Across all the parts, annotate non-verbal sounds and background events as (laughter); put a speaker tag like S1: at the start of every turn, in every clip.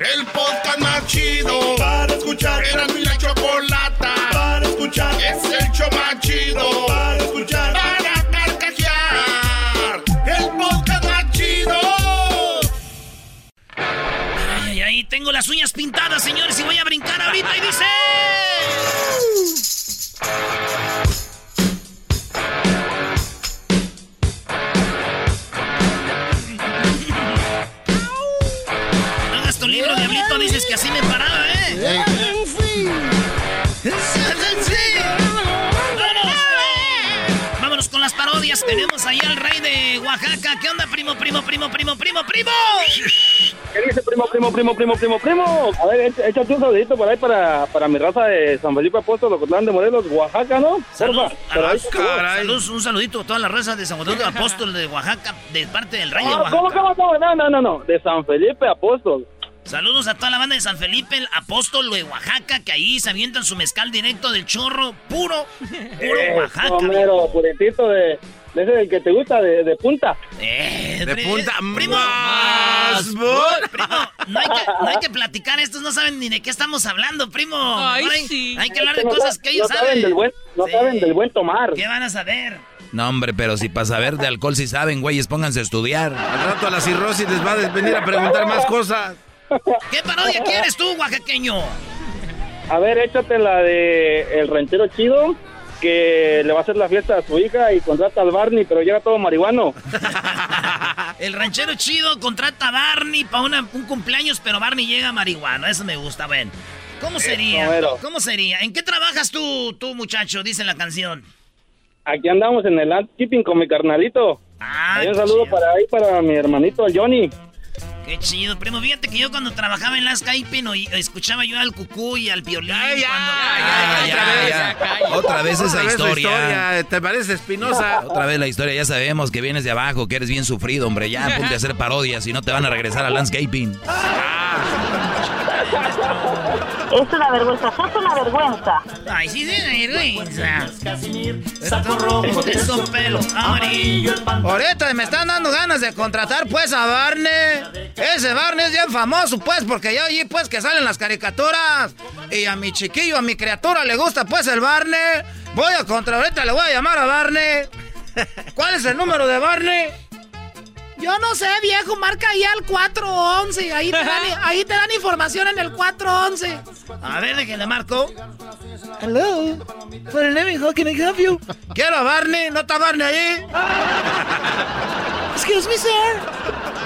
S1: El podcast más chido para escuchar. Era mi la chocolata para escuchar. Es el show más chido para escuchar. Para carcajear. El podcast más chido.
S2: Ay, ay, ay, tengo las uñas pintadas, señores, y voy a brincar ahorita y dice... dices que así me paraba, ¿eh? Vámonos. Vámonos con las parodias. Tenemos ahí al rey de Oaxaca. ¿Qué onda, primo, primo, primo, primo, primo, primo?
S3: ¿Qué dice primo, primo, primo, primo, primo, primo? A ver, éch- échate un saludito por ahí para, para mi raza de San Felipe Apóstol, Ocotlán de Morelos, Oaxaca, ¿no?
S2: Saludos,
S3: Porfa.
S2: Saludos, un saludito a toda la raza de San de Apóstol de Oaxaca, de parte del rey de
S3: Ah,
S2: Oaxaca.
S3: ¿Cómo, cómo, cómo? No, no, no, no, de San Felipe Apóstol.
S2: Saludos a toda la banda de San Felipe, el apóstol de Oaxaca, que ahí se avientan su mezcal directo del chorro, puro, puro
S3: Eh,
S2: Oaxaca.
S3: Homero, puritito de, de ese del que te gusta, de, de punta.
S2: Eh,
S4: De
S2: pri-
S4: punta
S2: primo,
S4: más.
S2: primo, no hay, que, (laughs) no hay que platicar, estos no saben ni de qué estamos hablando, primo.
S5: Ay,
S2: No hay,
S5: sí.
S2: hay que hablar de
S3: No
S2: cosas
S3: sa-
S2: que ellos
S3: no saben.
S2: saben.
S3: Del buen, no
S2: Sí.
S3: saben del buen tomar.
S2: ¿Qué van a saber?
S4: No, hombre, pero si para saber de alcohol si saben, güeyes, pónganse a estudiar. Al rato a la cirrosis les va a venir a preguntar más cosas.
S2: ¿Qué parodia quieres tú, oaxaqueño?
S3: A ver, échate la de El Ranchero Chido, que le va a hacer la fiesta a su hija y contrata al Barney, pero llega todo marihuano. (laughs)
S2: El ranchero chido contrata a Barney para un cumpleaños, pero Barney llega marihuana. Eso me gusta, ven. ¿Cómo sería? ¿Cómo sería? ¿En qué trabajas tú, tú, muchacho? Dice la canción.
S3: Aquí andamos en el landscaping con mi carnalito.
S2: Ah,
S3: Hay un saludo
S2: chido.
S3: para ahí, para mi hermanito Johnny.
S2: Qué chido, primo. Fíjate que yo cuando trabajaba en la Skype no, y- escuchaba yo al cucú y al violín.
S4: Ay, ya,
S2: cuando-
S4: ya, ya,
S5: otra vez,
S4: ya.
S5: ya.
S4: Otra vez esa
S6: Otra vez la
S4: historia. ¿Te parece espinosa? Otra vez la historia. Ya sabemos que vienes de abajo, que eres bien sufrido, hombre. Ya ponte a hacer parodias y no te van a regresar al landscaping.
S7: Es una vergüenza, sos una vergüenza.
S2: Ay, sí, sí, vergüenza. Saco rojo de su pelo amarillo. Ahorita me están dando ganas de contratar pues a Barney. Ese Barney es bien famoso pues porque ya allí pues que salen las caricaturas. Y a mi chiquillo, a mi criatura le gusta pues el Barney. Voy a contra, ahorita le voy a llamar a Barney. (laughs) ¿Cuál es el número de Barney?
S5: Yo no sé, viejo, marca ahí al 411. Ahí te dan, (laughs) ahí te dan información en el 411.
S2: A ver, de que le marco.
S5: Hello. For the name, how can I help you?
S2: Quiero a Barney, ¿no está Barney ahí? (laughs)
S5: Excuse me, sir.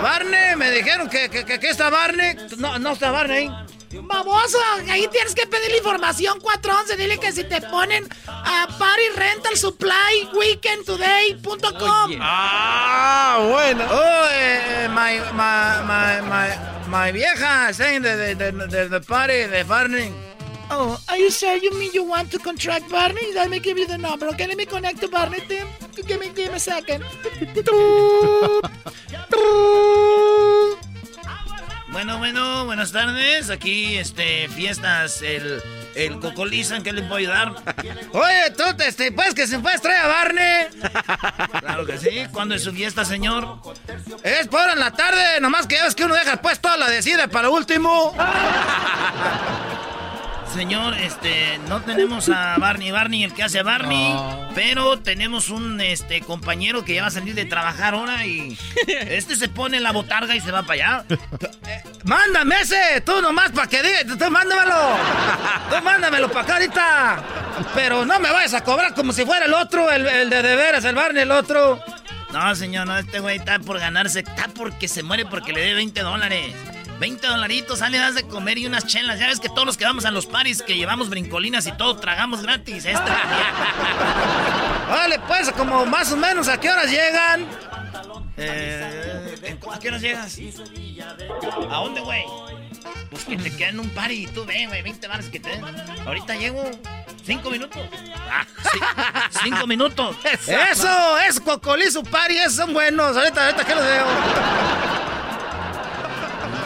S2: Barney, me dijeron que, que, que, que está Barney. No, no está Barney.
S5: Baboso, ahí tienes que pedir la información 411. Dile que si te ponen a Party Rental Supply Weekendtoday.com.
S4: Ah, bueno.
S2: Oh, eh, eh, my, my, my, my, my vieja saying the, the, the, the party de Barney.
S5: Oh, are you sure you mean you want to contract Barney? Let me give you the number, okay? Let me connect to Barney, Tim. Give me, give me a second. (laughs)
S2: Bueno, bueno, buenas tardes. Aquí, este, fiestas, el, el Cocolizan, ¿qué le puedo ayudar? Oye, tú, este, pues que se puedes traer a Barney. Claro que sí. ¿Cuándo es su fiesta, señor? Es por en la tarde, nomás que ya ves que uno deja pues toda la decide para último.
S8: Señor, este, no tenemos a Barney, Barney, el que hace Barney, pero tenemos un este compañero que ya va a salir de trabajar ahora y este se pone la botarga y se va para allá. Eh, (laughs) mándame ese, tú nomás para que diga, tú mándamelo. Tú mándamelo para acá ahorita. Pero no me vayas a cobrar como si fuera el otro, el, el de de veras, el Barney, el otro. No, señor, no, este güey está por ganarse, está porque se muere porque le dé 20 dólares. 20 dolaritos, sale, das de comer y unas chelas. Ya ves que todos los que vamos a los paris, que llevamos brincolinas y todo, tragamos gratis. Este Vale, (laughs) pues, como más o menos, ¿a qué horas llegan? Eh, ¿A qué horas llegas? ¿A dónde, güey? Pues que te quedan un party y tú ven, güey, 20 bares que te den. Ahorita llego. ¿Cinco minutos? Ah, sí, cinco minutos. (laughs) Eso, es Cocolizo Party, esos son buenos. Ahorita, ahorita que los veo.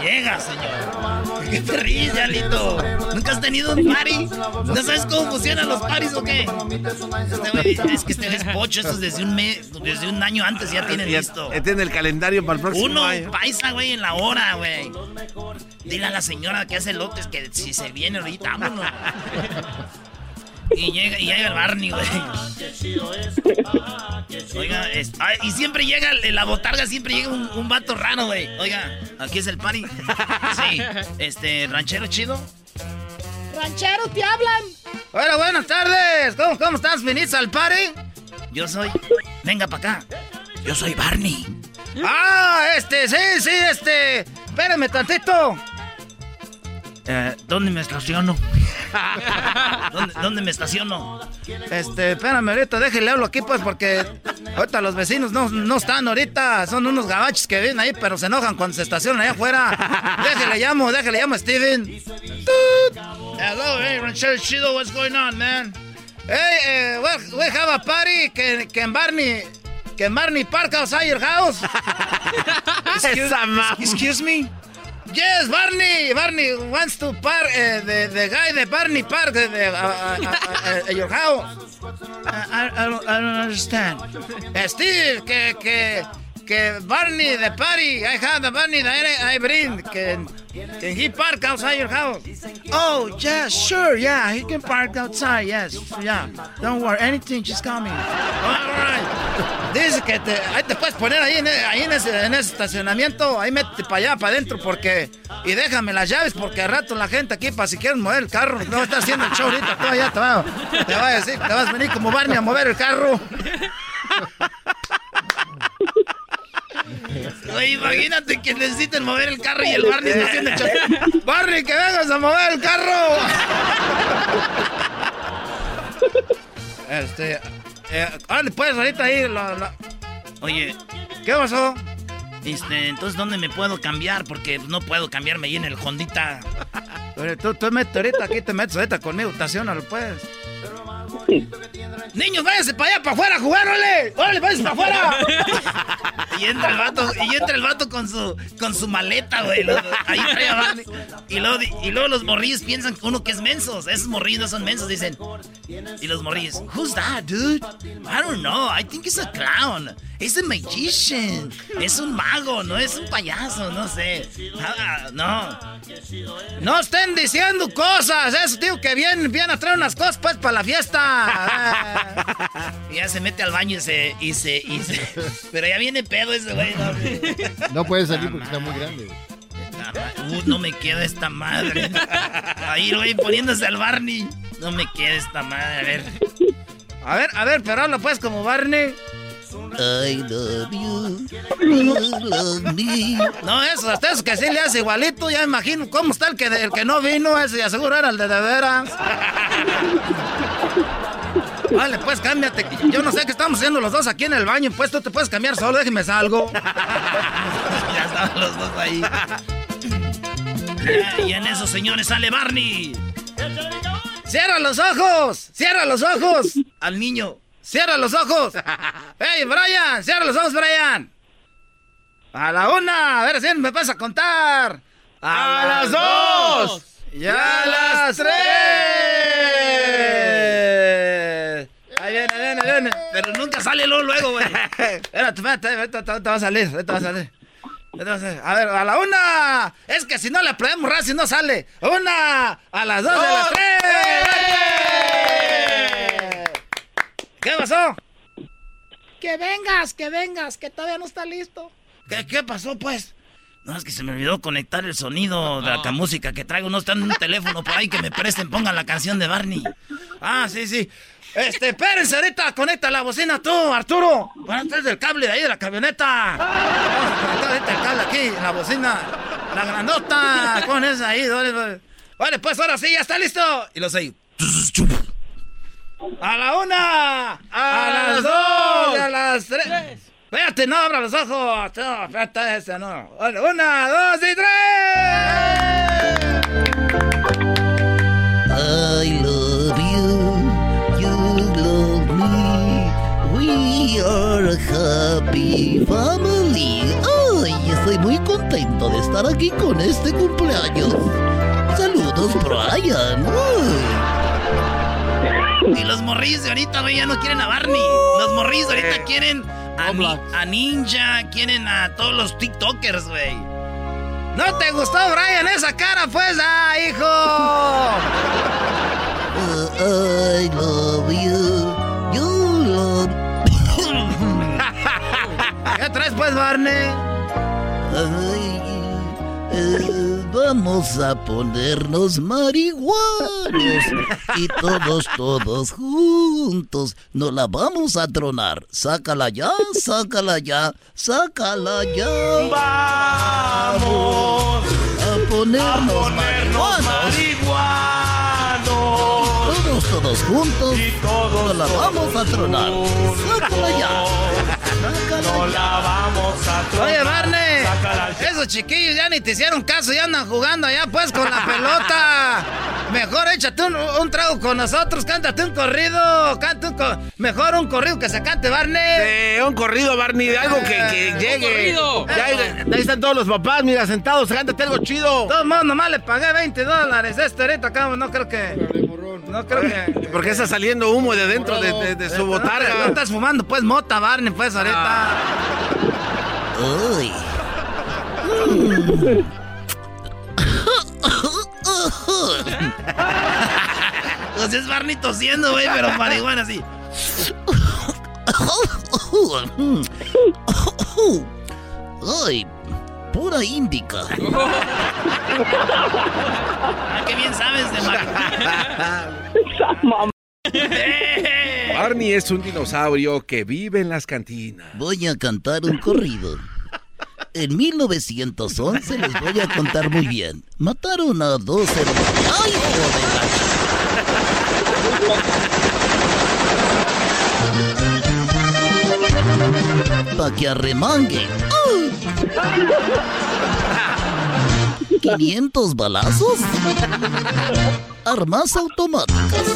S8: Llega, señor. ¿Qué te ríes, Yalito? ¿Nunca has tenido un party? ¿No sabes cómo funcionan los paris o qué? Este es que este es pocho, estos desde un mes, desde un año antes ya tienen listo.
S6: Ya tiene el calendario para el próximo
S8: Uno,
S6: año.
S8: paisa, güey, en la hora, güey. Dile a la señora que hace lotes que si se viene ahorita, vámonos. Y llega, y llega el Barney, güey. Oiga, es- ay, y siempre llega, en la botarga siempre llega un, un vato raro, güey. Oiga, aquí es el party. Sí, este, ranchero chido.
S5: Ranchero, te hablan.
S8: Hola, buenas tardes. ¿Cómo, cómo estás? ¿Viniste al party? Yo soy. Venga para acá. Yo soy Barney. Ah, este, sí, sí, este. Espérame tantito. Eh, ¿Dónde me estaciono? (laughs) ¿Dónde, dónde me estaciono? Este, espérame ahorita, déjale hablo aquí pues porque ahorita los vecinos no, no están ahorita, son unos gabachos que vienen ahí, pero se enojan cuando se estacionan allá afuera. Déjale llamo, déjale llamo a Steven. Hello, hey, Ranchero Chido, what's going on, man? Hey, uh, we, we have a party can, can Barney can Barney park outside your house? (laughs) excuse, excuse me? Yes, Barney. Barney wants to park uh, the the guy the Barney park uh, uh, uh, your house. I, I, don't, I don't understand. Uh, Steve, que que que Barney the party. I have the Barney that I, bring. Can can he park outside your house? Oh yeah, sure, yeah, he can park outside. Yes, yeah. Don't worry, anything, just call me. All right. Dice que te, ahí te puedes poner ahí, en, ahí en, ese, en ese estacionamiento, ahí métete para allá, para adentro, porque... Y déjame las llaves, porque al rato la gente aquí, para si quieres mover el carro, no está haciendo el show ahorita, tú allá te va, te va a decir, te vas a venir como Barney a mover el carro. (laughs) Oye, imagínate que necesiten mover el carro y el Barney está haciendo el. Barney, que vengas a mover el carro. Este, eh, órale, pues ahorita ahí. la- la- Oye, ¿qué pasó? Este, entonces, ¿dónde me puedo cambiar? Porque no puedo cambiarme ahí en el Hondita. Oye, tú, tú mete ahorita, aquí te metes ahorita conmigo, estacionalo, pues. Niños, váyanse para allá, para afuera a jugar, órale. Órale, váyanse para afuera. (laughs) y entra el vato, y entra el vato con su, con su maleta, güey. Ahí trae a Barney. Y luego, di- y luego los morrillos piensan que uno que es mensos. Esos morrillos no son mensos, dicen. Y los morrillos, who's that, dude? I don't know, I think it's a clown. It's a magician. Es un mago, no es un payaso, no sé. Ah, no. No estén diciendo cosas. Eso, tío, que vienen, vienen a traer unas cosas, pues, para la fiesta. Y ya se mete al baño y se, y se, y se... (laughs) Pero ya viene pedo ese güey. No,
S9: No puede salir porque está muy grande.
S8: Uh, no me queda esta madre. Ahí, güey, poniéndose al Barney. No me queda esta madre. A ver. A ver, a ver, pero habla pues como Barney. I love you. You love me. No, eso, hasta eso que sí le hace igualito. Ya me imagino cómo está el que, el que no vino. Ese de seguro era el de de veras. Vale, pues cámbiate. Yo no sé qué estamos haciendo los dos aquí en el baño. Pues tú te puedes cambiar solo, déjeme salgo. (laughs) ya estaban los dos ahí. Y en eso, señores, sale Barney. ¡Cierra los ojos! ¡Cierra los ojos! Al niño. ¡Cierra los ojos! ¡Hey, Brian! ¡Cierra los ojos, Brian! A la una, a ver si me vas a contar.
S6: ¡A las dos!
S8: ¡Y a las tres! Ahí viene, viene, viene. Pero nunca sale luego, luego, güey. (laughs) Espérate, espérate, ahorita te, te va a salir, ahorita va a salir. Entonces, a ver, a la una. Es que si no le podemos si no sale. Una, a las dos, a las tres. ¿Qué pasó?
S5: Que vengas, que vengas, que todavía no está listo.
S8: ¿Qué, qué pasó, pues? No, es que se me olvidó conectar el sonido de la música que traigo. No está en un teléfono por ahí que me presten, pongan la canción de Barney. Ah, sí, sí. Este, espérense ahorita, conecta la bocina tú, Arturo. Bueno, traes el cable de ahí de la camioneta. Vamos a conectar el cable aquí, en la bocina. La grandota. Con esa ahí, vale, vale. pues ahora sí, ya está listo. Y los seis. A la una, a, las dos, a las tres. Espérate, no abra los ojos. No, espérate, esa no. Una, dos y tres.
S9: I love you, you love me. We are a happy family. Ay, estoy muy contento de estar aquí con este cumpleaños. Saludos, Brian.
S8: Y los morrillos de ahorita, güey, ya no quieren a Barney. Los morrillos de ahorita quieren a, Ninja, quieren a todos los TikTokers, güey. ¿No te gustó, Brian, esa cara, pues? ¡Ah, hijo!
S9: Uh, I love you. You love... (laughs)
S8: ¿Qué traes, pues, Barney? (laughs)
S9: Eh, vamos a ponernos marihuanos y todos, todos juntos nos la vamos a tronar. Sácala ya, sácala ya, sácala ya.
S6: Vamos
S9: a ponernos, marihuanos. Todos, todos juntos nos la vamos a tronar. Sácala ya.
S6: No la vamos a tronar.
S8: Oye, Barney, esos chiquillos ya ni te hicieron caso, ya andan jugando allá pues con la pelota. (laughs) Mejor échate un, trago con nosotros, cántate un corrido, canta un mejor un corrido que se cante, Barney.
S6: Sí, un corrido, Barney, de algo que, que eh, llegue. Ya, ahí están todos los papás, mira, sentados, cántate algo chido.
S8: Todo nomás le pagué 20 dólares. Este ahorita acá, no creo que. No creo que.
S6: Porque está saliendo humo de dentro de, su botarga.
S8: No, estás fumando, pues, mota, Barney, pues, ahorita. Ah. Uy. Pues es Barney tosiendo, güey, pero marihuana así.
S9: Ay, pura índica.
S8: ah, qué bien sabes de
S6: Barney es un dinosaurio que vive en las cantinas.
S9: Voy a cantar un corrido. En 1911 les voy a contar muy bien. Mataron a dos hermanos. ¡Ay, joder! Pa' que arremangue. 500 balazos. Armas automáticas.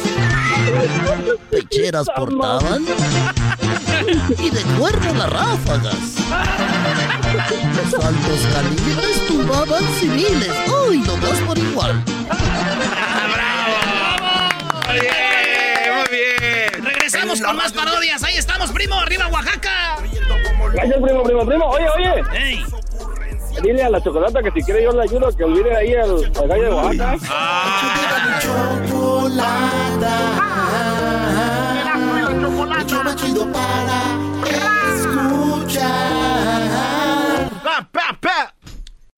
S9: Pecheras portaban. Y de cuerno las ráfagas. Los altos calibres tumbaban civiles. ¡Uy, no más por igual!
S8: ¡Bravo! Muy bien, muy bien. Regresamos con más parodias. Ahí estamos, primo. Arriba, Oaxaca.
S10: Gracias, primo, primo, primo. Oye, oye. Hey. Dile a la chocolata que si quiere yo le ayudo que olvide ahí al, al gallo de Oaxaca. Ah. Chocolata.
S8: chocolata. chido para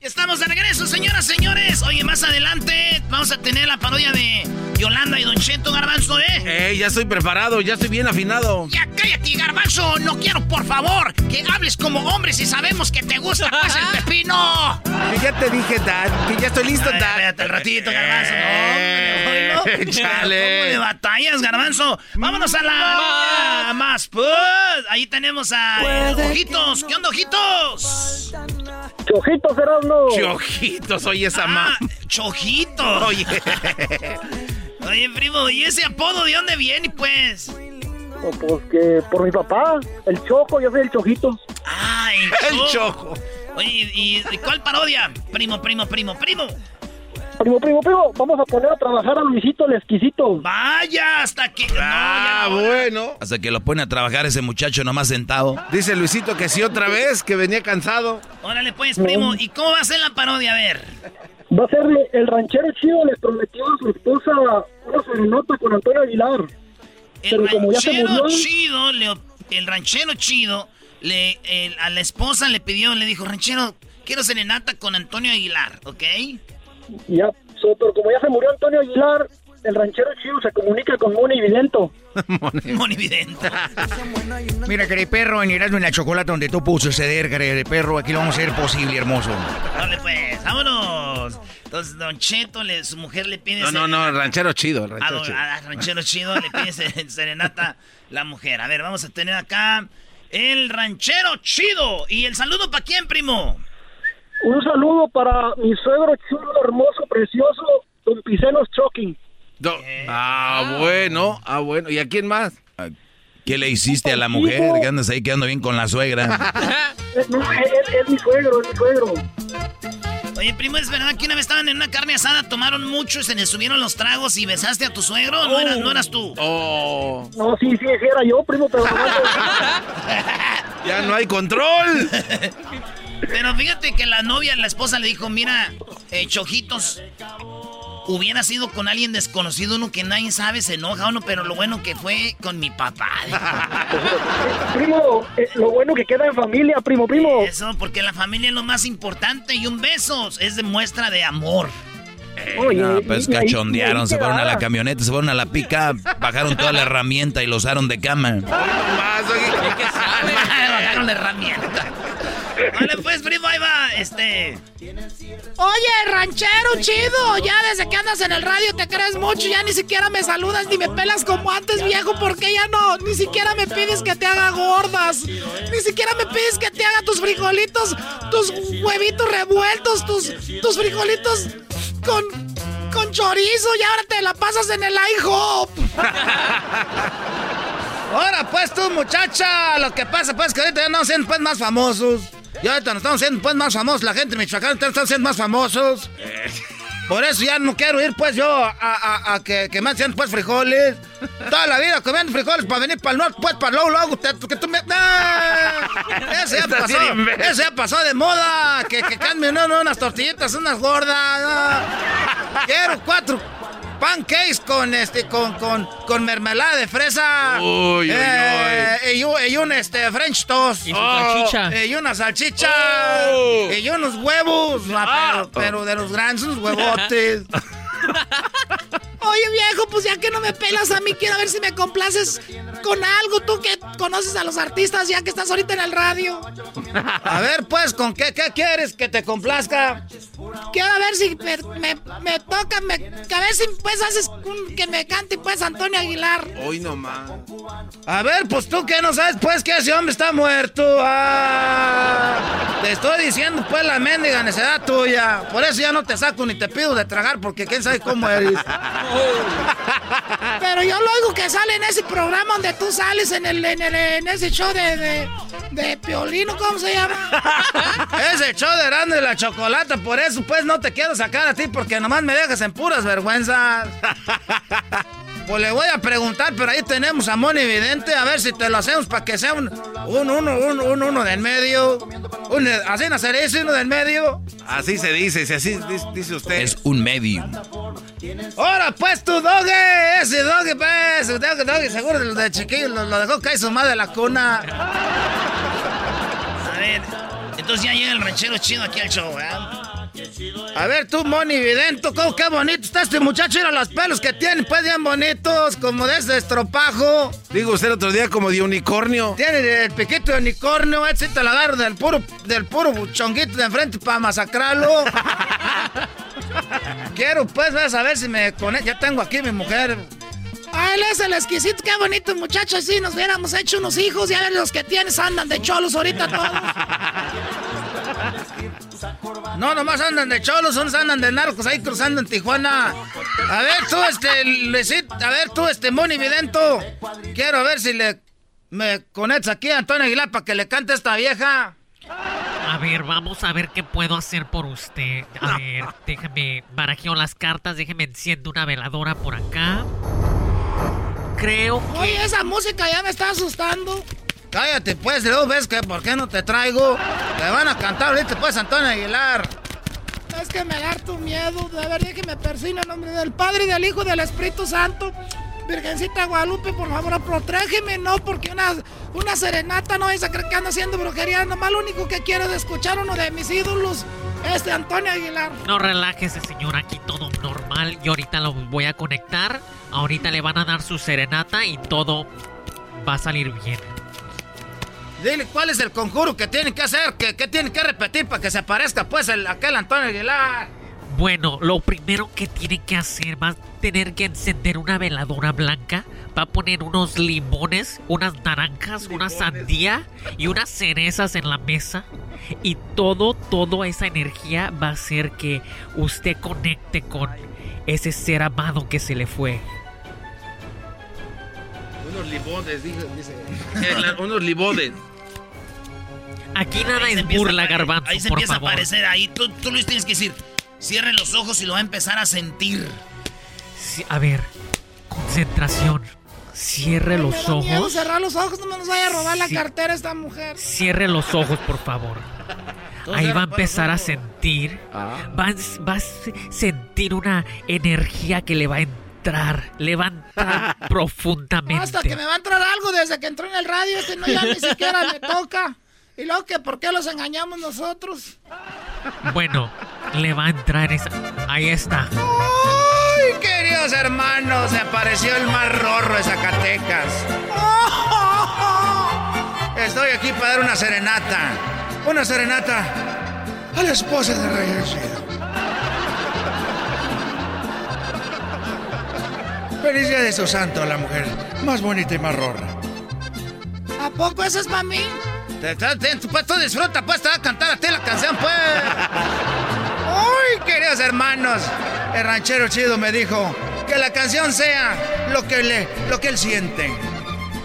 S8: Estamos de regreso, señoras, señores. Oye, más adelante vamos a tener la parodia de Yolanda y Don Cheto Garbanzo, ¿eh?
S6: Eh, ya estoy preparado, ya estoy bien afinado.
S8: Ya cállate, Garbanzo. No quiero, por favor, que hables como hombre si sabemos que te gusta más el (laughs) pepino.
S6: Ya te dije, Dad, que ya estoy listo, Dad.
S8: Espérate el ratito, Garbanzo. No, hombre, Chale. (laughs) ¿Cómo de batallas, Garbanzo? Vámonos a la más, pues. Ahí tenemos a Ojitos. ¿Qué onda, Ojitos?
S10: Chojitos, Erasmo.
S6: Chojitos, oye esa ah,
S8: Chojitos. Oye. (laughs) oye, primo, ¿y ese apodo de dónde viene, pues?
S10: Oh, pues que por mi papá, el Choco, yo soy el Chojito.
S8: Ah, el,
S6: el Choco.
S8: Oye, ¿y, cuál parodia? Primo, primo, primo, primo.
S11: Primo, primo, primo, vamos a poner a trabajar a Luisito el exquisito.
S8: Vaya, hasta que...
S6: Ah, bueno.
S4: Hasta que lo pone a trabajar ese muchacho nomás sentado.
S6: Dice Luisito que sí otra vez, que venía cansado.
S8: Órale pues, primo. ¿Y cómo va a ser la parodia? A ver.
S11: Va a ser el ranchero chido le prometió a su esposa una serenata con Antonio Aguilar.
S8: El
S11: Pero como ya se
S8: ranchero
S11: murió,
S8: chido, le- el ranchero chido, le, el- a la esposa le pidió, le dijo, ranchero, quiero serenata con Antonio Aguilar, ¿ok?
S11: Ya, so- pero como ya se murió Antonio Aguilar, el ranchero chido se comunica con Moni Vilento. (laughs)
S8: Monividenta.
S2: Mira, perro en Erasmo en la chocolate donde tú pudo suceder, perro, aquí lo vamos a hacer posible, hermoso.
S8: Dale pues, vámonos. Entonces, Don Cheto, le- su mujer le pide...
S6: No, no, no, el ranchero chido, el
S8: A,
S6: ranchero
S8: don-
S6: chido.
S8: a ranchero chido le pide se- (laughs) serenata la mujer. A ver, vamos a tener acá el ranchero chido. ¿Y el saludo para quién, primo?
S11: Un saludo para mi suegro chulo, hermoso, precioso, don Picenos Choking.
S6: Do- ah, bueno, ah, bueno. ¿Y a quién más?
S4: ¿Qué le hiciste a la mujer? Que andas ahí quedando bien con la suegra.
S11: No, (laughs) es, es- es mi suegro, es mi suegro.
S8: Oye, primo, ¿es verdad que una vez estaban en una carne asada, tomaron mucho y se les subieron los tragos y besaste a tu suegro? ¿No, eras, no eras tú?
S6: Oh,
S11: No, sí, sí, sí era yo, primo, pero (laughs)
S6: ya no hay control. (laughs)
S8: Pero fíjate que la novia, la esposa le dijo, mira, eh, Chojitos, hubiera sido con alguien desconocido, uno que nadie sabe, se enoja uno, pero lo bueno que fue con mi papá. (laughs)
S11: primo, eh, lo bueno que queda en familia, primo, primo.
S8: Eso, porque la familia es lo más importante y un beso es de muestra de amor.
S11: Oye,
S4: No, pues
S11: y
S4: cachondearon,
S11: y
S4: se fueron a la camioneta, se fueron a la pica, bajaron toda la herramienta y lo usaron de cama.
S6: Oye, ¿qué (laughs) sale?
S8: Bajaron la herramienta. Vale, pues, primo, ahí va, este...
S5: Oye, ranchero chido, ya desde que andas en el radio te crees mucho, ya ni siquiera me saludas ni me pelas como antes, viejo, porque ya no, ni siquiera me pides que te haga gordas, ni siquiera me pides que te haga tus frijolitos, tus huevitos revueltos, tus, tus frijolitos con, con chorizo y ahora te la pasas en el IHOP. (laughs)
S8: Ahora pues tú, muchacha, lo que pasa pues que ahorita ya no siendo pues más famosos. Y ahorita nos estamos siendo pues más famosos, la gente de Michoacán está siendo más famosos. Por eso ya no quiero ir pues yo a, a- a que, que me hacen pues frijoles. Toda la vida comiendo frijoles para venir para el norte, pues para luego, luego, te- que tú me... ¡Ah! Eso ya pasó, eso ya pasó de moda. Que, que cambien unas tortillitas, unas gordas. Quiero cuatro pancakes con este con, con, con mermelada de fresa.
S6: Uy, uy,
S8: Eh, Y, un- y un este French toast.
S12: Y su salchicha.
S8: Y una salchicha.
S6: Oh.
S8: Y unos huevos. ah, pero, pero de los grandes, unos huevotes. (laughs)
S5: Oye, viejo, pues ya que no me pelas a mí, quiero ver si me complaces con algo, tú que conoces a los artistas ya que estás ahorita en el radio. (laughs)
S8: A ver, pues, ¿con qué, qué quieres que te complazca?
S5: Quiero ver si me, me, me toca, me, que a ver si pues haces un- que me cante pues Antonio Aguilar.
S6: Hoy nomás.
S8: A ver, pues tú que no sabes, pues, que ese hombre está muerto. Ah, te estoy diciendo, pues, la mendiga necedad tuya. Por eso ya no te saco ni te pido de tragar, porque quién sabe cómo eres.
S5: Pero yo lo oigo que sale en ese programa donde tú sales en el, en el- en ese show de, de, de Piolino, ¿cómo se llama? (laughs)
S8: Ese show de grande de la chocolata, por eso, pues, no te quiero sacar a ti, porque nomás me dejas en puras vergüenzas. (laughs) Pues le voy a preguntar, pero ahí tenemos a Moni Vidente, a ver si te lo hacemos para que sea un, un uno, un, un uno del medio. Un, así nacer ese uno del medio.
S6: Así se dice, si así dice, usted.
S4: Es un medium.
S8: Ahora pues tu doge, ese doge pues, doge, doge, seguro de, de chiquillo lo, lo dejó caer su madre de la cuna. (laughs) A ver, entonces ya llega el ranchero chido aquí al show, ¿verdad? A ver tú, Moni Vidento, ¿cómo qué bonito está este muchacho? Mira los pelos que tiene, pues bien bonitos, como de ese estropajo.
S6: Digo usted el otro día como de unicornio.
S8: Tiene el piquito de unicornio, ese te lo agarro del puro, del puro chonguito de enfrente para masacrarlo. (laughs) Quiero pues ver a ver si me conecto. Ya tengo aquí mi mujer.
S5: Ah, él es el exquisito, qué bonito muchacho, si nos hubiéramos hecho unos hijos, ya ves los que tienes andan de cholos ahorita todos. (laughs)
S8: No, nomás andan de cholos, unos andan de narcos ahí cruzando en Tijuana. A ver tú, este, Luisito, a ver tú, este, Moni Vidento. Quiero ver si le me conectas aquí a Antonio Aguilar para que le cante a esta vieja.
S12: Ah,
S13: ver, vamos a ver qué puedo hacer por usted. A ver, (laughs) déjeme barajeo las cartas, déjeme enciendo una veladora por acá. Creo que...
S5: Oye, esa música ya me está asustando.
S8: Cállate, pues, luego ves que por qué no te traigo. Te van a cantar ahorita, pues, Antonio Aguilar.
S5: Es que me da tu miedo. De verdad que me persina en nombre del Padre y del Hijo y del Espíritu Santo. Virgencita Guadalupe, por favor, protégeme, no, porque una, una serenata no es a creer que anda haciendo brujería. Nomás lo único que quiero es escuchar uno de mis ídolos, este Antonio Aguilar.
S13: No relájese, señor, aquí todo normal. Yo ahorita lo voy a conectar. Ahorita le van a dar su serenata y todo va a salir bien.
S8: Dile cuál es el conjuro que tienen que hacer, que, que tienen que repetir para que se aparezca, pues, el, aquel Antonio Aguilar.
S13: Bueno, lo primero que tiene que hacer va a tener que encender una veladora blanca, va a poner unos limones, unas naranjas, una sandía y unas cerezas en la mesa y todo, toda esa energía va a hacer que usted conecte con ese ser amado que se le fue.
S6: Unos limones, dice. (laughs) dice. unos limones.
S13: Aquí nada es burla, garbanzo,
S14: Ahí se
S13: por
S14: empieza
S13: favor.
S14: a aparecer ahí. Tú, tú Luis tienes que decir, cierre los ojos y lo va a empezar a sentir.
S13: Sí, a ver, concentración. Cierre los
S5: Me da miedo
S13: ojos.
S5: cerrar los ojos, no me nos vaya a robar
S13: Sí.
S5: la cartera esta mujer.
S13: Cierre los ojos, por favor. Ahí va a empezar a sentir. Va a, va a se- sentir una energía que le va a entrar. Le va a entrar (laughs) profundamente.
S5: Hasta que me va a entrar algo desde que entró en el radio, este no ya ni siquiera me toca. Y luego que por qué los engañamos nosotros.
S13: Bueno, le va a entrar esa. Ahí está.
S8: ¡Ay, queridos hermanos! Se apareció el más rorro de Zacatecas. Estoy aquí para dar una serenata. Una serenata a la esposa de Rey Chido. Feliz día de su santo, la mujer más bonita y más rorra.
S5: ¿A poco eso es para mí?
S8: Pues tú disfruta, pues te va a cantar a ti la canción, pues. ¡Ay, queridos hermanos! El ranchero chido me dijo que la canción sea lo que, le, lo que él siente.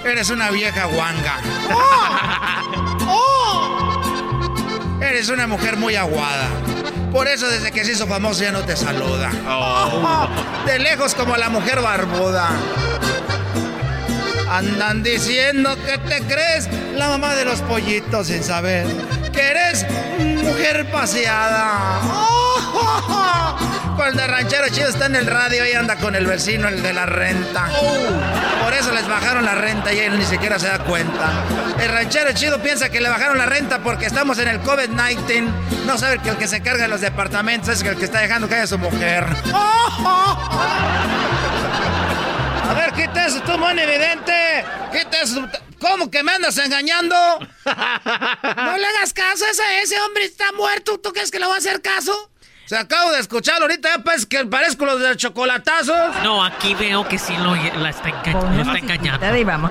S8: Eres una vieja guanga. (laughs) Eres una mujer muy aguada. Por eso desde que se hizo famoso ya no te saluda. (laughs) De lejos como la mujer barbuda. Andan diciendo que te crees la mamá de los pollitos sin saber que eres mujer paseada. (laughs) Cuando el ranchero chido está en el radio y anda con el vecino, el de la renta. Por eso les bajaron la renta y él ni siquiera se da cuenta. El ranchero chido piensa que le bajaron la renta porque estamos en el COVID-19. No sabe que el que se carga de los departamentos es el que está dejando que haya su mujer. (laughs) A ver, quita eso, tú, mon evidente. Quita eso. ¿Cómo que me andas engañando?
S5: No le hagas caso a ese, ese hombre está muerto. ¿Tú crees que le va a hacer caso?
S8: Se acabo de escucharlo ahorita, ya pues que parezco los de chocolatazos.
S13: No, aquí veo que sí lo, la está, enga- lo está engañando.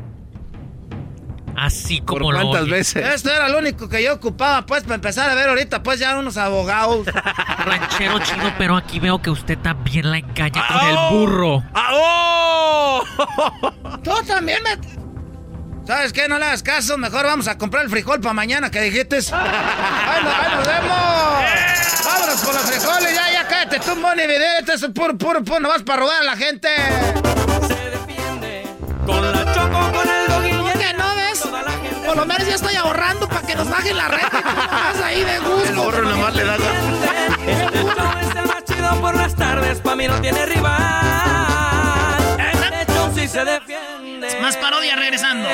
S13: Así como lo oye.
S8: Esto era lo único que yo ocupaba, pues, para empezar a ver ahorita, pues, ya unos abogados. (laughs)
S13: Ranchero chino, pero aquí veo que usted también la engaña con el burro. (laughs)
S5: Tú también me...
S8: ¿Sabes qué? No le hagas caso. Mejor vamos a comprar el frijol para mañana que dijiste. (laughs) ¡Ay, nos, ahí nos vemos! ¡Vámonos con los frijoles! Ya, ya, cállate tú, Moni Vidente. Eso es puro, puro, puro. No vas para robar a la gente.
S15: Con la
S5: Por lo menos ya estoy ahorrando para que nos bajen la renta. nomás ahí de gusto.
S6: El burro nomás le da
S15: es el más chido por las tardes, pa' mí no tiene rival. Este show sí se defiende.
S14: Más parodia regresando.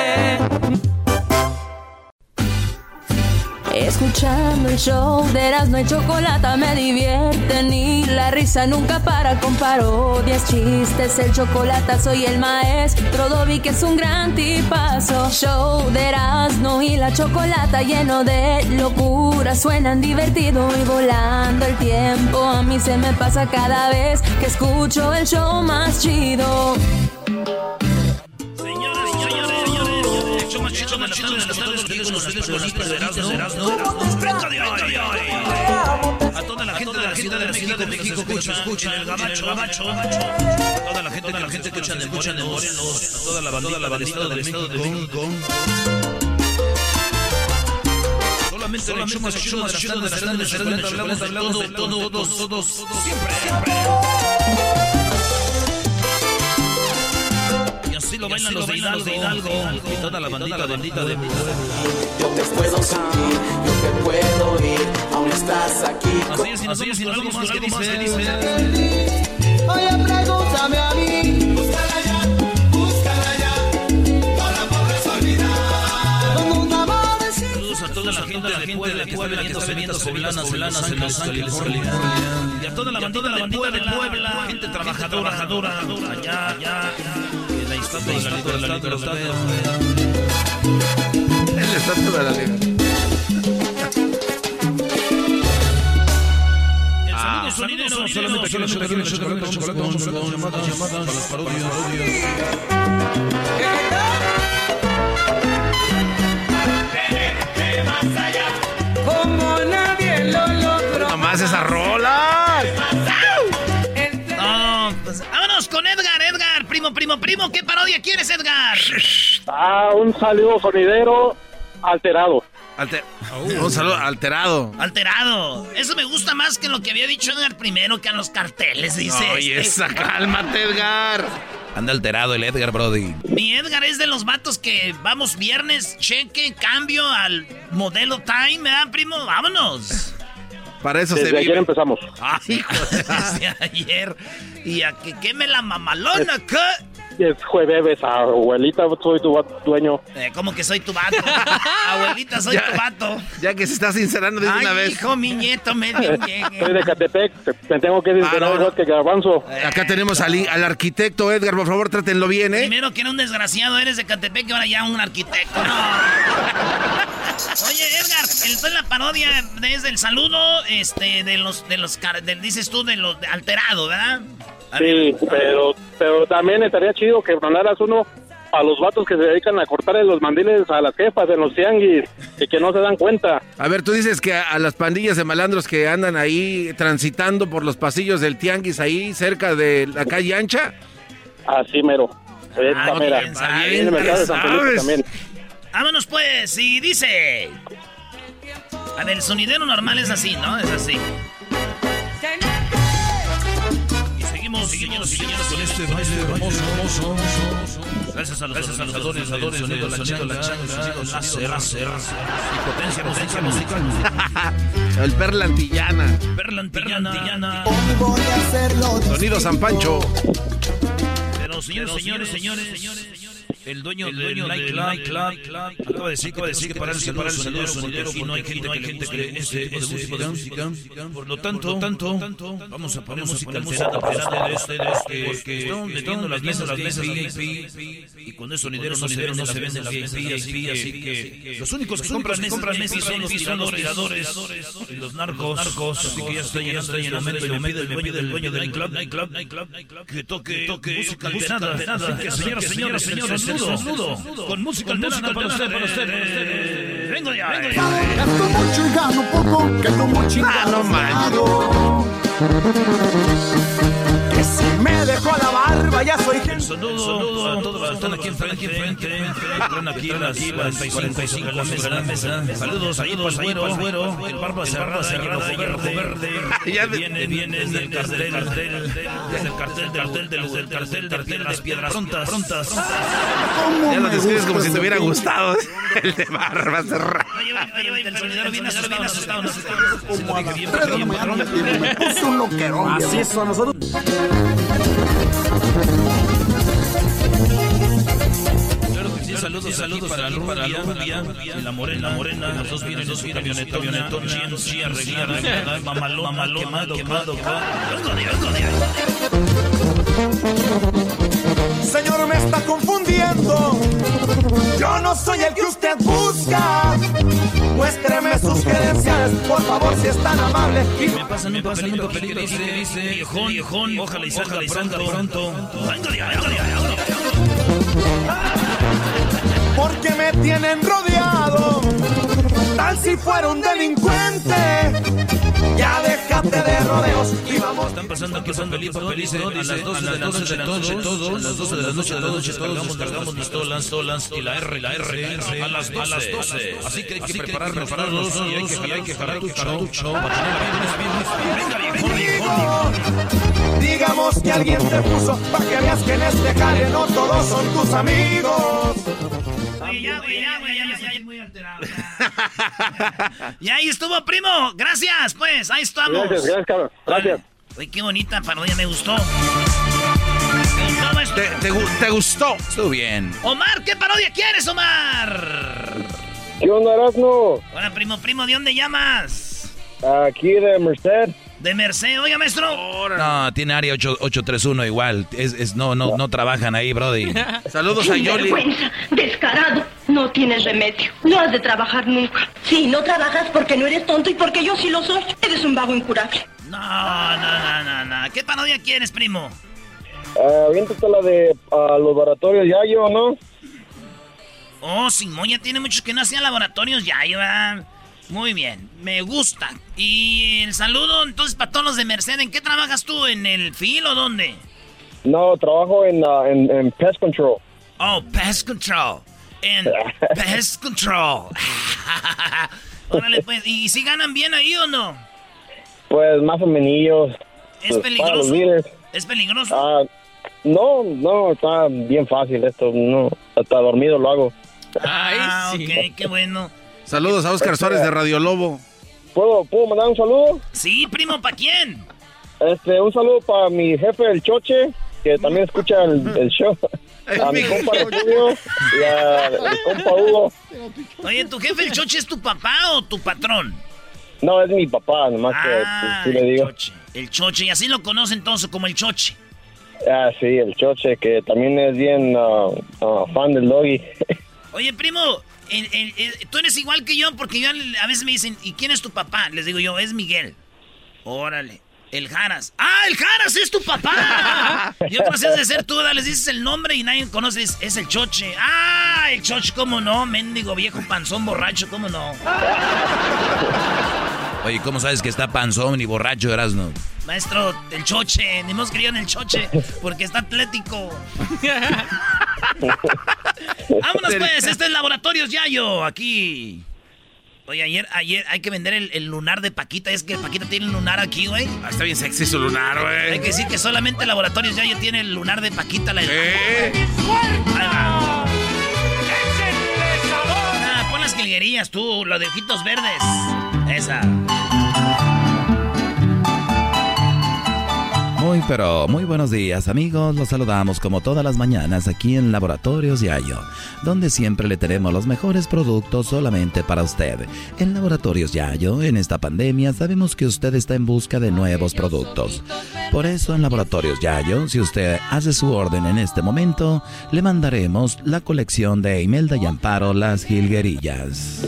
S16: Escuchando el show de Erasmo y Chocolata me divierte ni la risa nunca para con parodias, chistes, el chocolate soy el maestro Dobby que es un gran tipazo. Show de Erasmo y la Chocolata lleno de locura, suenan divertido y volando el tiempo. A mí se me pasa cada vez que escucho el show más chido.
S4: Hecho más chido de las tardes, las tardes, con ustedes, con ustedes, Erasmo. A toda la gente de la ciudad de la Ciudad de México que escucha el gabacho, a toda la gente, la gente que escucha de Morelos, a toda la bandita del estado de México. Solamente el hecho más chido de las tardes, hablamos de todo, todo, todos, todos, siempre, siempre. Así lo bailan los de Hidalgo, y toda la bandita, la bandita de
S1: Yo te puedo sentir, yo te puedo ir, aún estás aquí.
S4: Así es, y nos vamos con algo más que dice.
S1: Oye, pregúntame a mí.
S17: Búscala ya, búscala ya. No la podrás olvidar.
S4: Saludos a toda la gente de Puebla, que está viendo poblanas, poblanas en Los Ángeles, California. Y a toda la bandita de Puebla, gente trabajadora, trabajadora, allá, allá. La estatua de la libertad, de la libertad.
S6: El estatua de la libertad.
S4: El sonido sonidero, solamente solamente aquí en el chocolate, con chocolate, con chocolate, llamadas, llamadas, para las parodias.
S1: Como nadie lo logró.
S6: Nomás esas rolas.
S2: Primo, primo, primo, ¿qué parodia quieres, Edgar?
S3: Ah, un saludo sonidero alterado.
S6: Alter- Un saludo alterado.
S2: Alterado. Eso me gusta más que lo que había dicho Edgar primero, que a los carteles, dice.
S6: Oye,
S2: este.
S6: esa, cálmate, Edgar.
S18: Anda alterado el Edgar, Brody.
S2: Mi Edgar es de los vatos que vamos viernes, cheque, cambio al modelo time, ¿verdad, primo? Vámonos.
S6: Para eso
S3: Desde
S6: se
S3: ayer
S6: vive.
S3: empezamos.
S2: Ay, hijo, (laughs) desde ayer. Y a que queme la mamalona, ¿qué?
S3: Es jueves, abuelita, soy tu dueño.
S2: Eh, ¿Cómo que soy tu vato? Abuelita, soy
S6: Ya.
S2: tu vato.
S6: Ya que se está sincerando de
S2: Ay,
S6: una vez.
S2: hijo, mi nieto me.
S3: Soy de Catepec, te- me tengo que sincerar
S6: Ah, no, no.
S3: igual que Garbanzo.
S6: Acá tenemos al, al arquitecto Edgar, por favor, trátenlo bien, ¿eh?
S2: Primero que era un desgraciado, eres de Catepec y ahora ya un arquitecto. No. Oye, Edgar, entonces la parodia desde el saludo, este, de los, de los, dices tú, de los de alterado, ¿verdad?
S3: Sí, pero, pero también estaría chido que mandaras uno a los vatos que se dedican a cortarle los mandiles a las jefas en los tianguis y que no se dan cuenta.
S6: A ver, tú dices que a, a las pandillas de malandros que andan ahí transitando por los pasillos del tianguis ahí cerca de la calle ancha.
S3: Así mero.
S2: Ah,
S3: mera.
S2: bien,
S3: Ahí
S2: bien, Vámonos pues, y dice... A ver, el sonidero normal es así, ¿no? Es así. Y seguimos, seguimos, seguimos con este baile hermoso. Gracias a los organizadores, organizadores, sonido, la changa, la y potencia, potencia musical.
S6: El Perla Antillana.
S2: Perla antillana.
S1: Voy a hacerlo.
S6: Sonido San Pancho.
S2: Pero señores, señores, señores, el dueño del nightclub acaba de decir que tenemos que parar el el sonidero, porque no hay gente, que le guste tipo de música. Por lo tanto, vamos a poner música alterada para ustedes, porque estamos metiendo las mesas, las mesas VIP, y con sonidero no se venden, las VIP, así que los únicos que compran mesas son los tiradores, y los narcos, así que ya está llegando el momento, el momento, el dueño del nightclub, que toque, música alterada, alterada, que señoras, señores, señores, el saludo, con música alterada para ustedes, para ustedes. Vengo ya, vengo ya.
S1: Gasto mucho y gano poco, que no mucho y
S6: Ah, no
S1: gano Que si dejó la barba ya soy gente.
S2: Saludo a todos los que están aquí enfrente, aquí enfrente, están aquí en las 45 la mesa, la mesa. Saludos ahí para el güero, güero, el barba cerrada, cerrada, verde, verde. Viene, viene desde el cartel, desde el cartel, desde el cartel, del del cartel, de las piedras prontas, prontas.
S6: Ya lo describes como si te hubiera gustado. El de barba cerrada.
S2: El sonidero bien asustado, bien asustado.
S1: Como
S2: saludos, saludos para Rubia, y la morena, morena, los dos vienen en su camioneta, camionetón, GMC, arreglada, mamalón, mamalón, quemado, quemado.
S1: Señor, me está confundiendo. Yo no soy el que usted busca. Muéstreme sus credenciales, por favor, si es tan amable. Y
S2: Me pasan un papelito, papelito, dice, dice, viejón, viejón, ojalá y salga pronto, pronto. Vengo de, vengo de, vengo de.
S19: Porque me tienen rodeado. Tal si fuera un delincuente, ya déjate de rodeos y vamos.
S20: Están pasando aquí son felices, felices, a las 12 de la noche, todos, todos, a las 12 de la noche, todos descargamos, cargamos pistolas, pistolas, y la R, la R, la R, a las 12. Así que hay que preparar, prepararnos, y hay que jalar, hay que jalar tu cartucho, para tener bien,
S19: Digamos que alguien te puso, para que veas que en este jale no todos son tus amigos.
S2: Ya, güey, ya, güey, ya, ya, ya, muy alterado. (laughs) Y ahí estuvo, primo. Gracias, pues. Ahí estamos.
S21: Gracias, gracias, cabrón. Gracias.
S2: Uy, qué bonita parodia, me gustó.
S6: ¿Te, te, gu- te gustó?
S4: Estuvo bien.
S2: Omar, ¿qué parodia quieres, Omar?
S21: ¿Qué onda, Erasmo?
S2: Hola, primo, primo, ¿de dónde llamas?
S21: Aquí de Merced.
S2: De Merced, oiga, maestro.
S4: No, tiene área 8, 831 igual. Es, es, no, no, no trabajan ahí, Brody. (laughs)
S6: Saludos a Yoli.
S22: Vergüenza, descarado. No tienes remedio. No has de trabajar nunca. Sí, no trabajas porque no eres tonto y porque yo sí lo soy. Eres un vago incurable.
S2: No, no, no, no, no. ¿Qué parodia quieres, primo?
S21: Aviéntate la de ah, los laboratorios Yayo, ¿no?
S2: Oh, Simón ya tiene muchos que no hacían laboratorios ya, ¿verdad? Muy bien, me gusta. Y el saludo entonces para todos los de Merced. ¿En qué trabajas tú? ¿En el fil o dónde?
S21: No, trabajo en, ah, en, en Pest Control.
S2: Oh, Pest Control. En (laughs) Pest Control. (laughs) Órale, pues. ¿Y si ganan bien ahí o no?
S21: Pues más o menos.
S2: ¿Es
S21: pues, para
S2: peligroso? ¿Es peligroso?
S21: Ah, no, no, está bien fácil esto. No, hasta dormido lo hago.
S2: ah, ok, qué bueno.
S6: Saludos a Oscar Suárez de Radio Lobo.
S21: ¿Puedo, ¿Puedo mandar un saludo?
S2: Sí, primo, ¿para quién?
S21: Este, un saludo para mi jefe, el Choche, que también escucha el, (laughs) el show. A mi compa Refugio y a el compa Hugo.
S2: Oye, ¿tu jefe el choche es tu papá o tu patrón?
S21: No, es mi papá, nomás
S2: Ah,
S21: que pues, sí le digo.
S2: El choche, y así lo conoce entonces como el choche.
S21: Ah, sí, el Choche, que también es bien ah, ah, fan del doggy. (laughs)
S2: Oye, primo, tú eres igual que yo porque yo a veces me dicen, ¿y quién es tu papá? Les digo yo, es Miguel. Órale. El Jaras. ¡Ah, el Jaras es tu papá! (laughs) Yo no sé de ser tú, les dices el nombre y nadie conoce, es, es el Choche. ¡Ah, el Choche, cómo no! Mendigo viejo panzón borracho, cómo no.
S4: Oye, ¿cómo sabes que está panzón y borracho, Erasno?
S2: Maestro, el Choche, ni hemos querido en el Choche porque está atlético. (laughs) Vámonos pues, este es Laboratorios Yayo, aquí. Oye, ayer, ayer hay que vender el, el lunar de Paquita. Es que Paquita tiene el lunar aquí, güey.
S6: Ah, está bien sexy su lunar, güey.
S2: Hay que decir que solamente Laboratorios Yayo tiene el lunar de Paquita. La
S6: ¿Eh?
S2: Ah, pon las jilguerillas tú, los de ojitos verdes.
S4: Muy pero muy buenos días amigos, los saludamos como todas las mañanas aquí en Laboratorios Yayo, donde siempre le tenemos los mejores productos solamente para usted. En Laboratorios Yayo, en esta pandemia, sabemos que usted está en busca de nuevos productos. Por eso en Laboratorios Yayo, si usted hace su orden en este momento, le mandaremos la colección de Imelda y Amparo Las Jilguerillas.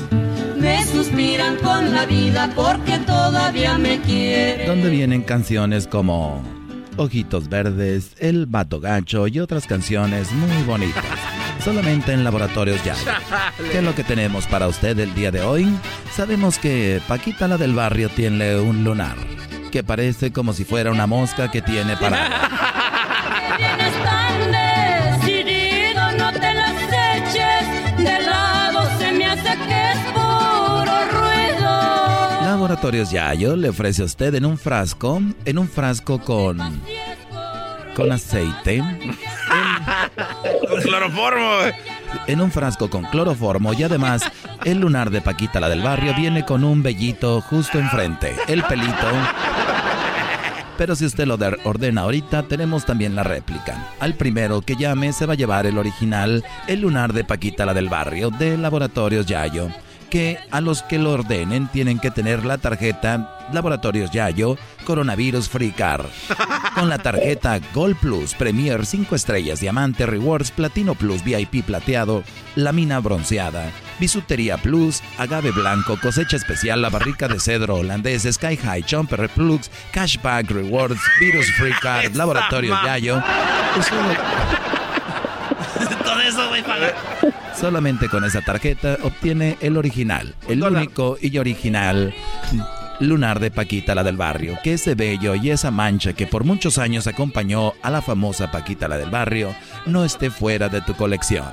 S16: Me suspiran con la vida porque todavía me quieren.
S4: donde vienen canciones como Ojitos Verdes, El Vato Gacho y otras canciones muy bonitas. (laughs) Solamente en Laboratorios Ya. ¿Qué es lo que tenemos para usted el día de hoy? Sabemos que Paquita la del barrio tiene un lunar, que parece como si fuera una mosca que tiene parada. (laughs) Laboratorios Yayo le ofrece a usted en un frasco, en un frasco con con aceite,
S6: Con cloroformo, güey.
S4: en un frasco con cloroformo y además el lunar de Paquita la del barrio viene con un vellito justo enfrente, el pelito. Pero si usted lo de- ordena ahorita, tenemos también la réplica. Al primero que llame se va a llevar el original, el lunar de Paquita la del barrio, de Laboratorios Yayo. Que a los que lo ordenen tienen que tener la tarjeta Laboratorios Yayo Coronavirus Free Card. Con la tarjeta Gold Plus, Premier 5 estrellas, Diamante Rewards, Platino Plus, VIP plateado, Lamina bronceada, Bisutería Plus, Agave Blanco, Cosecha Especial, La Barrica de Cedro Holandés, Sky High, Jumper Plus, Cashback Rewards, Virus Free Card, (laughs) Laboratorios Yayo. Usted
S2: de eso, güey, para...
S4: Solamente con esa tarjeta obtiene el original, el único y original lunar de Paquita la del barrio, que ese bello y esa mancha que por muchos años acompañó a la famosa Paquita la del barrio no esté fuera de tu colección.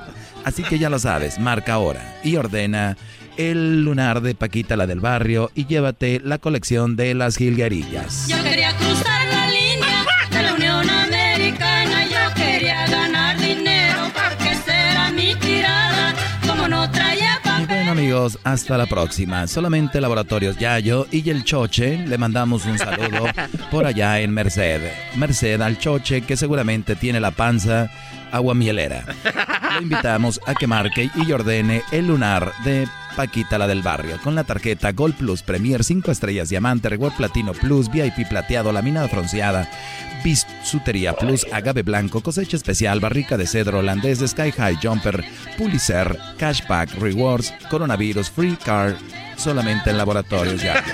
S4: Así que ya lo sabes, marca ahora y ordena el lunar de Paquita la del barrio y llévate la colección de las jilguerillas.
S16: Yo quería cruzar
S4: amigos, hasta la próxima. Solamente Laboratorios Yayo y el Choche le mandamos un saludo (laughs) por allá en Merced. Merced al Choche que seguramente tiene la panza aguamielera. Lo invitamos a que marque y ordene el lunar de Paquita la del barrio con la tarjeta Gold Plus Premier 5 estrellas diamante Reward Platino Plus VIP plateado laminada bronceada Bisutería Plus agave blanco cosecha especial barrica de cedro holandés Sky High Jumper Pulitzer Cashback Rewards Coronavirus Free Car solamente en laboratorios ya.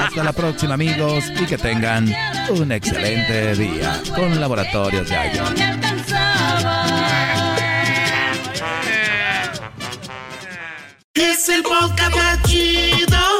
S4: Hasta la próxima amigos y que tengan un excelente día con laboratorios ya.
S1: Es el podcast más chido.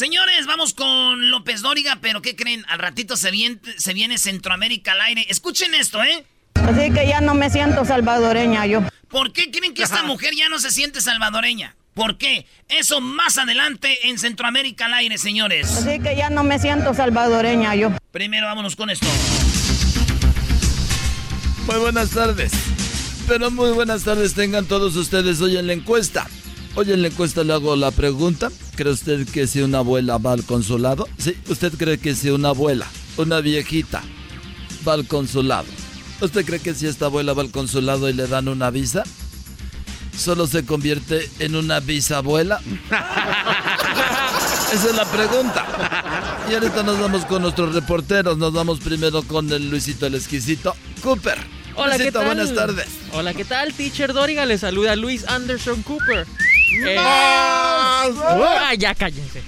S2: Señores, vamos con López Dóriga, pero ¿qué creen? Al ratito se viene, se viene Centroamérica al aire. Escuchen esto, ¿eh?
S23: Así que ya no me siento salvadoreña yo.
S2: ¿Por qué creen que esta mujer ya no se siente salvadoreña? ¿Por qué? Eso más adelante en Centroamérica al aire, señores.
S23: Así que ya no me siento salvadoreña yo.
S2: Primero vámonos con esto.
S24: Muy buenas tardes. Pero muy buenas tardes tengan todos ustedes hoy en la encuesta. Hoy en la encuesta le hago la pregunta. ¿Cree usted que si una abuela va al consulado? Sí, ¿usted cree que si una abuela, una viejita, va al consulado? ¿Usted cree que si esta abuela va al consulado y le dan una visa? ¿Solo se convierte en una bisabuela? (laughs) Esa es la pregunta. Y ahorita nos vamos con nuestros reporteros. Nos vamos primero con el Luisito el Exquisito. Cooper.
S12: Hola, ¿qué
S24: Luisito,
S12: tal?
S24: buenas tardes.
S12: Hola, ¿qué tal? Teacher Doriga le saluda Luis Anderson Cooper. Eh,
S1: ¡Más!
S12: ah, ya cállense.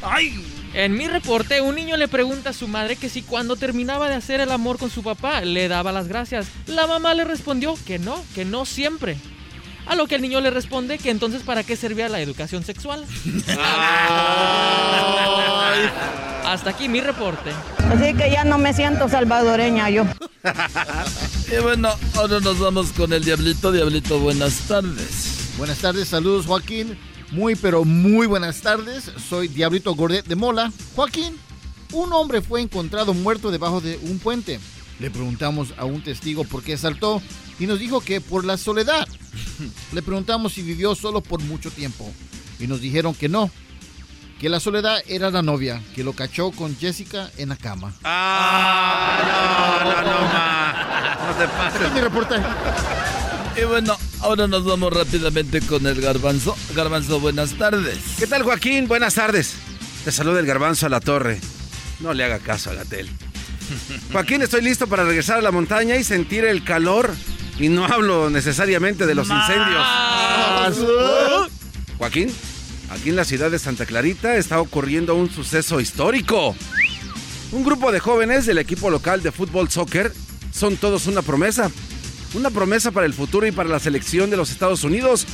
S12: En mi reporte, un niño le pregunta a su madre que si cuando terminaba de hacer el amor con su papá le daba las gracias. La mamá le respondió que no, que no siempre. A lo que el niño le responde que entonces para qué servía la educación sexual. Hasta aquí mi reporte.
S23: Así que ya no me siento salvadoreña yo.
S24: Y bueno, ahora nos vamos con el Diablito. Diablito, buenas tardes.
S25: Buenas tardes, saludos Joaquín. Muy pero muy buenas tardes. Soy Diablito Gordet de Mola. Joaquín, un hombre fue encontrado muerto debajo de un puente. Le preguntamos a un testigo por qué saltó y nos dijo que por la soledad. (laughs) Le preguntamos si vivió solo por mucho tiempo y nos dijeron que no, que la soledad era la novia que lo cachó con Jessica en la cama.
S6: Ah, no, no, no, ma. No te pases.
S25: mi reportaje.
S24: Y bueno, ahora nos vamos rápidamente con el Garbanzo. Garbanzo, buenas tardes.
S6: ¿Qué tal, Joaquín? Buenas tardes. Te saluda el garbanzo a la torre. No le haga caso a Gatel. (laughs) Joaquín, estoy listo para regresar a la montaña y sentir el calor. Y no hablo necesariamente de los incendios. Joaquín, aquí en la ciudad de Santa Clarita está ocurriendo un suceso histórico. Un grupo de jóvenes del equipo local de fútbol soccer son todos una promesa. Una promesa para el futuro y para la selección de los Estados Unidos.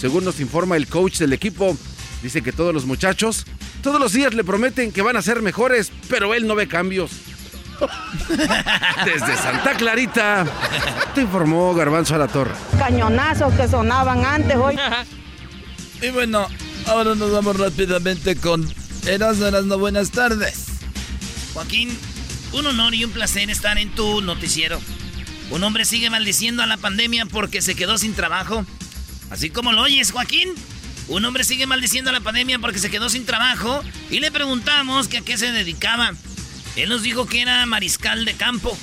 S6: Según nos informa el coach del equipo, dice que todos los muchachos todos los días le prometen que van a ser mejores, pero él no ve cambios. Desde Santa Clarita, te informó Garbanzo a la Torre.
S23: Cañonazos que sonaban antes hoy.
S24: Y bueno, ahora nos vamos rápidamente con Erasmo, Erasmo, buenas tardes.
S2: Joaquín, un honor y un placer estar en tu noticiero. Un hombre sigue maldiciendo a la pandemia porque se quedó sin trabajo. Así como lo oyes, Joaquín. Un hombre sigue maldiciendo a la pandemia porque se quedó sin trabajo y le preguntamos a qué se dedicaba. Él nos dijo que era mariscal de campo.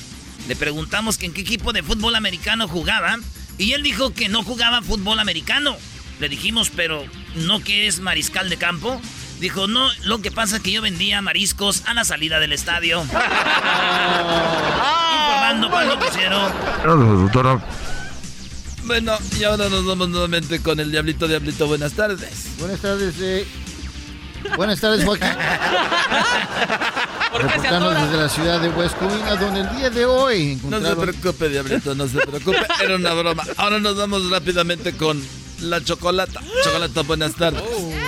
S2: Le preguntamos en qué equipo de fútbol americano jugaba y él dijo que no jugaba fútbol americano. Le dijimos, pero ¿no que es mariscal de campo? Dijo, no, lo que pasa es que yo vendía mariscos a la salida del estadio. (laughs) Informando para el noticiero.
S4: Bueno, y ahora nos vamos nuevamente con el Diablito Diablito. Buenas tardes.
S25: Buenas tardes, eh. Buenas tardes, Joaquín. (laughs) Reportando desde la ciudad de West Covina, donde el día de hoy encontraron...
S4: No se preocupe, Diablito, no se preocupe. (laughs) Era una broma. Ahora nos vamos rápidamente con la chocolata. Chocolata, buenas tardes.
S26: Oh.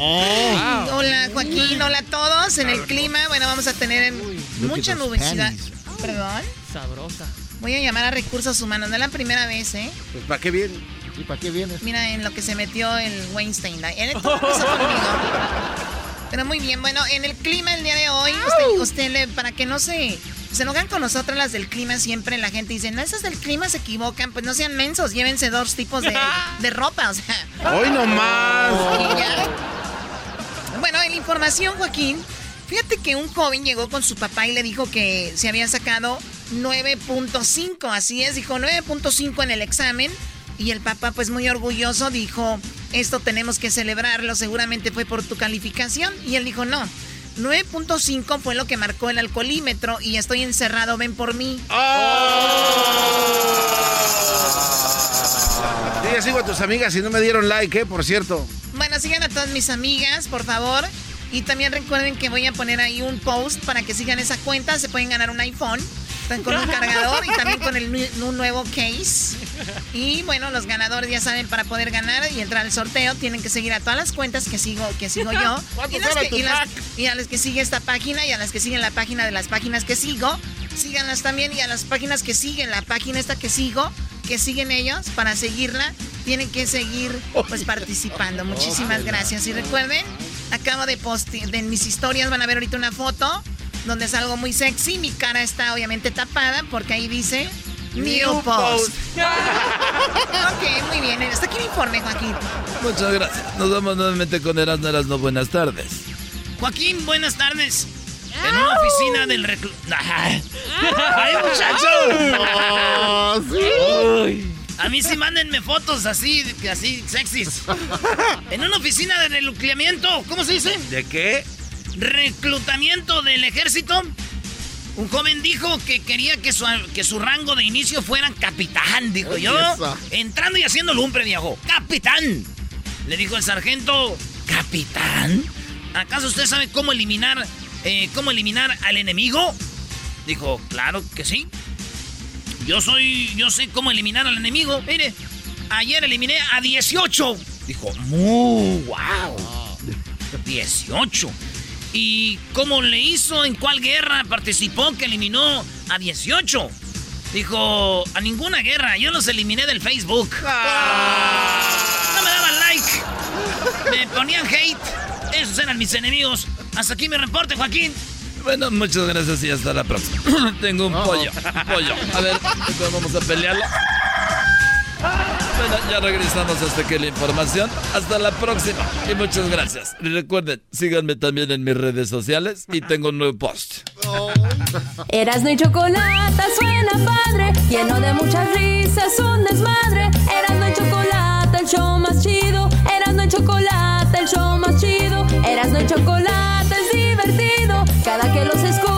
S26: Hola Joaquín, hola a todos. En el clima, bueno, vamos a tener mucha nubosidad. Perdón.
S12: Sabrosa.
S26: Voy a llamar a recursos humanos, no es la primera vez, ¿eh?
S6: Pues ¿para qué viene?
S25: ¿Y para qué vienes?
S26: Mira en lo que se metió el Weinstein. Él (laughs) Pero muy bien, bueno, en el clima el día de hoy, usted, usted le, para que no se, se enojan con nosotras las del clima, siempre la gente dice, no, esas del clima se equivocan, pues no sean mensos, llévense dos tipos de, (laughs) de ropa, o sea.
S6: ¡Hoy nomás!
S26: Bueno, en la información, Joaquín, fíjate que un joven llegó con su papá y le dijo que se había sacado 9.5, así es, dijo 9.5 en el examen. Y el papá, pues muy orgulloso, dijo, esto tenemos que celebrarlo, seguramente fue por tu calificación. Y él dijo, no, 9.5 fue lo que marcó el alcoholímetro y estoy encerrado, ven por mí.
S6: Sí, sigo a tus amigas y no me dieron like, ¿eh? Por cierto.
S26: Bueno, sigan a todas mis amigas, por favor. Y también recuerden que voy a poner ahí un post para que sigan esa cuenta. Se pueden ganar un iPhone con un cargador y también con el, un nuevo case. Y bueno, los ganadores ya saben, para poder ganar y entrar al sorteo, tienen que seguir a todas las cuentas que sigo, que sigo yo. (laughs) Y, las que, y, a las que sigue esta página y a las que siguen la página de las páginas que sigo, síganlas también. Y a las páginas que siguen la página esta que sigo, que siguen ellos, para seguirla, tienen que seguir pues participando. Muchísimas gracias. Y recuerden, acabo de postear, en mis historias van a ver ahorita una foto donde es algo muy sexy. Mi cara está obviamente tapada porque ahí dice New Post. (laughs) ok, muy bien. Hasta aquí el informe, Joaquín.
S4: Muchas gracias. Nos vamos nuevamente con Erasmo Erasmo. Buenas tardes.
S2: Joaquín, buenas tardes. En una oficina del reclu... (laughs) ¡Ay, muchachos! (laughs) A mí sí mándenme fotos así, así sexys. En una oficina de reclutamiento, ¿cómo se dice?
S6: ¿De qué?
S2: Reclutamiento del ejército, un joven dijo que quería que su, que su rango de inicio fuera capitán, dijo yo. Entrando y haciendo lumbre, dijo, capitán. Le dijo el sargento, capitán. ¿Acaso usted sabe cómo eliminar, eh, cómo eliminar al enemigo? Dijo, claro que sí. Yo soy, yo sé cómo eliminar al enemigo. Mire, ayer eliminé a 18. Dijo, ¡mu! ¡Wow! 18. ¿Y cómo le hizo? ¿En cuál guerra participó que eliminó a 18? Dijo, a ninguna guerra, yo los eliminé del Facebook. Ah. No me daban like. Me ponían hate. Esos eran mis enemigos. Hasta aquí mi reporte, Joaquín.
S4: Bueno, muchas gracias y hasta la próxima. (clears throat) Tengo un pollo, un pollo. A ver, vamos a pelearlo. Bueno, ya regresamos hasta que la información. Hasta la próxima y muchas gracias. Recuerden, síganme también en mis redes sociales y tengo un nuevo post. (laughs)
S16: Erasno y chocolate suena padre, lleno de muchas risas, un desmadre. Erasno y chocolate, el show más chido. Erasno y chocolate, el show más chido. Erasno y chocolate es divertido. Cada que los escucho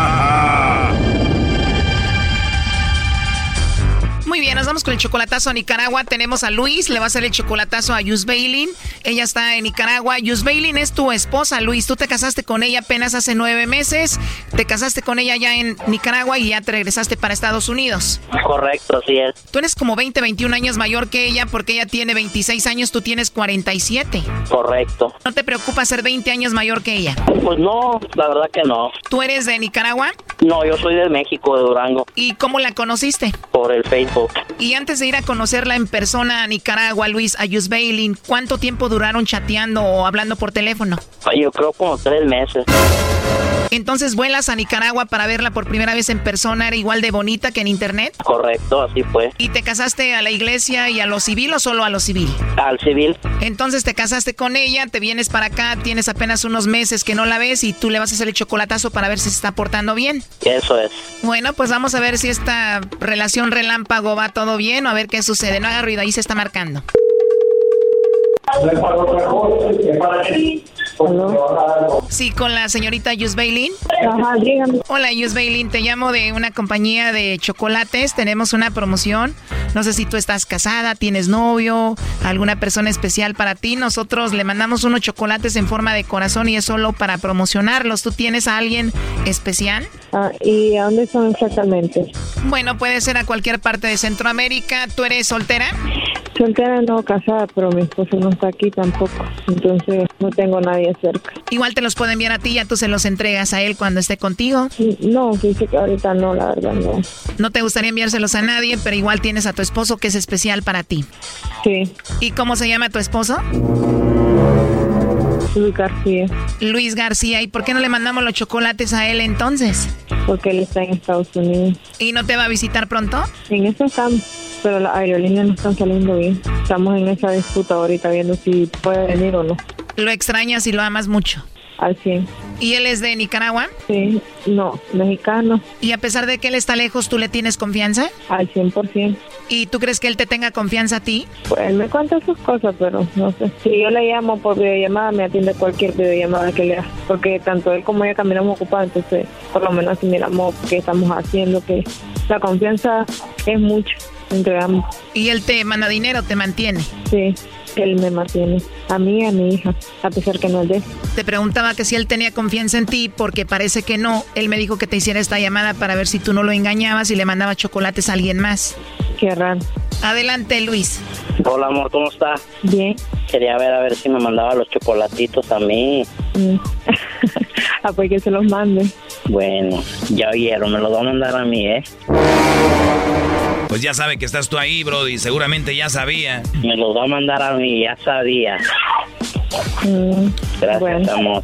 S26: bien, nos vamos con el chocolatazo a Nicaragua. Tenemos a Luis, le va a hacer el chocolatazo a Yus Bailin. Ella está en Nicaragua. Yus Bailin es tu esposa, Luis. Tú te casaste con ella apenas hace nueve meses. Te casaste con ella ya en Nicaragua y ya te regresaste para Estados Unidos.
S27: Correcto, así es.
S26: Tú eres como 20, 21 años mayor que ella porque ella tiene 26 años, tú tienes 47.
S27: Correcto.
S26: ¿No te preocupa ser 20 años mayor que ella?
S27: Pues no, la verdad que no.
S26: ¿Tú eres de Nicaragua?
S27: No, yo soy de México, de Durango.
S26: ¿Y cómo la conociste?
S27: Por el Facebook.
S26: Y antes de ir a conocerla en persona a Nicaragua, Luis, a Bailin, ¿cuánto tiempo duraron chateando o hablando por teléfono?
S27: Yo creo como tres meses.
S26: Entonces vuelas a Nicaragua para verla por primera vez en persona, ¿era igual de bonita que en internet?
S27: Correcto, así fue.
S26: ¿Y te casaste a la iglesia y a lo civil o solo a lo civil?
S27: Al civil.
S26: Entonces te casaste con ella, te vienes para acá, tienes apenas unos meses que no la ves y tú le vas a hacer el chocolatazo para ver si se está portando bien.
S27: Eso es.
S26: Bueno, pues vamos a ver si esta relación relámpago va todo bien o a ver qué sucede. No haga ruido, ahí se está marcando. Sí, con la señorita Yus Bailin.
S28: Ajá, dígame.
S26: Hola, Yus Bailin. Te llamo de una compañía de chocolates. Tenemos una promoción. No sé si tú estás casada, tienes novio, alguna persona especial para ti. Nosotros le mandamos unos chocolates en forma de corazón y es solo para promocionarlos. ¿Tú tienes a alguien especial?
S28: Ah, ¿Y a dónde son exactamente?
S26: Bueno, puede ser a cualquier parte de Centroamérica. ¿Tú eres soltera?
S28: Soltera no, casada, pero mi esposo no está aquí tampoco. Entonces no tengo nadie cerca.
S26: Igual te los puedo enviar a ti, ya tú se los entregas a él cuando esté contigo.
S28: No, dice que ahorita no, la verdad no.
S26: No te gustaría enviárselos a nadie, pero igual tienes a tu esposo que es especial para ti.
S28: Sí.
S26: ¿Y cómo se llama tu esposo?
S28: Luis García.
S26: Luis García. ¿Y por qué no le mandamos los chocolates a él entonces?
S28: Porque él está en Estados Unidos.
S26: ¿Y no te va a visitar pronto?
S28: En eso estamos, pero las aerolíneas no están saliendo bien. Estamos en esa disputa ahorita viendo si puede venir o no.
S26: Lo extrañas y lo amas mucho.
S28: Al 100.
S26: ¿Y él es de Nicaragua?
S28: Sí, no, mexicano.
S26: ¿Y a pesar de que él está lejos, tú le tienes confianza?
S28: Al 100%.
S26: ¿Y tú crees que él te tenga confianza a ti?
S28: Pues él me cuenta sus cosas, pero no sé. Si yo le llamo por videollamada, me atiende cualquier videollamada que le haga. Porque tanto él como ella caminamos ocupados, entonces por lo menos si miramos qué estamos haciendo, que la confianza es mucho entre ambos.
S26: ¿Y él te manda dinero, te mantiene?
S28: Sí, él me mantiene. A mí y a mi hija, a pesar que no es de él.
S26: Te preguntaba que si él tenía confianza en ti, porque parece que no. Él me dijo que te hiciera esta llamada para ver si tú no lo engañabas y le mandaba chocolates a alguien más.
S28: Qué raro.
S26: Adelante, Luis.
S27: Hola, amor, ¿cómo está?
S28: Bien.
S27: Quería ver a ver si me mandaba los chocolatitos a mí.
S28: Mm. (laughs) ah, pues que se los mande.
S27: Bueno, ya oyeron, me los va a mandar a mí, ¿eh?
S2: Pues ya sabe que estás tú ahí, Brody. Seguramente ya sabía.
S27: Me los va a mandar a mí, ya sabía.
S28: Mm,
S27: Gracias,
S28: bueno.
S27: amor.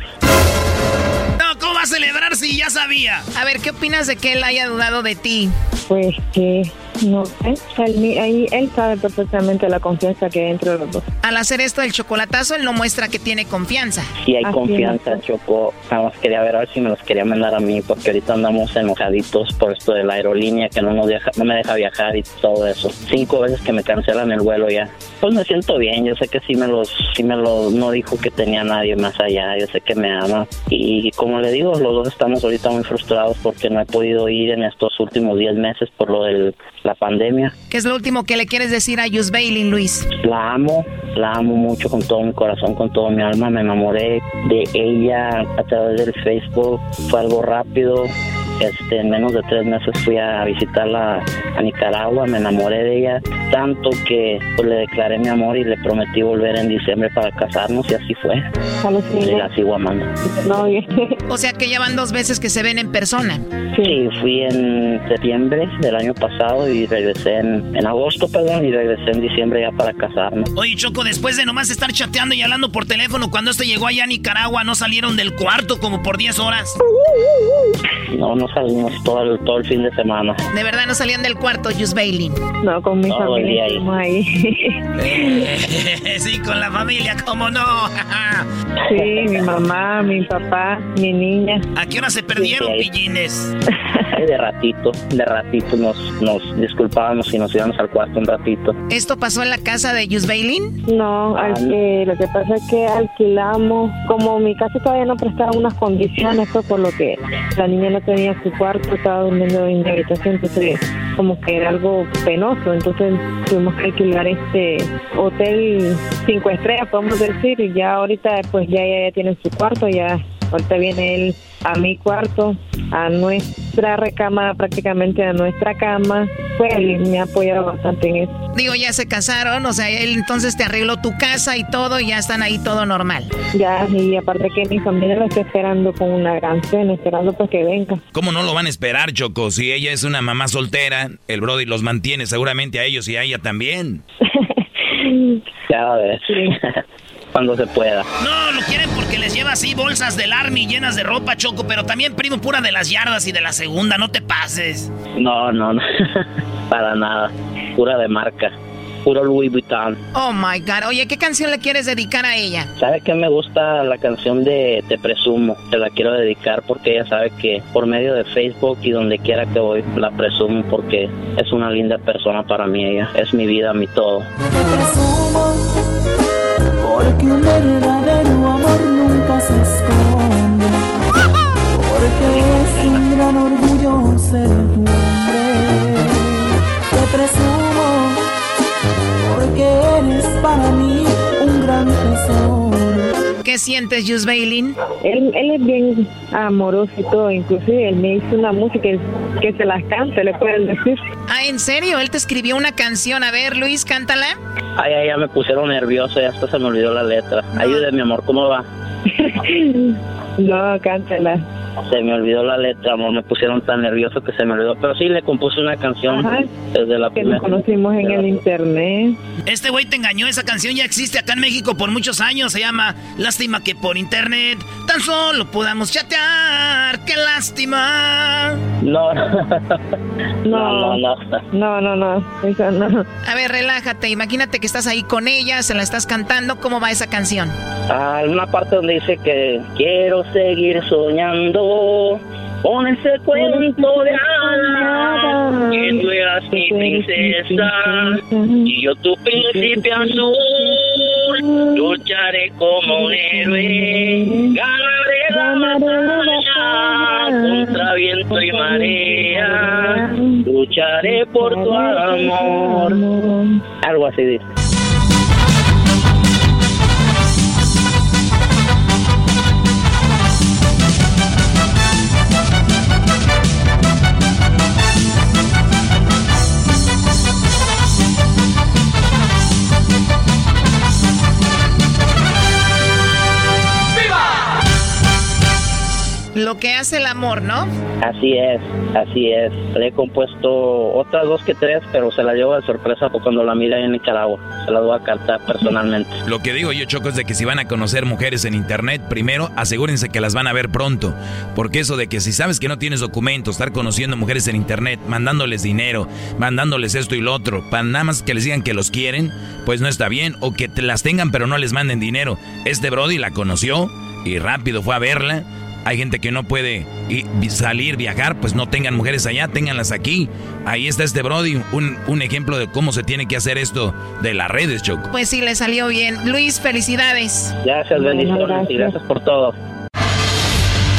S2: No, ¿cómo va a celebrar si ya sabía?
S26: A ver, ¿qué opinas de que él haya dudado de ti?
S28: Pues que no sé. Él, mi- ahí, él sabe perfectamente la confianza que hay entre los dos.
S26: Al hacer esto del chocolatazo, él no muestra que tiene confianza.
S27: Sí hay
S28: Así
S27: confianza,
S28: es.
S27: Choco. Nada más quería ver a ver si me los quería mandar a mí, porque ahorita andamos enojaditos por esto de la aerolínea que no nos deja, no me deja viajar y todo eso. Cinco veces que me cancelan el vuelo ya. Pues me siento bien, yo sé que sí me los, sí me lo, no dijo que tenía nadie más allá, yo sé que me ama. Y como le digo, los dos estamos ahorita muy frustrados porque no he podido ir en estos últimos 10 meses por lo de la pandemia.
S26: ¿Qué es lo último que le quieres decir a Yus Bailin, Luis?
S27: La amo, la amo mucho con todo mi corazón, con todo mi alma. Me enamoré de ella a través del Facebook. Fue algo rápido. Este, en menos de tres meses fui a visitarla a Nicaragua. Me enamoré de ella tanto que pues, le declaré mi amor y le prometí volver en diciembre para casarnos y así fue. Y la sigo amando.
S26: O sea que ya van dos veces que se ven en persona.
S27: Sí, fui en septiembre del año pasado y regresé en, en agosto, perdón, y regresé en diciembre ya para casarnos.
S2: Oye, Choco, después de nomás estar chateando y hablando por teléfono, cuando este llegó allá a Nicaragua, ¿no salieron del cuarto como por 10 horas?
S27: No, no salimos todo el, todo el fin de semana.
S26: De verdad no salían del cuarto, Yus Bailin.
S28: No, con mi
S27: Todo el
S28: familia
S27: día ahí.
S28: ahí. (laughs)
S2: sí, con la familia, ¿cómo no? (laughs)
S28: sí, mi mamá, mi papá, mi niña.
S2: ¿A qué hora se perdieron,
S27: Sí,
S2: pillines?
S27: De ratito, de ratito nos, nos disculpábamos y nos íbamos al cuarto un ratito.
S26: ¿Esto pasó en la casa de Yus Bailin?
S28: No, al que- lo que pasa es que alquilamos, como mi casa todavía no prestaba unas condiciones, fue por lo que la niña no tenía su cuarto, estaba durmiendo en mi habitación, entonces como que era algo penoso, entonces tuvimos que alquilar este hotel cinco estrellas, podemos decir, y ya ahorita pues ya ella ya tiene su cuarto, ya ahorita viene él a mi cuarto, a nuestra recámara, prácticamente a nuestra cama, pues él me ha apoyado bastante en eso.
S26: Digo, ya se casaron, o sea, él entonces te arregló tu casa y todo, y ya están ahí todo normal.
S28: Ya, y aparte que mi familia lo está esperando con una gran cena, esperando pues que venga.
S4: ¿Cómo no lo van a esperar, Choco? Si ella es una mamá soltera, el Brody los mantiene seguramente a ellos y a ella también. (laughs)
S27: Ya a ver. Cuando se pueda.
S2: No, lo quieren porque les lleva así bolsas del Army llenas de ropa, Choco, pero también primo pura de las yardas y de la segunda, no te pases.
S27: No, no, no. (laughs) Para nada. Pura de marca. Puro Louis Vuitton.
S26: Oh my God. Oye, ¿qué canción le quieres dedicar a ella?
S27: ¿Sabe que me gusta la canción de Te Presumo? Te la quiero dedicar porque ella sabe que por medio de Facebook y donde quiera que voy la presumo porque es una linda persona para mí ella. Es mi vida, mi todo.
S29: Porque un verdadero amor nunca se esconde. Porque es un gran orgullo ser tu hombre. Te presumo porque eres para mí.
S26: ¿Qué sientes, Jus Bailin?
S28: Él, él es bien amoroso y todo, inclusive él me hizo una música que se las cante, le pueden decir.
S26: Ah, ¿en serio? Él te escribió una canción. A ver, Luis, cántala.
S27: Ay, ay, ya me pusieron nervioso y hasta se me olvidó la letra. Ayúdeme, amor, ¿cómo va? (laughs)
S28: no, cántala.
S27: Se me olvidó la letra, amor, me pusieron tan nervioso que se me olvidó. Pero sí, le compuse una canción
S28: Ajá.
S27: desde la
S28: Que
S27: primera.
S28: nos conocimos en el internet.
S2: Este güey te engañó, esa canción ya existe acá en México por muchos años, se llama Lástima que por internet tan solo podamos chatear, qué lástima.
S27: No, (laughs)
S28: No,
S27: no, no.
S28: no, no, no.
S26: A ver, relájate. Imagínate que estás ahí con ella, se la estás cantando. ¿Cómo va esa canción?
S27: Ah, una parte donde dice que quiero seguir soñando con ese cuento de hadas que tú eras mi princesa y yo tu príncipe azul. Lucharé como un héroe ganaré la batalla contra viento y marea. lucharé por tu amor. Algo así dice
S26: Lo que hace el amor, ¿no?
S27: Así es, así es. Le he compuesto otras dos que tres, pero se la llevo de sorpresa por cuando la mira en Nicaragua. Se la voy a cantar personalmente.
S4: Lo que digo yo, Choco, es de que si van a conocer mujeres en internet, primero asegúrense que las van a ver pronto. Porque eso de que si sabes que no tienes documentos, estar conociendo mujeres en internet, mandándoles dinero, mandándoles esto y lo otro, para nada más que les digan que los quieren, pues no está bien. O que te las tengan pero no les manden dinero. Este Brody la conoció y rápido fue a verla. Hay gente que no puede salir, viajar, pues no tengan mujeres allá, ténganlas aquí. Ahí está este Brody, un, un ejemplo de cómo se tiene que hacer esto de las redes, Choco.
S26: Pues sí, le salió bien. Luis, felicidades.
S27: Gracias, bendiciones y gracias por todo.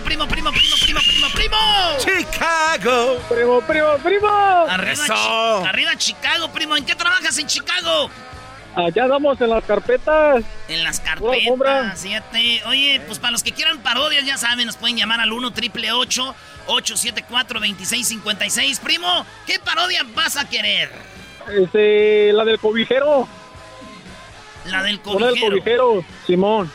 S2: Primo, primo, primo, primo, primo, primo, primo.
S3: Chicago. Primo, primo, primo.
S2: Arriba, Chi- arriba Chicago, primo. ¿En qué trabajas en Chicago?
S3: Allá andamos en las carpetas.
S2: En las carpetas, fíjate. Oye, pues para los que quieran parodias, ya saben, nos pueden llamar al 1 triple 874 2656 Primo, ¿qué parodia vas a querer?
S3: Este, la del cobijero.
S2: La del
S3: Una del
S2: cobijero.
S3: cobijero, Simón.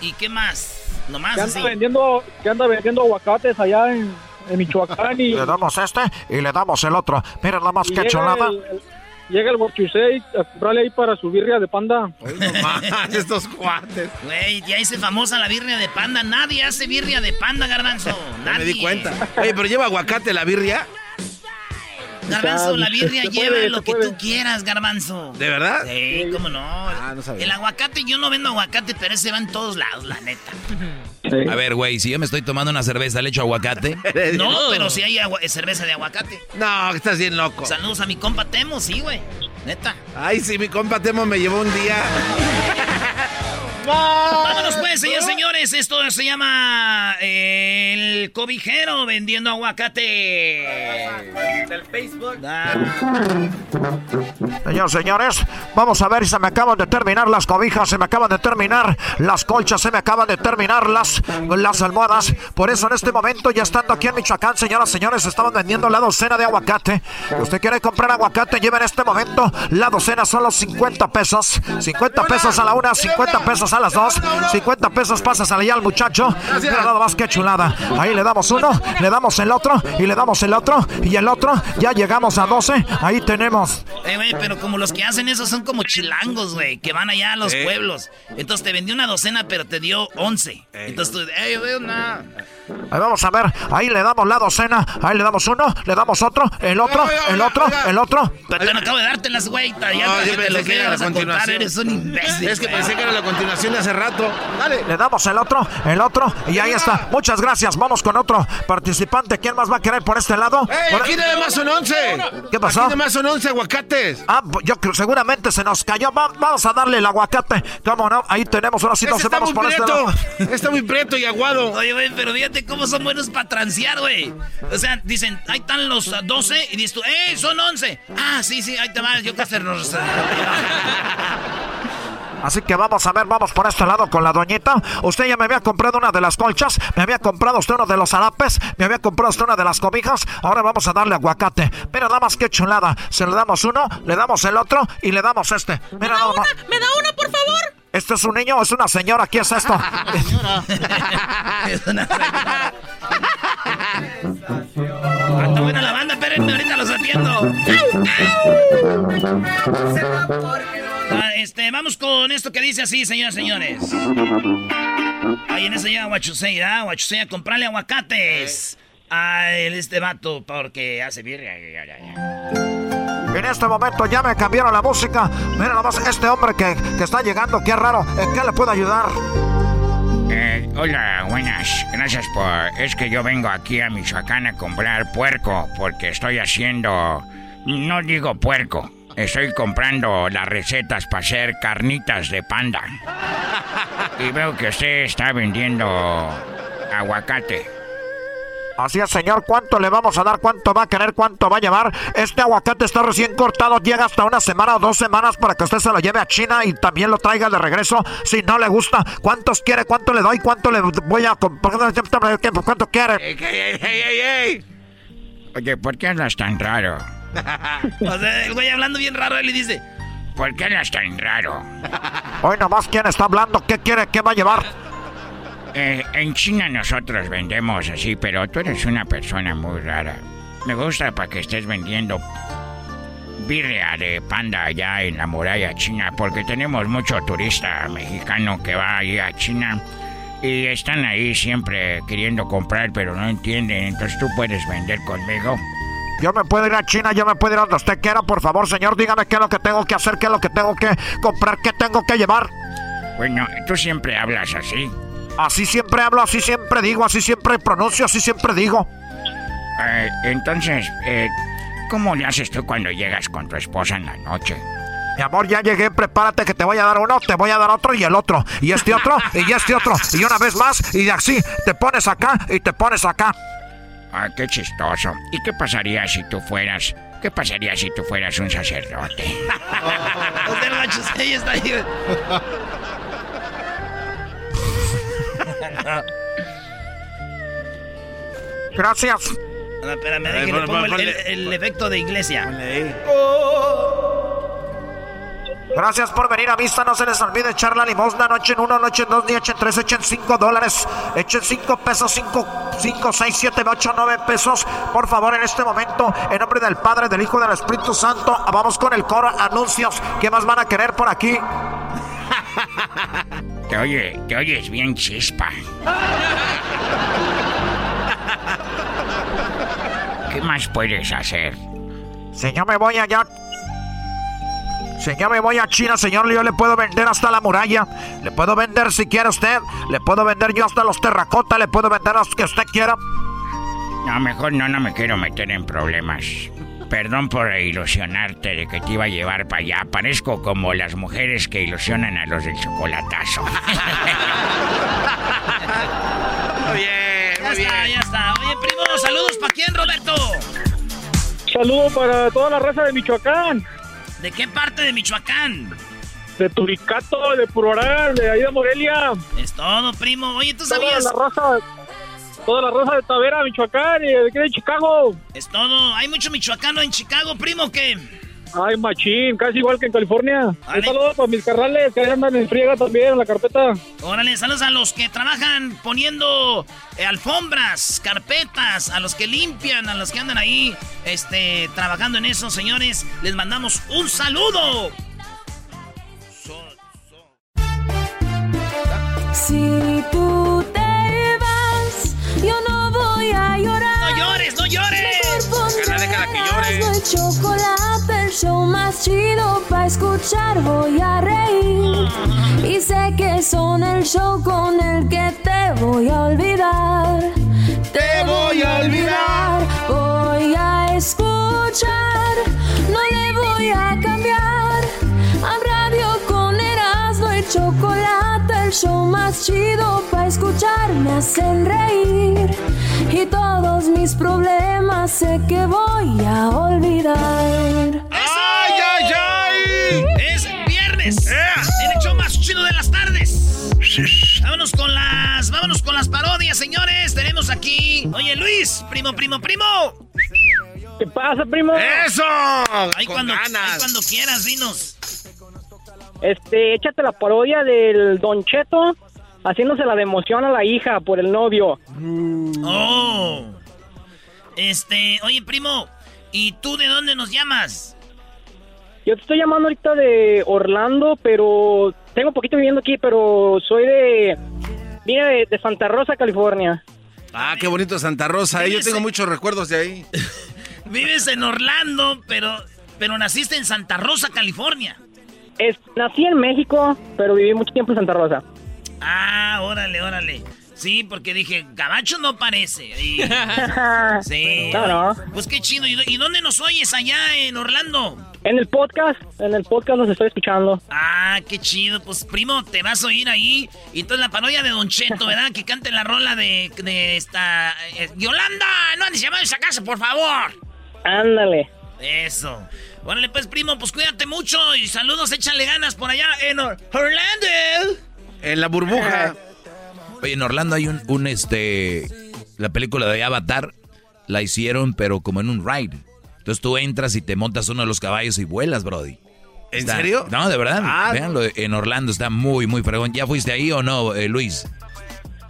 S2: ¿Y qué más? Nomás
S3: Que
S2: así.
S3: anda vendiendo, que anda vendiendo aguacates allá en, en Michoacán y (laughs)
S30: Le damos este y le damos el otro. Mira nada más que
S3: llega el- el-
S10: llega el Huachusei a comprarle ahí para su birria de panda. (laughs)
S6: estos cuates.
S2: Güey, ya hice famosa la birria de panda. Nadie hace birria de panda, garbanzo. Nadie.
S6: me di cuenta. Oye, pero lleva aguacate la birria.
S2: Garbanzo, la birria lleva
S6: puede,
S2: lo que
S6: puede.
S2: tú quieras, garbanzo.
S6: ¿De verdad?
S2: Sí, cómo no.
S6: Ah, no sabía.
S2: El aguacate, yo no vendo aguacate, pero ese va en todos lados, la neta.
S4: A ver, güey, si yo me estoy tomando una cerveza, ¿le echo aguacate? (laughs)
S2: No, pero si hay agua- cerveza de aguacate.
S6: No, estás bien loco.
S2: Saludos a mi compa Temo, sí, güey. Neta.
S6: Ay, sí, mi compa Temo me llevó un día. (laughs)
S2: Vámonos pues, señores, señores. Esto se llama eh, el cobijero vendiendo aguacate. Del Facebook.
S30: Señores, señores, vamos a ver, se me acaban de terminar las cobijas, se me acaban de terminar las colchas, se me acaban de terminar las, las almohadas. Por eso en este momento, ya estando aquí en Michoacán, señoras, señores, estamos vendiendo la docena de aguacate. Usted quiere comprar aguacate, lleve en este momento la docena, son los 50 pesos. 50 pesos a la una, 50 pesos a las dos, 50 pesos pasas allá al muchacho. Mira nada más que chulada. Ahí le damos uno, le damos el otro, y le damos el otro, y el otro. Ya llegamos a 12, ahí tenemos.
S2: Eh, güey, pero como los que hacen eso son como chilangos, güey, que van allá a los
S30: Eh.
S2: pueblos. Entonces te vendió una docena, pero te dio 11. Entonces tú, ey, güey, una.
S30: Ahí vamos a ver, ahí le damos la docena, ahí le damos uno, le damos otro, el otro, el otro, el otro.
S2: Pero no acabo de dártelas, güey. Ya
S6: No,
S2: te lo
S6: que era
S2: quieras
S6: la
S2: a contar,
S6: continuación.
S2: eres un imbécil.
S6: Es que pensé que era la continuación de hace rato. Dale.
S30: Le damos el otro, el otro, y ahí está. Muchas gracias. Vamos con otro participante. ¿Quién más va a querer por este lado?
S6: ¡Ey,
S30: Por-
S6: aquí nada más son 11!
S30: ¿Qué pasó?
S6: Aquí nada más son 11 aguacates.
S30: Ah, pues yo creo seguramente se nos cayó. Va- vamos a darle el aguacate. ¿Cómo no? Ahí tenemos una
S6: Ese
S30: situación.
S6: está
S30: Vamos
S6: muy
S30: por este lado.
S6: Está muy prieto y aguado.
S2: Oye, güey, pero fíjate cómo son buenos para transear, güey. O sea, dicen, ahí están los ah, 12 y dices tú, ¡eh, son 11! Ah, sí, sí, ahí te vas, yo que nos... (laughs)
S30: Así que vamos a ver, vamos por este lado con la doñita. Usted ya me había comprado una de las colchas, me había comprado usted uno de los harapes, me había comprado usted una de las cobijas. Ahora vamos a darle aguacate. Mira, nada más que chulada. Se le damos uno, le damos el otro y le damos este. Mira, nada más.
S5: ¿Me da una, por favor?
S30: ¿Este es un niño o es una señora? ¿Qué es esto? (laughs)
S2: es una señora. Anda buena la banda, espérenme, ahorita los atiendo. Ah, este, vamos con esto que dice así, señoras y señores. Ahí en ese llega Huachusei, ¿ah? Huachusei comprarle aguacates a este vato porque hace birria.
S30: En este momento ya me cambiaron la música. Mira nada más este hombre que, que está llegando, qué raro. ¿En qué le puedo ayudar?
S31: Eh, hola, buenas. Gracias por... Es que yo vengo aquí a Michoacán a comprar puerco porque estoy haciendo... No digo puerco. Estoy comprando las recetas para hacer carnitas de panda. (laughs) Y veo que usted está vendiendo aguacate.
S30: Así es, señor. ¿Cuánto le vamos a dar? ¿Cuánto va a querer? ¿Cuánto va a llevar? Este aguacate está recién cortado. Llega hasta una semana o dos semanas para que usted se lo lleve a China y también lo traiga de regreso. Si no le gusta, ¿cuántos quiere? ¿Cuánto le doy? ¿Cuánto le voy a comprar? ¿Cuánto quiere?
S31: ¡Ey, ey, ey, ey! Oye, ¿por qué hablas tan raro? (laughs)
S2: O sea, el güey hablando bien raro, él le dice...
S31: ¿Por qué hablas tan raro?
S30: Hoy nomás, ¿quién está hablando? ¿Qué quiere? ¿Qué va a llevar?
S31: Eh, en China nosotros vendemos así, pero tú eres una persona muy rara. Me gusta para que estés vendiendo birria de panda allá en la muralla china, porque tenemos mucho turista mexicano que va ahí a China y están ahí siempre queriendo comprar, pero no entienden. Entonces tú puedes vender conmigo.
S30: Yo me puedo ir a China, yo me puedo ir a donde usted quiera. Por favor, señor, dígame qué es lo que tengo que hacer, qué es lo que tengo que comprar, qué tengo que llevar.
S31: Bueno, tú siempre hablas así.
S30: Así siempre hablo, así siempre digo, así siempre pronuncio, así siempre digo.
S31: Eh, entonces, eh, ¿cómo le haces tú cuando llegas con tu esposa en la noche?
S30: Mi amor, ya llegué, prepárate que te voy a dar uno, te voy a dar otro y el otro, y este otro, y este otro, y una vez más, y así, te pones acá y te pones acá.
S31: Ah, qué chistoso. ¿Y qué pasaría si tú fueras... ¿Qué pasaría si tú fueras un sacerdote? (laughs)
S2: O sea, el Huachusei está ahí. (laughs)
S30: Gracias.
S2: No, espérame, déjale,
S30: pon-
S2: pongo
S30: pon-
S2: el,
S30: ponle-
S2: el- el efecto de iglesia.
S30: Gracias por venir a vista. No se les olvide echar la limosna. No echen uno, no echen dos, ni echen tres, echen cinco dólares. Echen cinco pesos, cinco, cinco, seis, siete, ocho, nueve pesos. Por favor, en este momento, en nombre del Padre, del Hijo y del Espíritu Santo, vamos con el coro anuncios. ¿Qué más van a querer por aquí? (laughs) (laughs)
S31: Te oye, te oyes bien chispa. ¿Qué más puedes hacer?
S30: Si yo me voy allá. Si yo me voy a China, señor, yo le puedo vender hasta la muralla. Le puedo vender si quiere usted. Le puedo vender yo hasta los terracotas. Le puedo vender los que usted quiera.
S31: No, mejor no, no me quiero meter en problemas. Perdón por ilusionarte de que te iba a llevar para allá. Parezco como las mujeres que ilusionan a los del chocolatazo. (laughs)
S2: Muy bien, ya está, ya está. Oye, primo, saludos para quién, Roberto.
S10: Saludos para toda la raza de Michoacán.
S2: ¿De qué parte de Michoacán?
S10: De Turicato, de Puroral, de ahí de Morelia.
S2: Es todo, primo. Oye, ¿tú
S10: Toda
S2: sabías?
S10: la raza, toda la raza de Tavera, Michoacán y de aquí de Chicago.
S2: Es todo. Hay mucho michoacano en Chicago, primo, que...
S10: Ay, machín, casi igual que en California. Un saludo para mis carnales que ahí andan en friega también en la carpeta.
S2: Órale, saludos a los que trabajan poniendo eh, alfombras, carpetas, a los que limpian, a los que andan ahí este, trabajando en eso, señores. Les mandamos un saludo.
S16: Si tú te yo no voy a llorar.
S2: No llores, no llores.
S16: Déjala, déjala que llore. No chocolate, el show más chido para escuchar voy a reír. Y sé que son el show con el que te voy a olvidar. Te voy a olvidar. Voy a escuchar, no le voy a cambiar. A radio con Erasmo y chocolate, el show más chido para escuchar me hacen reír. Y todos mis problemas sé que voy a olvidar.
S2: ¡Ay, ay, ay! Es viernes. En el show más chido de las tardes. Vámonos con las. Vámonos con las parodias, señores. Tenemos aquí. Oye, Luis, primo, primo, primo.
S10: ¿Qué pasa, primo?
S2: ¡Eso! Ahí cuando, ahí cuando quieras, dinos.
S10: Este, échate la parodia del Don Cheto haciéndose la de emoción a la hija por el novio.
S2: Oh. Este, oye, primo, ¿y tú de dónde nos llamas?
S10: Yo te estoy llamando ahorita de Orlando, pero tengo poquito viviendo aquí, pero soy de... Vine de, de Santa Rosa, California.
S6: Ah, qué bonito Santa Rosa. eh. Yo tengo muchos recuerdos de ahí. (laughs)
S2: Vives en Orlando, pero, pero naciste en Santa Rosa, California.
S10: Es, nací en México, pero viví mucho tiempo en Santa Rosa.
S2: Ah, órale, órale. Sí, porque dije, Gabacho no parece. Y- (laughs) sí.
S10: No, no.
S2: Pues qué chido. ¿Y, dónde nos oyes allá en Orlando?
S10: En el podcast, en el podcast los estoy escuchando.
S2: Ah, qué chido. Pues primo, te vas a oír ahí. Y entonces la parodia de Don Cheto, (laughs) ¿verdad? Que cante la rola de, de esta... eh, Yolanda, no andes llamando a esa casa, por favor.
S10: Ándale.
S2: Eso. Órale, pues, primo, pues cuídate mucho y saludos, échale ganas por allá en Or- Orlando.
S6: En la burbuja.
S4: Oye, en Orlando hay un, un, este, la película de Avatar, la hicieron pero como en un ride. Entonces tú entras y te montas uno de los caballos y vuelas, Brody.
S6: ¿En
S4: Está-
S6: serio?
S4: No, de verdad.
S10: Ah.
S4: Véanlo, en Orlando está muy, muy fregón. ¿Ya fuiste ahí o no, eh, Luis?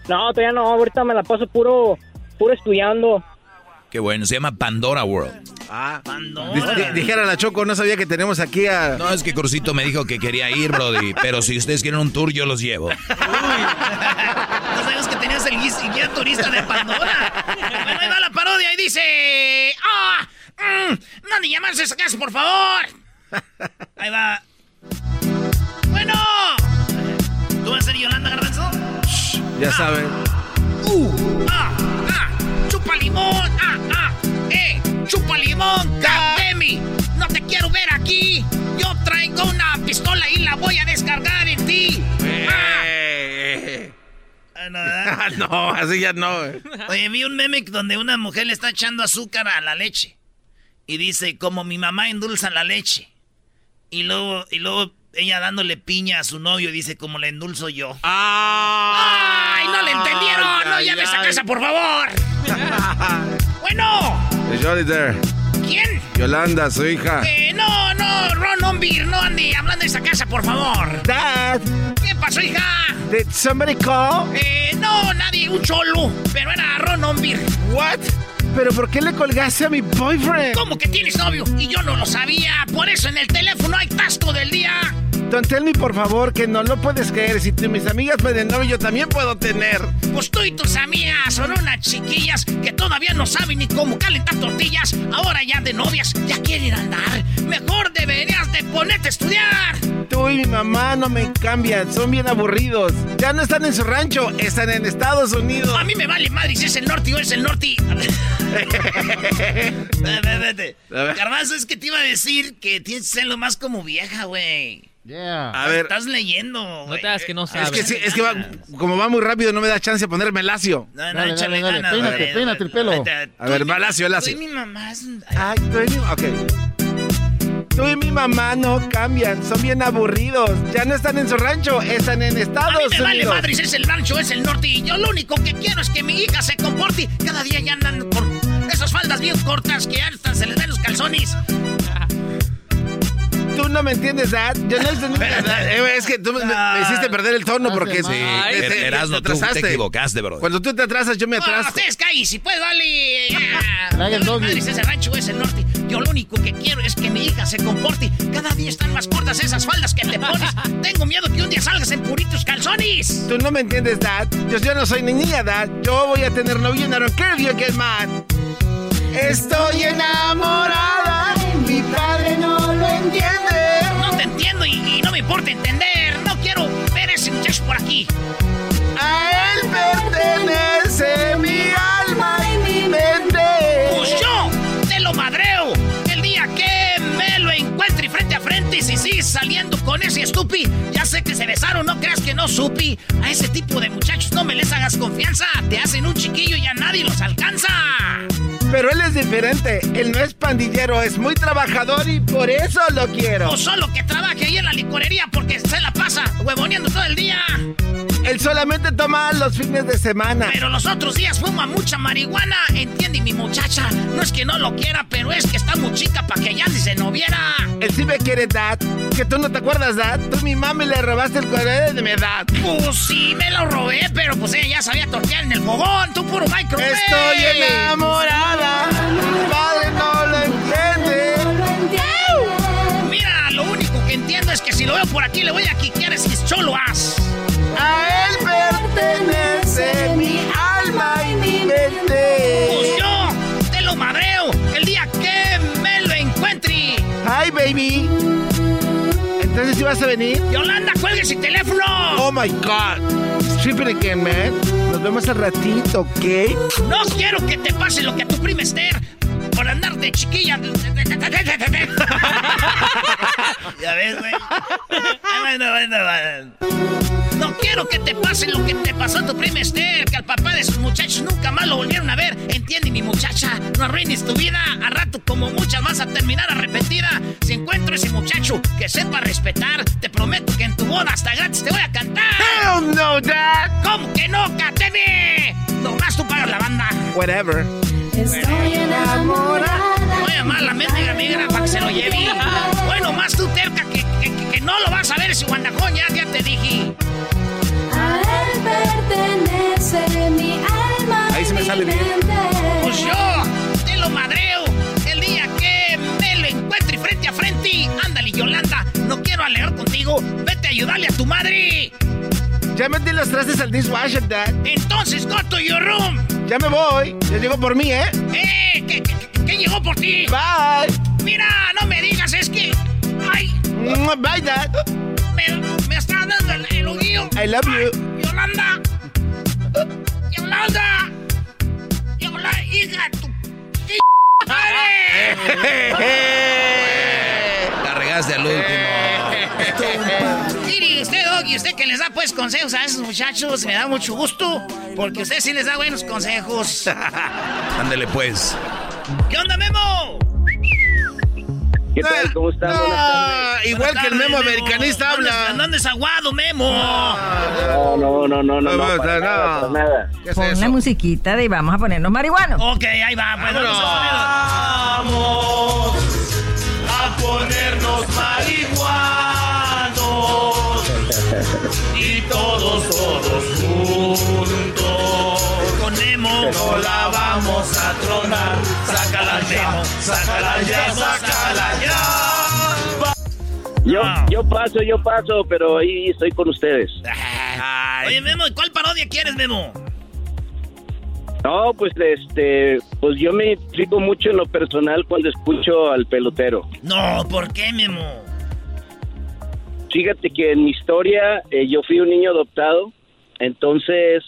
S10: No, todavía no, ahorita me la paso puro, puro estudiando.
S4: Qué bueno, se llama Pandora World.
S6: Ah, di- dijera la Choco, no sabía que tenemos aquí a...
S4: No, es que Crucito me dijo que quería ir, Brody, pero si ustedes quieren un tour, yo los llevo.
S2: No sabemos que tenías el guía turista de Pandora. bueno, ahí va la parodia y dice... ¡Ah! mm, ¡No ni llamarse a esa casa, por favor! Ahí va. Bueno. ¿Tú vas a ser Yolanda Garbanzo?
S6: Ya saben.
S2: ¡Uh! ¡Ah! ¡Ah! ¡Ah! ¡Ah! ¡Eh! ¡Chupa limón! ¡Demi! ¡No te quiero ver aquí! ¡Yo traigo una pistola y la voy a descargar en ti! ¡Ah! Ah, no.
S6: Ah, (laughs) no, así ya no.
S2: Oye, vi un meme donde una mujer le está echando azúcar a la leche. Y dice, como mi mamá endulza la leche. Y luego, y luego ella dándole piña a su novio dice, como le endulzo yo. ¡Ay, no le entendieron! ¡No
S6: Ay,
S2: llame a esa
S6: ay.
S2: casa, por favor! (laughs) bueno,
S6: there.
S2: ¿quién?
S6: Yolanda, su hija.
S2: Eh, no, no, Ron, no Rombir, no ande hablando de esa casa, por favor.
S6: Dad.
S2: ¿Qué pasó, hija?
S6: Did somebody call?
S2: Eh, no, nadie, un cholo. Pero era Ron Ombir.
S6: What? ¿Pero por qué le colgaste a mi boyfriend?
S2: ¿Cómo que tienes novio? Y yo no lo sabía. Por eso en el teléfono hay tasto del día.
S6: Don tell me, por favor, que no lo puedes creer. Si tú, mis amigas pueden novio, yo también puedo tener.
S2: Pues tú y tus amigas son unas chiquillas que todavía no saben ni cómo calentar tortillas. Ahora ya de novias ya quieren andar. Mejor deberías de ponerte a estudiar.
S6: Tú y mi mamá no me cambian, son bien aburridos. Ya no están en su rancho, están en Estados Unidos.
S2: A mí me vale madre si es el norte o es el norte. (laughs) Vete, vete. Garbanzo, es que te iba a decir que tienes que ser lo más como vieja, güey.
S6: Yeah. A ver.
S2: Estás leyendo,
S12: No te hagas que no
S6: Es
S12: sabes.
S6: que, sí, es que va- como va muy rápido, no me da chance de ponerme lacio.
S2: No, no,
S25: Dale,
S2: échale
S25: dale, dale, peínate, peínate el pelo.
S6: A ver, va lacio,
S2: Tú y
S6: lacio.
S2: mi mamá. es-
S6: Ay, tú y mi... Ok. Tú y mi mamá no cambian, son bien aburridos. Ya no están en su rancho, están en
S2: A
S6: Estados
S2: mí me vale
S6: Unidos.
S2: madre si es el rancho es el norte. Y yo lo único que quiero es que mi hija se comporte. Cada día ya andan por esas faldas bien cortas que hasta se les ven los calzones.
S6: Tú no me entiendes, Dad. Yo no entendí. (laughs) Eh, es que tú me, me hiciste perder el tono porque
S4: Sí,
S6: te- te- te
S4: Erasmo, tú te
S6: atrasaste.
S4: equivocaste, bro.
S6: Cuando tú te atrasas, yo me atraso.
S2: ustedes callen, si puede, vale.
S25: Traigan
S2: Ya,
S25: doggy.
S2: madre, si es el rancho es el norte. Yo lo único que quiero es que mi hija se comporte. Cada día están más cortas esas faldas que te pones. (laughs) Tengo miedo que un día salgas en puritos calzones.
S6: Tú no me entiendes, Dad. Yo, yo no soy ni niña, Dad. Yo voy a tener novio and I don't care if you get mad. Estoy enamorada. Mi padre no lo entiende.
S2: Importa entender. No quiero ver ese muchacho por aquí.
S6: A él pertenece mi alma y mi mente.
S2: Pues yo te lo madreo. El día que me lo encuentre frente a frente y si sigues saliendo con ese estupi, ya sé que se besaron, no creas que no supi. A ese tipo de muchachos no me les hagas confianza. Te hacen un chiquillo y a nadie los alcanza.
S6: Pero él es diferente. Él no es pandillero, es muy trabajador y por eso lo quiero.
S2: O solo que trabaje ahí en la licorería porque se la pasa huevoneando todo el día.
S6: Él solamente toma los fines de semana.
S2: Pero los otros días fuma mucha marihuana. Entiende mi muchacha. No es que no lo quiera, pero es que está muy chica para que ya ni se no viera.
S6: Él sí me quiere, Dad. Que tú no te acuerdas, Dad. Tú mi mami le robaste el cuaderno de mi edad.
S2: Pues sí, me lo robé, pero pues ella ya sabía tortear en el fogón. Tú puro micro.
S6: Estoy enamorada. Mi padre no lo entiende.
S2: Mira, lo único que entiendo es que si lo veo por aquí le voy a quiquear ese cholo as.
S6: Pertenece mi alma y mi mente.
S2: Pues yo te lo madreo el día que me lo encuentre.
S6: Hi, baby. Entonces, ¿sí vas a venir?
S2: Yolanda, cuelgue ese teléfono.
S6: Oh my God. Stripping again, man. Nos vemos al ratito, ¿ok?
S2: No quiero que te pase lo que a tu prima Esther por andar de chiquilla. (laughs) ya ves, güey. Ay, bueno, bueno, bueno. No quiero que te pase lo que te pasó a tu prima Esther, que al papá de sus muchachos nunca más lo volvieron a ver. Entiende, mi muchacha, no arruines tu vida. A rato, como muchas, vas a terminar arrepentida. Si encuentro ese muchacho que sepa respetar, te prometo que en tu boda hasta gratis te voy a cantar.
S6: Hell no, Dad.
S2: ¿Cómo que no, Cateme? Nomás tú pagas la banda.
S6: Whatever.
S16: Estoy enamorada.
S2: Voy a llamar a la mendiga migra para que se lo lleve. Bueno, más tú terca que, que, que- que no lo vas a ver ese guandajón, ya, ya te dije.
S16: A él pertenece mi alma.
S6: Ahí se me sale
S16: mi
S6: bien.
S16: mente.
S2: Pues yo te lo madreo el día que me lo encuentre frente a frente. Ándale, Yolanda, no quiero alegar contigo. Vete a ayudarle a tu madre.
S6: Ya metí los trastes al dishwasher, Dad.
S2: Entonces, go to your room.
S6: Ya me voy. Ya llegó por mí, ¿eh?
S2: ¡Eh! ¿Qué, qué, llegó por ti?
S6: Bye.
S2: Mira, no me digas, es que. ¡Ay!
S6: Bye, Dad.
S2: Me, me está dando el, el.
S6: I love you.
S2: ¡Yolanda! ¡Yolanda! ¡Yolanda, hija de tu... ¡Qué madre! (laughs)
S4: La regaste al último.
S2: Mire, usted, Doggy, usted que les da pues consejos a esos muchachos, me da mucho gusto, porque usted sí les da buenos consejos. (laughs)
S4: Ándele pues.
S2: ¿Qué onda, Memo?
S10: ¿Qué tal? ¿Cómo están? Buenas
S6: Ah,
S10: tardes.
S6: igual que el memo americanista
S2: ¿Dónde-
S6: habla.
S2: ¿Dónde es aguado, Memo?
S10: No, no, no, no, no, no,
S6: No,
S10: para
S6: no.
S10: nada, para nada.
S6: ¿Qué es
S32: Pon la musiquita de vamos a ponernos marihuanos.
S2: Ok, ahí va, pues vamos a
S33: Vamos a poner
S1: volvernos marihuanos. Y todos, todos juntos.
S2: Con Nemo.
S1: No la vamos a tronar. Sácala Nemo, sácala ya, sácala ya.
S10: Yo, yo paso, yo paso, pero ahí estoy con ustedes.
S2: Oye, Memo, ¿y ¿cuál parodia quieres, Memo?
S10: No, pues este, pues yo me fijo mucho en lo personal cuando escucho al pelotero.
S2: No, ¿por qué, Memo?
S10: Fíjate que en mi historia eh, yo fui un niño adoptado, entonces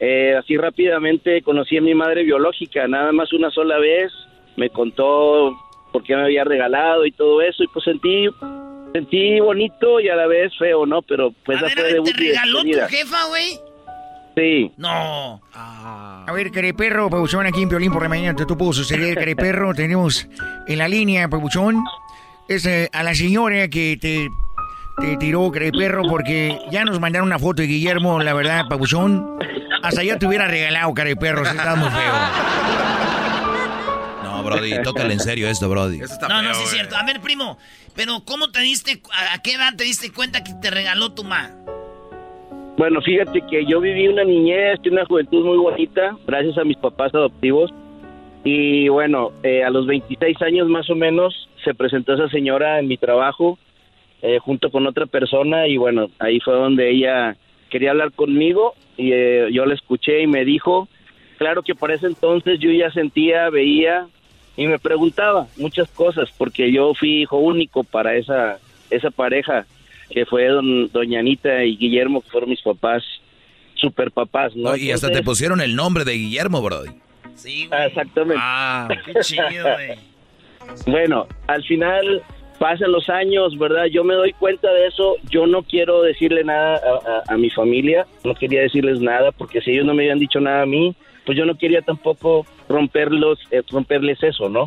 S10: eh, así rápidamente conocí a mi madre biológica, nada más una sola vez, me contó por qué me había regalado y todo eso y pues sentí sentí bonito y a la vez feo, ¿no? Pero pues esa fue de
S2: ¿Te regaló tu jefa, güey?
S10: Sí.
S2: No.
S34: A ver, careperro, Pabuchón, aquí en Piolín por la mañana, te puedo suceder, careperro. Tenemos en la línea, Pabuchón, es eh, a la señora que te, te tiró, careperro, porque ya nos mandaron una foto de Guillermo, la verdad, Pabuchón. Hasta yo te hubiera regalado, careperro, si estás muy feo.
S4: No, Brody, tócale en serio esto, Brody.
S2: no, no, sí es cierto. A ver, primo, pero ¿cómo te diste, a, qué edad te diste cuenta que te regaló tu ma?
S10: Bueno, fíjate que yo viví una niñez y una juventud muy bonita, gracias a mis papás adoptivos. Y bueno, eh, a los 26 años más o menos se presentó esa señora en mi trabajo eh, junto con otra persona y bueno, ahí fue donde ella quería hablar conmigo y eh, yo la escuché y me dijo, claro que para ese entonces yo ya sentía, veía y me preguntaba muchas cosas porque yo fui hijo único para esa, esa pareja que fue don, doña Anita y Guillermo, que fueron mis papás, super papás, ¿no?
S4: No, y hasta te pusieron el nombre de Guillermo, Brody.
S2: Sí,
S10: Ah, Exactamente.
S4: Ah,
S2: qué chido, güey. (laughs)
S10: Bueno, al final pasan los años, ¿verdad? Yo me doy cuenta de eso. Yo no quiero decirle nada a, mi familia, no quería decirles nada, porque si ellos no me habían dicho nada a mí, pues yo no quería tampoco romperlos, eh, romperles eso, ¿no?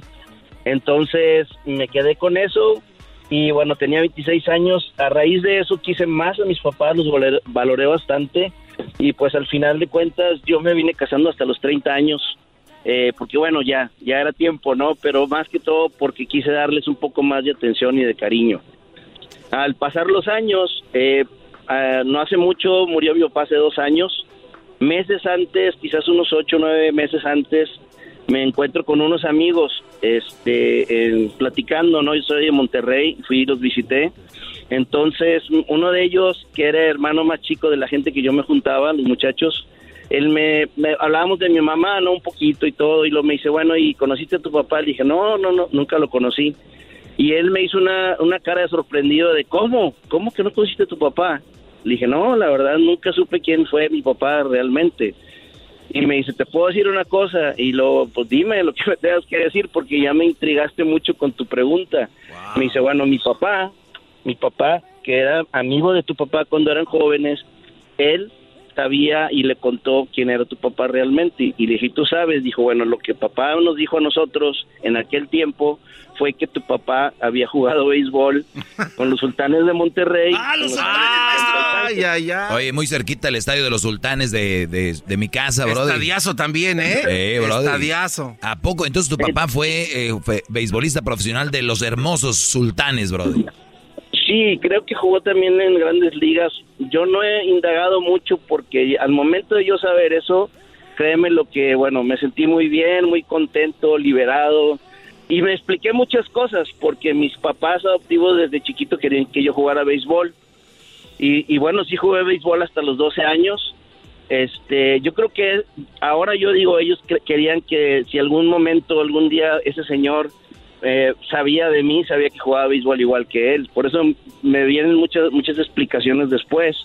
S10: Entonces me quedé con eso y bueno, tenía 26 años. A raíz de eso quise más a mis papás, los valoré, valoré bastante y pues al final de cuentas yo me vine casando hasta los 30 años. Eh, porque bueno, ya, ya era tiempo, ¿no? Pero más que todo porque quise darles un poco más de atención y de cariño. Al pasar los años, eh, ah, no hace mucho murió mi papá hace dos años. Meses antes, quizás unos ocho nueve meses antes, me encuentro con unos amigos este, platicando, ¿no? Yo soy de Monterrey, fui y los visité. Entonces, uno de ellos, que era hermano más chico de la gente que yo me juntaba, los muchachos, él me, me- hablábamos de mi mamá, ¿no? Un poquito y todo, y lo me dice, bueno, ¿y conociste a tu papá? Le dije, no, no, no, nunca lo conocí. Y él me hizo una, una cara de sorprendido de, ¿cómo? ¿Cómo que no conociste a tu papá? Le dije, no, la verdad nunca supe quién fue mi papá realmente. Y me dice, ¿te puedo decir una cosa? Y lo, pues dime lo que me tengas que decir porque ya me intrigaste mucho con tu pregunta. Me dice, bueno, mi papá, mi papá, que era amigo de tu papá cuando eran jóvenes, él sabía y le contó quién era tu papá realmente. Y le dije, ¿tú sabes? Dijo, bueno, lo que papá nos dijo a nosotros en aquel tiempo fue que tu papá había jugado béisbol con los sultanes de Monterrey.
S2: ¡Ah,
S10: con los-
S6: Ay, ay, ay.
S4: Oye, muy cerquita el estadio de los sultanes de, de, de mi casa, Brody.
S6: Estadiazo también, ¿eh?
S4: Eh.
S6: Estadiazo.
S4: ¿A poco? Entonces tu papá fue, eh, fue beisbolista profesional de los hermosos sultanes, Brody.
S10: Sí, creo que jugó también en grandes ligas. Yo no he indagado mucho porque al momento de yo saber eso, créeme lo que, bueno, me sentí muy bien, muy contento, liberado. Y me expliqué muchas cosas porque mis papás adoptivos desde chiquito querían que yo jugara béisbol. Y, y bueno, sí jugué béisbol hasta los 12 años. Este, yo creo que ahora yo digo, ellos querían que si algún momento, algún día ese señor eh, sabía de mí, sabía que jugaba béisbol igual que él. Por eso me vienen muchas muchas explicaciones después.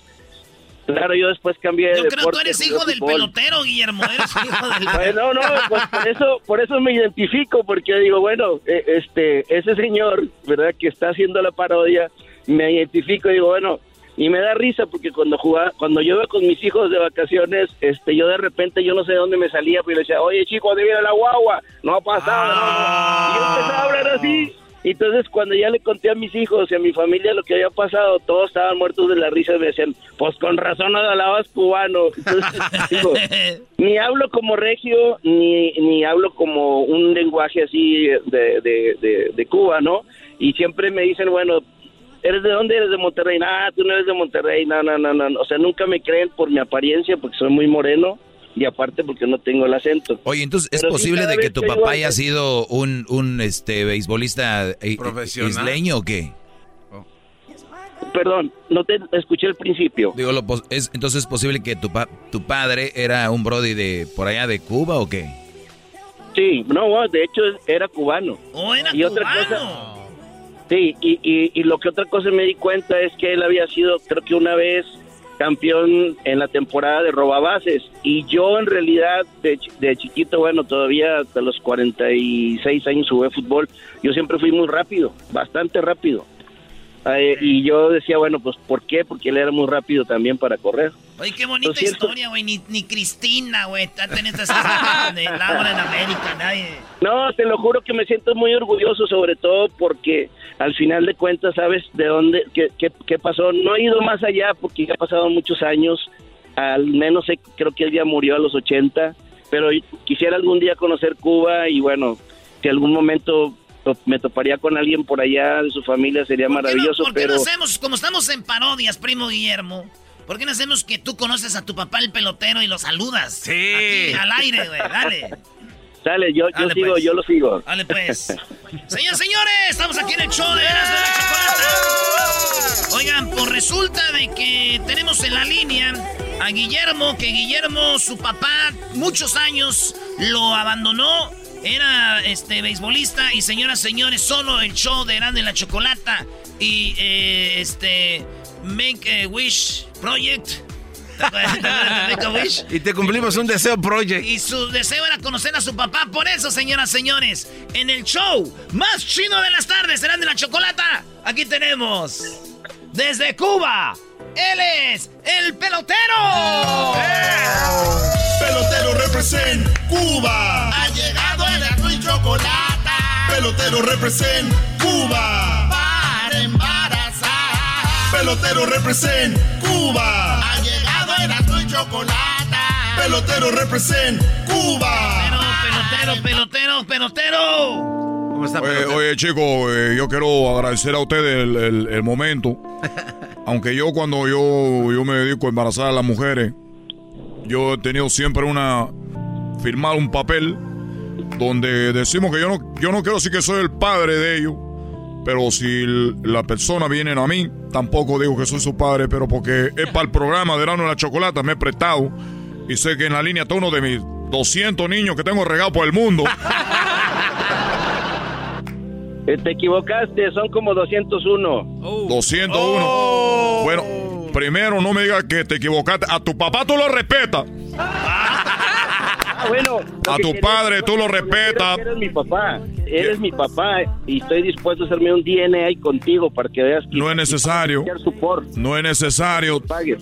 S10: Claro, yo después cambié de
S2: Yo creo que tú eres hijo del
S10: fútbol.
S2: pelotero, Guillermo. Eres hijo del (laughs)
S10: Bueno, no, pues por eso, por eso me identifico, porque digo, bueno, eh, este, ese señor, ¿verdad? Que está haciendo la parodia, me identifico y digo, bueno, y me da risa porque cuando jugaba, cuando yo iba con mis hijos de vacaciones, este, yo de repente, yo no sé de dónde me salía, pero le decía, oye chico, ¿dónde viene la guagua? No ha pasado, no, no. Y yo empezaba a hablar así, Entonces, cuando ya le conté a mis hijos y a mi familia lo que había pasado, todos estaban muertos de la risa y me decían, pues con razón no hablabas cubano. Entonces, (laughs) digo, ni hablo como regio, ni, ni hablo como un lenguaje así de, de, de, de Cuba, ¿no? Y siempre me dicen, bueno, ¿eres de dónde? ¿Eres de Monterrey? Ah, tú no eres de Monterrey, no, no, no, no. O sea, nunca me creen por mi apariencia, porque soy muy moreno y aparte porque no tengo el acento.
S4: Oye, entonces, ¿es
S10: Pero sí,
S4: posible
S10: cada
S4: de que tu
S10: que
S4: papá haya
S10: algo-
S4: sido un, un este, beisbolista eh,
S6: Profesional.
S4: isleño o qué?
S10: Perdón, no te escuché al principio.
S4: Digo, lo es, entonces es posible que tu, pa- tu padre era un brody de por allá de Cuba o qué?
S10: Sí, no, de hecho era cubano.
S2: Oh, era
S10: y otra cosa, sí, y, y, y lo que otra cosa me di cuenta es que él había sido, creo que una vez campeón en la temporada de robabases y yo en realidad de, de chiquito, bueno, todavía hasta los 46 años jugué fútbol, yo siempre fui muy rápido, bastante rápido. Eh, y yo decía, bueno, pues ¿por qué? Porque él era muy rápido también para correr.
S2: Oye, qué bonita historia, güey. Ni, ni Cristina, güey. Está teniendo estas de Laura (laughs) en América, nadie.
S10: No, te lo juro que me siento muy orgulloso, sobre todo porque al final de cuentas sabes de dónde, qué, qué, qué pasó. No he ido más allá porque ya ha pasado muchos años, al menos sé- creo que él ya murió a los 80, pero quisiera algún día conocer Cuba y bueno, si algún momento to- me toparía con alguien por allá de su familia sería maravilloso,
S2: ¿Por qué
S10: pero...
S2: no hacemos, como estamos en parodias, primo Guillermo? ¿Por qué no hacemos que tú conoces a tu papá el pelotero y lo saludas? Sí. Aquí, al aire, güey. Dale.
S10: Dale, yo, yo
S2: Dale,
S10: sigo,
S2: pues.
S10: yo lo sigo.
S2: Dale, pues. (laughs) Señores, señores, estamos aquí en el show de Erasmo y la Chocolata. Oigan, pues resulta de que tenemos en la línea a Guillermo, que Guillermo, su papá, muchos años lo abandonó. Era este beisbolista y señoras, señores, solo el show de Erasmo y la Chocolata y eh, este Make a Wish Project. (laughs)
S6: Y te cumplimos un deseo, Project.
S2: Y su deseo era conocer a su papá. Por eso, señoras, señores, en el show más chino de las tardes, serán de la chocolata. Aquí tenemos desde Cuba. Él es el pelotero.
S1: Pelotero represent Cuba. Ha llegado el azul y chocolate. Pelotero represent Cuba. Pelotero represent Cuba. Ha llegado el azul y chocolate. Pelotero represent Cuba.
S2: Pelotero, pelotero, pelotero.
S35: Oye, oye, chicos, eh, yo quiero agradecer a ustedes el, el- el momento. (laughs) Aunque yo cuando yo, yo me dedico a embarazar a las mujeres, yo he tenido siempre una... firmar un papel donde decimos que yo no, yo no quiero decir que soy el padre de ellos, pero si la persona viene a mí, tampoco digo que soy su padre, pero porque es para el programa de Rano de la Chocolata, me he prestado y sé que en la línea está uno de mis 200 niños que tengo regados por el mundo. (laughs)
S10: Eh, Te equivocaste, son como 201.
S35: 201. Bueno, primero no me digas que te equivocaste. A tu papá tú lo respetas. (laughs)
S10: Ah, bueno.
S35: A tu padre tú lo respetas.
S10: Eres mi papá. Eres mi papá y estoy dispuesto a hacerme un DNA contigo para que veas que
S35: No es necesario. No es necesario.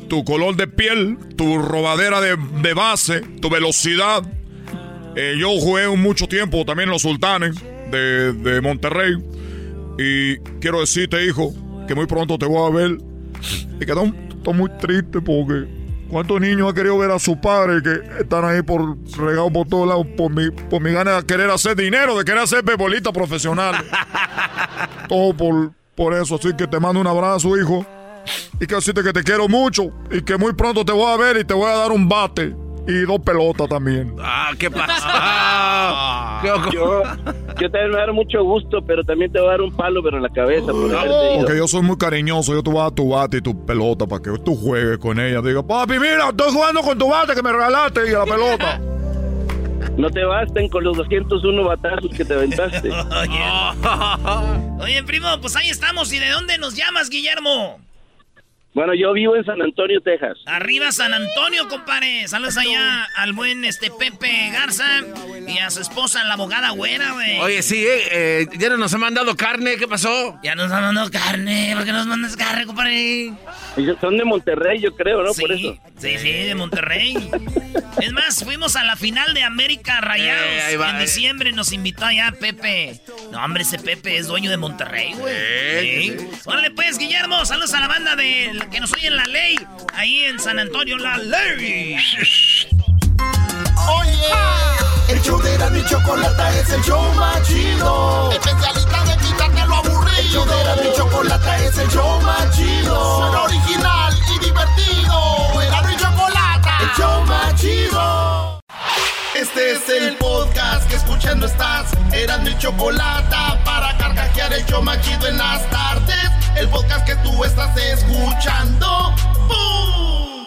S35: Tu color de piel, tu robadera de, de base, tu velocidad. Eh, yo jugué mucho tiempo también en los sultanes de, de Monterrey. Y quiero decirte, hijo, que muy pronto te voy a ver. Y que estoy estoy muy triste porque cuántos niños han querido ver a su padre que están ahí por regados por todos lados por mi, por mi ganas de querer hacer dinero, de querer hacer bebolita profesional. (laughs) Todo por, por eso. Así que te mando un abrazo, hijo. Y que decirte que te quiero mucho. Y que muy pronto te voy a ver y te voy a dar un bate. Y dos pelotas también.
S6: Ah, ¿qué (laughs) pasa?
S10: Yo, yo también me voy a dar mucho gusto, pero también te voy a dar un palo, pero en la cabeza. Por.
S35: Porque yo soy muy cariñoso. Yo te voy a dar tu bate y tu pelota para que tú juegues con ella. Diga, papi, mira, estoy jugando con tu bate que me regalaste y la pelota. (laughs)
S10: No te basten con los 201 batazos que te aventaste. (laughs)
S2: Oye, primo, pues ahí estamos. ¿Y de dónde nos llamas, Guillermo?
S10: Bueno, yo vivo en San Antonio, Texas.
S2: Arriba San Antonio, compadre. Saludos allá al buen este Pepe Garza y a su esposa, la abogada güera, güey.
S6: Oye, sí, eh, eh, ya no nos han mandado carne, ¿qué pasó?
S2: Ya nos han mandado carne, ¿por qué nos mandas carne, compadre?
S10: Ellos son de Monterrey, yo creo, ¿no?
S2: Sí,
S10: Por eso.
S2: sí, sí, de Monterrey. (laughs) es más, fuimos a la final de América Rayados.
S6: Eh, ahí va,
S2: en
S6: eh.
S2: diciembre nos invitó allá Pepe. No, hombre, ese Pepe es dueño de Monterrey, güey.
S6: Eh,
S2: Sí. Órale, pues, Guillermo, saludos a la banda de la que nos oye en la ley. Ahí en San Antonio, la ley.
S1: Oye, el show de Erasmo y Chocolata es el show más chido. Especialista de quitarte lo aburrido. El show de y Chocolata es el show más chido. Suena original y divertido. Erasmo y Chocolata, el show más chido. Este es el podcast que escuchando estás. Erasmo y Chocolata para carcajear el show más chido en las tardes. El podcast que tú estás escuchando. ¡Bum!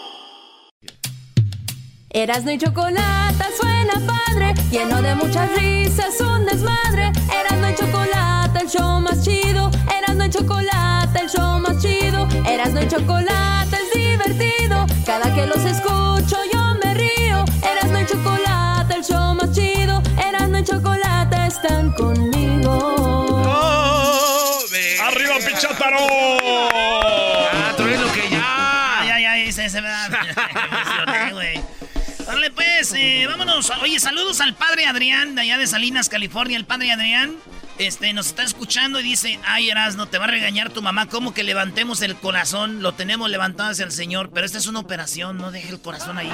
S16: Erasno y chocolate suena padre, lleno de muchas risas, un desmadre. Erasno y chocolate, el show más chido. Erasno y chocolate, el show más chido. Erasno y chocolate es divertido. Cada que los escucho yo me río. Erasno y chocolate, el show
S2: eh, vámonos. Oye, saludos al padre Adrián de allá de Salinas, California. El padre Adrián este, nos está escuchando y dice: Ay, Erasno, te va a regañar tu mamá. ¿Cómo que levantemos el corazón? Lo tenemos levantado hacia el Señor, pero esta es una operación, no deje el corazón ahí.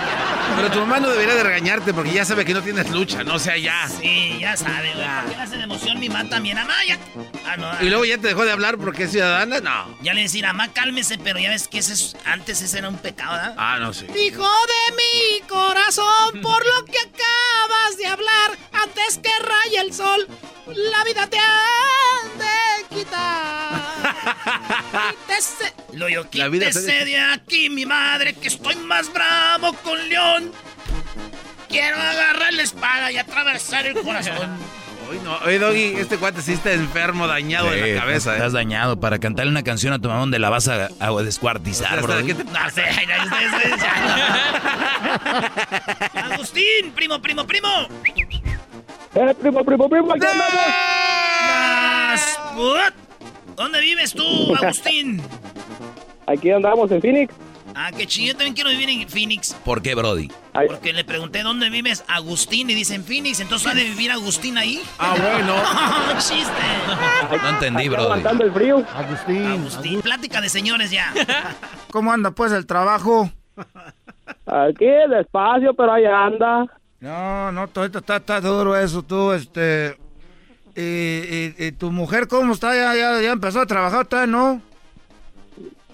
S6: Pero tu mamá no debería de regañarte porque ya sabe que no tienes lucha, no o sea ya.
S2: Sí, ya sabe, güey. ¿Por qué le hace de emoción mi mamá también? Amá, ya. Ah, no.
S6: Y luego ya te dejó de hablar porque es ciudadana, no.
S2: Ya le decir, amá, cálmese, pero ya ves que ese es- antes ese era un pecado, ¿verdad?
S6: Ah, no, sí.
S5: Hijo de mi corazón, por lo que acabas de hablar, antes que raye el sol, la vida te han de quitar. (laughs) Quítese-
S2: Lo yo
S6: La vida
S2: quítese de aquí, mi madre, que estoy más bravo con León. Quiero agarrar la espada y atravesar el corazón. (laughs)
S6: Uy, no. Oye, Doggy, este cuate sí está enfermo, dañado de
S4: Sí,
S6: la cabeza,
S4: Estás
S6: ¿eh?
S4: dañado. Para cantarle una canción a tu mamá donde la vas a, a descuartizar,
S6: O sea,
S4: bro.
S6: ¿qué te-
S2: No sé, no, ustedes- ustedes- Agustín, primo, primo, primo.
S10: ¡Eh, primo, primo, primo! ¡Aquí andamos!
S2: ¿Dónde vives tú, Agustín?
S10: Aquí andamos en Phoenix.
S2: Ah, qué chido, yo también quiero vivir en Phoenix.
S4: ¿Por qué, Brody?
S2: Porque le pregunté dónde vives, Agustín, y dicen Phoenix, entonces ha de vivir Agustín ahí.
S6: Ah, bueno. (laughs)
S2: ¡Chiste!
S4: No entendí, Brody.
S10: Aguantando el frío.
S25: Agustín.
S2: Agustín, plática de señores ya. (laughs)
S8: ¿Cómo anda pues el trabajo?
S10: Aquí despacio, pero ahí anda.
S8: No, no, todo esto está, está duro eso, tú, este... Y, y- y tu mujer cómo está? ¿Ya, ya, ya empezó a trabajar todavía, no?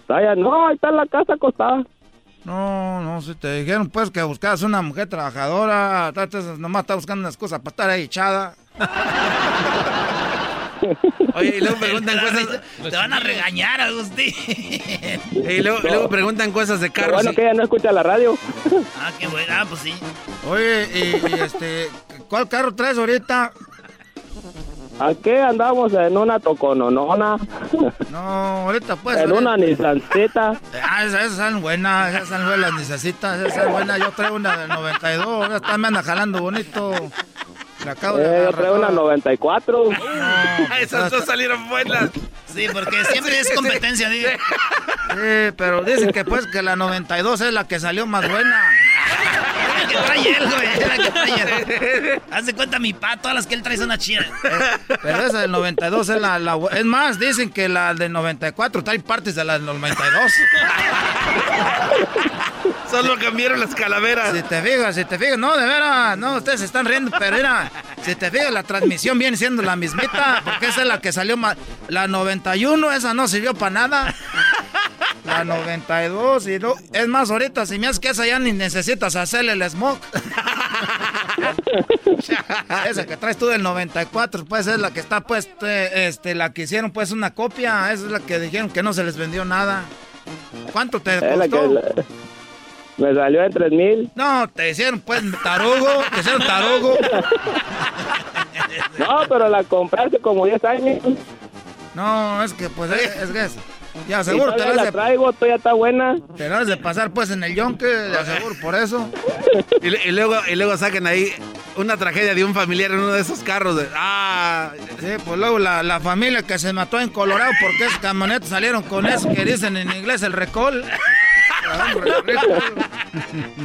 S10: No, ahí está en la casa acostada.
S8: No, no, si te dijeron pues que buscabas una mujer trabajadora, nomás está buscando unas cosas para estar ahí echada. (laughs)
S6: Oye, y luego preguntan cosas.
S2: Te van a regañar, Agustín. (laughs)
S6: Y luego, y luego preguntan cosas de
S10: Qué
S6: carros.
S10: bueno
S6: y-
S10: que ella no escucha la radio. (laughs)
S2: Ah, qué bueno, ah, pues sí.
S8: Oye, y, y, este, ¿cuál carro traes ahorita?
S10: Aquí andamos en una tocononona.
S8: No, ahorita pues.
S10: En una Z.
S8: Ah, esas, son buenas, esas son buenas, necesitas, esas son buenas. Yo traigo una del 92, esta me anda jalando bonito. La acabo de
S10: Eh, yo
S8: agarrar.
S10: traigo una 94. (laughs)
S6: Esas dos salieron buenas.
S2: Sí, porque siempre es competencia, digo.
S8: Sí, pero dicen que pues que la 92 es la que salió más buena.
S2: Es la que trae él, güey. Es la que trae él. Haz de cuenta mi pa, todas las que él trae son una chida.
S8: Pero esa del 92 es la, la Es más, dicen que la del 94 trae partes de la del 92. (laughs)
S6: Solo cambiaron las calaveras.
S8: Si te fijas, si te fijas, no, de veras, no, ustedes se están riendo, pero era, si te fijas, la transmisión viene siendo la mismita, porque esa es la que salió más. La 91, esa no sirvió para nada. La 92, y no, es más, ahorita, si me haces que esa ya ni necesitas hacerle el smoke. (laughs) esa que traes tú del 94, pues es la que está, pues, eh, este, la que hicieron, pues, una copia, esa es la que dijeron que no se les vendió nada. ¿Cuánto te
S10: Es la
S8: costó?
S10: Me salió en 3000.
S8: No, te hicieron pues tarugo, te hicieron tarugo.
S10: No, pero la compré hace como 10 años.
S8: No, es que pues es, que es- Ya seguro te
S10: la
S8: de,
S10: traigo, todavía está buena.
S8: te la de pasar pues en el yonque, de seguro por eso. (laughs)
S6: Y, y luego, y luego saquen ahí una tragedia de un familiar en uno de esos carros. De, ah,
S8: Sí, pues luego la, la familia que se mató en Colorado porque esos camionetas salieron con eso que dicen en inglés el recall.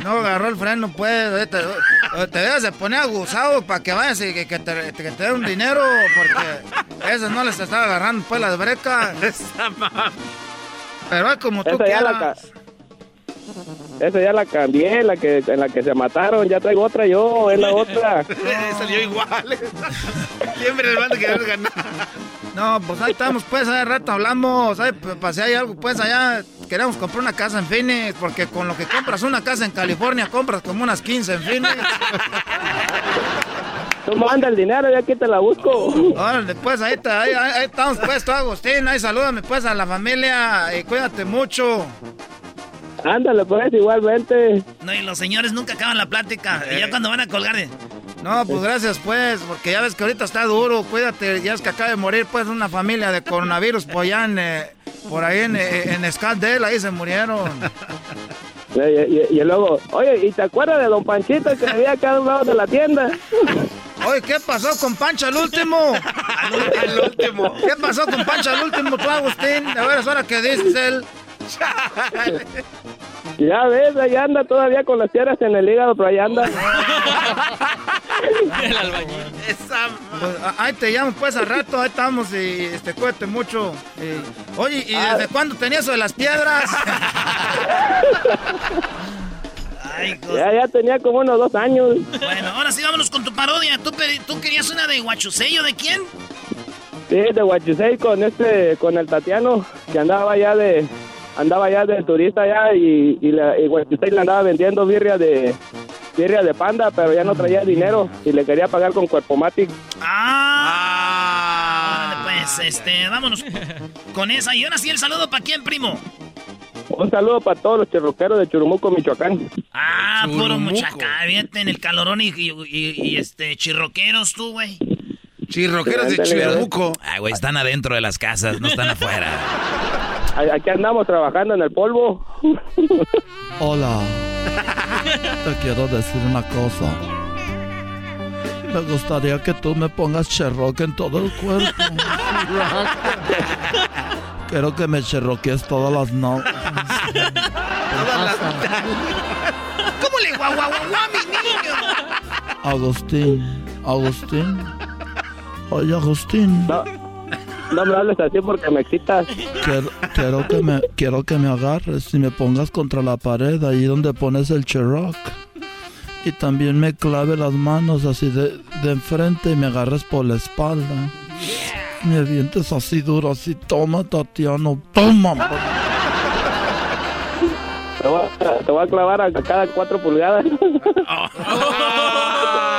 S8: No agarró el freno, pues. Te, te debes de poner aguzado para que vayas y que, que te, que te den un dinero porque esos no les está agarrando pues las brecas. (laughs) Pero es como tú
S10: Esa
S8: quieras.
S10: Esa ya la cambié, la que, en la que se mataron. Ya traigo otra yo, es la otra. (laughs)
S6: salió igual. (laughs) Siempre el bando querer ganar.
S8: No, pues ahí estamos, pues, hace rato hablamos, ay, pues, si hay algo, pues, allá queremos comprar una casa en Phoenix, porque con lo que compras una casa en California, compras como unas 15 en Phoenix. (laughs)
S10: Tú manda el dinero y aquí te la busco.
S8: Órale, pues, ahí, está, ahí, ahí- ahí estamos, pues, tú, Agustín, ahí salúdame, pues, a la familia y cuídate mucho.
S10: Ándale, pues, igualmente.
S2: No, y los señores nunca acaban la plática. Y ya cuando van a colgar de...
S8: No, pues gracias, pues, porque ya ves que ahorita está duro, cuídate, ya es que acaba de morir, pues, una familia de coronavirus, pues, allá en, eh, por ahí en, eh, en ahí se murieron. (laughs)
S10: Y, y- y luego, oye, ¿y te acuerdas de Don Panchito que vivía acá a un lado de la tienda? (laughs)
S8: Oye, ¿qué pasó con Pancho (laughs) al último?
S6: Al último.
S8: ¿Qué pasó con Pancho al último, tú, Agustín? A ver, es hora que dices él.
S10: Ya ves, ahí anda todavía con las piedras en el hígado, pero ahí anda. (laughs)
S12: El albañil.
S8: Pues, a- ahí te llamo, pues, al rato, ahí estamos y este, cuídate mucho. Y- oye, ¿y
S10: Ah.
S8: desde cuándo tenías eso de las piedras? (laughs)
S10: Ya, ya tenía como unos dos años.
S2: Bueno, ahora sí vámonos con tu parodia. ¿Tú, querías una de Guachusello de quién?
S10: Sí, de Huachusei con este, con el Tatiano, que andaba ya de, andaba ya de turista ya y, y, la, y le andaba vendiendo birria de, birria de panda, pero ya no traía dinero y le quería pagar con Cuerpo Matic.
S2: Ah. Órale, pues, este, vámonos con esa. Y ahora sí el saludo para quién, primo.
S10: Un saludo para todos los chirroqueros de Churumuco, Michoacán.
S2: Ah, puro. Fíjate en el calorón y, y, y- y, este, chirroqueros tú, güey.
S6: Chirroqueros de
S10: Ándale,
S6: Chirumuco.
S4: Ay, güey, están adentro de las casas, no están afuera. (laughs)
S10: A- Aquí andamos trabajando en el polvo. (laughs)
S36: Hola. Te quiero decir una cosa. Me gustaría que tú me pongas cherroque en todo el cuerpo. (laughs) Quiero que me cherroquees todas las noches.
S2: ¿Cómo le guau, guau, guau, guau, mi niño?
S36: Agustín, Agustín. Oye, Agustín.
S10: No, no me hables así porque me excitas.
S36: Quiero, quiero que me quiero que me agarres y me pongas contra la pared ahí donde pones el cherrock. Y también me clave las manos así de, de enfrente y me agarres por la espalda. Me avientes así duro, así, toma Tatiano, toma.
S10: Te voy, a, te voy a clavar a cada cuatro pulgadas. (laughs)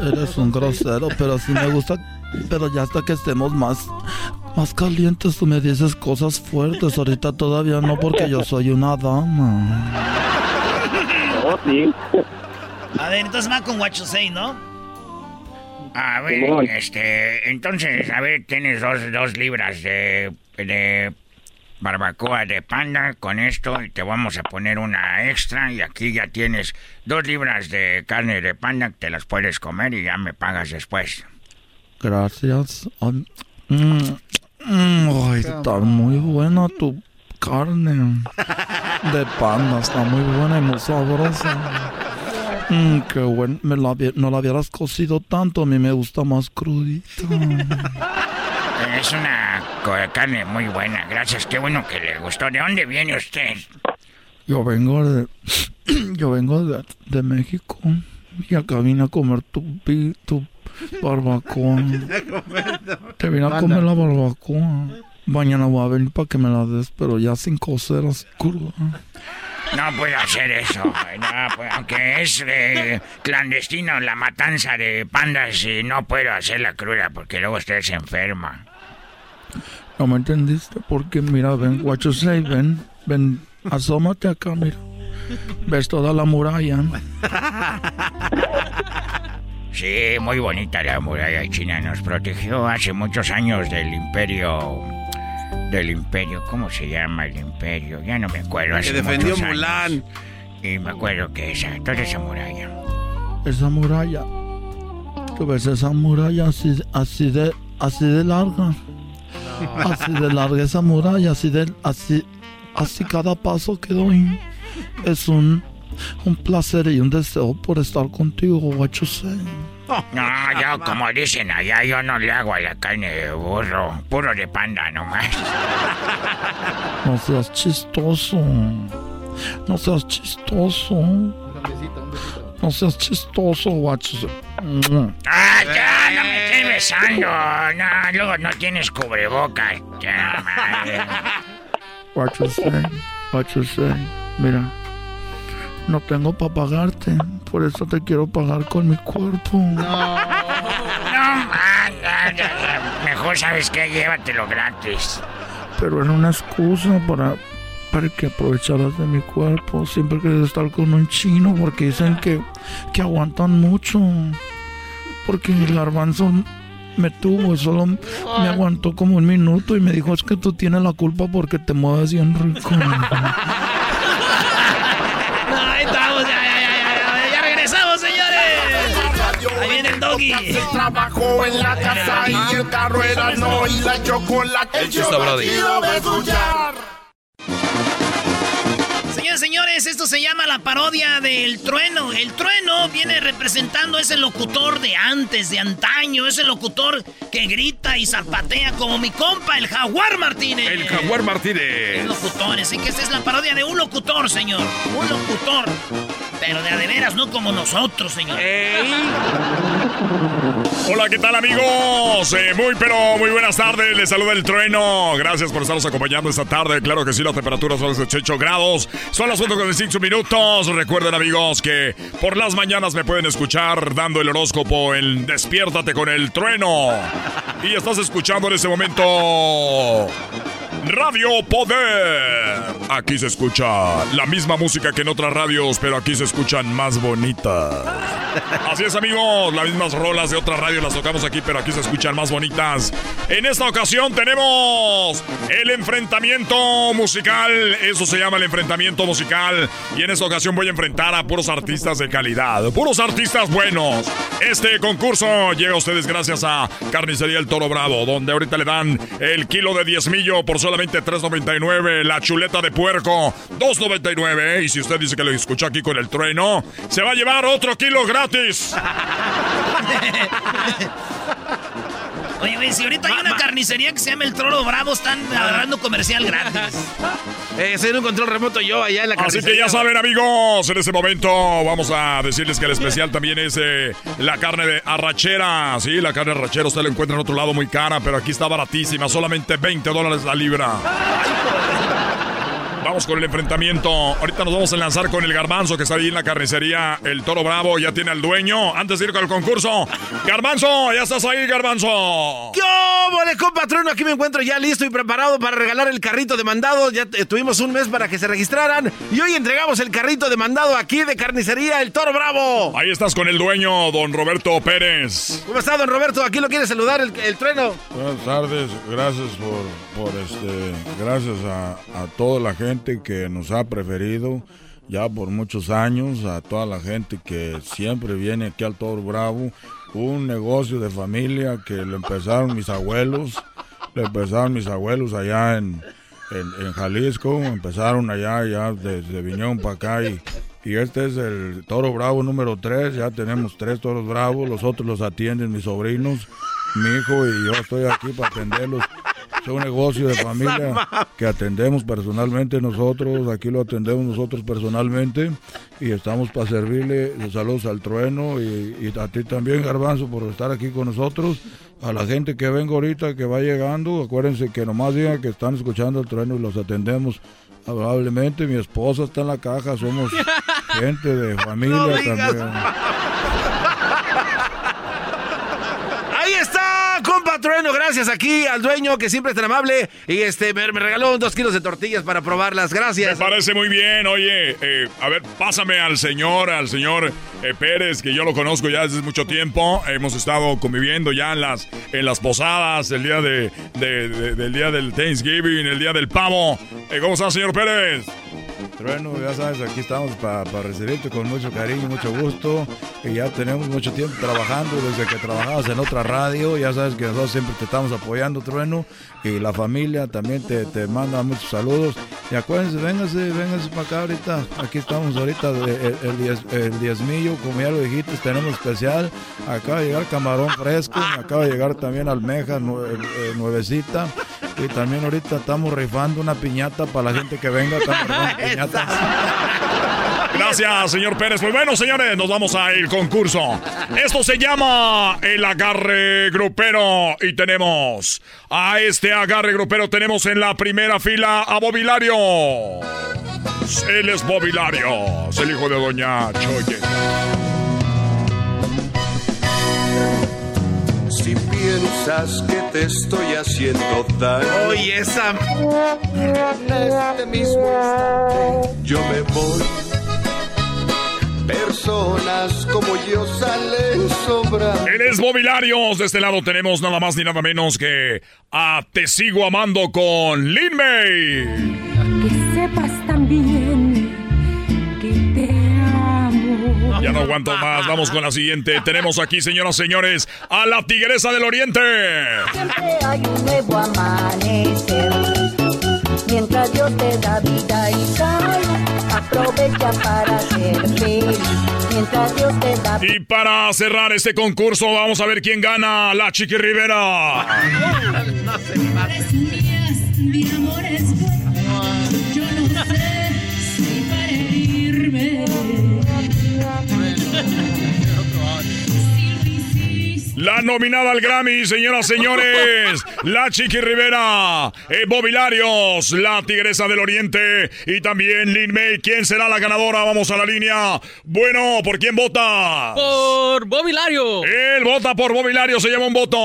S36: Eres un grosero, pero sí me gusta. Pero ya hasta que estemos más, más calientes, tú me dices cosas fuertes. Ahorita todavía no, porque yo soy una dama.
S10: Oh, sí.
S2: A ver, entonces va con Guachusei, ¿no?
S31: A ver,
S10: Simón.
S31: este, entonces, a ver, tienes dos, dos libras de, de barbacoa de panda con esto y te vamos a poner una extra y aquí ya tienes dos libras de carne de panda que te las puedes comer y ya me pagas después.
S36: Gracias. Ay, mm, mm, ay, está muy buena tu carne de panda. Está muy buena y muy sabrosa. Mm, qué bueno. Me la no la hubieras cocido tanto. A mí me gusta más crudita.
S31: Es una carne muy buena, gracias, qué bueno que le gustó. ¿De dónde viene usted?
S36: Yo vengo de... (clears throat) Yo vengo de, de México. Y acá vine a comer tu, tu barbacoa. Te vine a comer la barbacoa. Mañana voy a venir para que me la des, pero ya sin cocer, así cruda.
S31: No puedo hacer eso, no, pues, aunque es eh, clandestino la matanza de pandas, y no puedo hacerla cruda porque luego usted se enferma.
S36: ¿No me entendiste? Porque mira, ven, what you say, ven, ven, asómate acá, mira. Ves toda la muralla. (laughs)
S31: Sí, muy bonita la muralla china. Nos protegió hace muchos años del imperio del imperio. ¿Cómo se llama el imperio? Ya no me acuerdo.
S6: Que
S31: hace
S6: defendió
S31: muchos años.
S6: Mulan.
S31: Y me acuerdo que esa, toda esa muralla.
S36: Esa muralla. Tú ves esa muralla así, así de, así de larga. (laughs) Así de larga esa muralla, así de, así, así cada paso que doy. Es un, un placer y un deseo por estar contigo, say.
S31: No, yo como dicen allá, yo no le hago a la carne de burro, puro de panda nomás.
S36: No seas chistoso. No seas chistoso. No seas chistoso, say.
S31: Ah, ya, no me estés besando. No, luego no tienes cubrebocas.
S36: What you say, what you say. Mira, no tengo para pagarte, por eso te quiero pagar con mi cuerpo.
S31: No, man, ya, ya, ya. Mejor sabes que llévatelo gratis.
S36: Pero era una excusa para, para que aprovecharas de mi cuerpo. Siempre quería estar con un chino porque dicen que, que aguantan mucho. Porque el garbanzo me tuvo y solo me aguantó como un minuto y me dijo, es que tú tienes la culpa porque te mueves bien rico. (laughs)
S2: Ahí estamos, ya, ya, ya, ya, ya, regresamos, señores. Ahí viene el doggy.
S1: El trabajo en la casa y el carro era no y la chocolate.
S4: El chiste, brody.
S2: Señores, señores, esto se llama la parodia del trueno. El trueno viene representando ese locutor de antes, de antaño, ese locutor que grita y zapatea como mi compa, el Jaguar Martínez.
S35: El Jaguar Martínez.
S2: Locutores, así que esta es la parodia de un locutor, señor. Un locutor. Pero de veras, no como nosotros, señor.
S35: Hola, ¿qué tal amigos? Eh, muy pero muy buenas tardes, les saluda el trueno. Gracias por estarnos acompañando esta tarde. Claro que sí, la temperatura son de 18 grados. Son las 5 minutos. Recuerden amigos que por las mañanas me pueden escuchar dando el horóscopo en Despiértate con el trueno. Y estás escuchando en este momento... Radio Poder. Aquí se escucha la misma música que en otras radios, pero aquí se escuchan más bonitas. Así es, amigos. Las mismas rolas de otras radios las tocamos aquí, pero aquí se escuchan más bonitas. En esta ocasión tenemos el enfrentamiento musical. Eso se llama el enfrentamiento musical. Y en esta ocasión voy a enfrentar a puros artistas de calidad, puros artistas buenos. Este concurso llega a ustedes gracias a Carnicería El Toro Bravo, donde ahorita le dan el kilo de diezmillo por solamente 3.99, la chuleta de puerco 2.99. Y si usted dice que lo escuchó aquí con el trueno, se va a llevar otro kilo gratis. (laughs)
S2: Oye, güey, si ahorita hay una carnicería que se llama El Toro Bravo, están agarrando comercial gratis. (laughs)
S6: Eh, soy en un control remoto yo allá en la
S35: Así que
S6: carnicería.
S35: ya saben, amigos, en este momento vamos a decirles que el especial también es eh, la carne de arrachera. Sí, la carne de arrachera usted la encuentra en otro lado muy cara, pero aquí está baratísima, solamente 20 dólares la libra. (laughs) Vamos con el enfrentamiento. Ahorita nos vamos a lanzar con el garbanzo que está ahí en la carnicería. El toro bravo ya tiene al dueño. Antes de ir con el concurso, Garbanzo, ya estás ahí, Garbanzo.
S6: ¡Yo, vale, patrono! Aquí me encuentro ya listo y preparado para regalar el carrito de mandado. Ya eh, tuvimos un mes para que se registraran y hoy entregamos el carrito de mandado aquí de carnicería El Toro Bravo.
S35: Ahí estás con el dueño, don Roberto Pérez.
S6: ¿Cómo está, don Roberto? Aquí lo quiere saludar el, el trueno.
S37: Buenas tardes, gracias por, por este, gracias a, a toda la gente que nos ha preferido ya por muchos años, a toda la gente que siempre viene aquí al Toro Bravo, un negocio de familia que lo empezaron mis abuelos, lo empezaron mis abuelos allá en, Jalisco, empezaron allá, ya desde vinieron para acá y, y este es el Toro Bravo número 3, ya tenemos tres Toros Bravos, los otros los atienden mis sobrinos, mi hijo y yo estoy aquí para atenderlos. Es un negocio de (laughs) familia que atendemos personalmente nosotros, aquí lo atendemos nosotros personalmente y estamos para servirle saludos al trueno y, y a ti también Garbanzo por estar aquí con nosotros, a la gente que venga ahorita que va llegando, acuérdense que nomás digan que están escuchando el trueno y los atendemos amablemente, mi esposa está en la caja, somos (laughs) gente de familia
S6: No
S37: también.
S6: Trueno. Gracias aquí al dueño que siempre es tan amable y este me, regaló dos kilos de tortillas para probarlas. Gracias.
S35: Me parece muy bien. Oye, eh, a ver, pásame al señor, al señor eh, Pérez, que yo lo conozco ya desde mucho tiempo. Hemos estado conviviendo ya en las, en las posadas, el día de, de- de- del día del Thanksgiving, el día del pavo. Eh, ¿Cómo está, señor Pérez?
S37: Trueno, ya sabes, aquí estamos para recibirte con mucho cariño, mucho gusto. Y ya tenemos mucho tiempo trabajando, desde que trabajabas en otra radio. Ya sabes que nosotros siempre te estamos apoyando, Trueno. Y la familia también te, te manda muchos saludos. Y acuérdense, vénganse, vénganse para acá ahorita. Aquí estamos ahorita, el, el, diez- el diezmillo, como ya lo dijiste, tenemos especial. Acaba de llegar camarón fresco, acaba de llegar también almeja nue- eh, nuevecita. Y también ahorita estamos rifando una piñata para la gente que venga. Estamos (laughs) rifando piñatas. (laughs)
S35: Gracias, señor Pérez. Pues bueno, señores, nos vamos al concurso. Esto se llama el agarre grupero. Y tenemos a este agarre grupero. Tenemos en la primera fila a Bobilario. Él es Bobilario. Es el hijo de Doña Choye.
S38: Piensas que te estoy haciendo daño.
S6: Oye, esa.
S38: En este mismo instante yo me voy. Personas como yo salen sobrando.
S35: Él es Bobilarios. De este lado tenemos nada más ni nada menos que a Te Sigo Amando con Lin May.
S39: Que sepas también
S35: Ya no aguanto más. Vamos con la siguiente. Tenemos aquí, señoras y señores, a la Tigresa del Oriente.
S39: Siempre hay un nuevo amanecer. Mientras Dios te da vida y salud, aprovecha para ser feliz. Mientras Dios te da
S35: Y para cerrar este concurso, vamos a ver quién gana. La Chiqui Rivera.
S39: Mi amor es bueno, yo no sé si para herirme.
S35: La nominada al Grammy, señoras y señores. La Chiqui Rivera. Eh, Bobilarios. La Tigresa del Oriente. Y también Lin May. ¿Quién será la ganadora? Vamos a la línea. Bueno, ¿por quién vota?
S12: Por Bobilario.
S35: Él vota por Bobilario. Se llama un voto.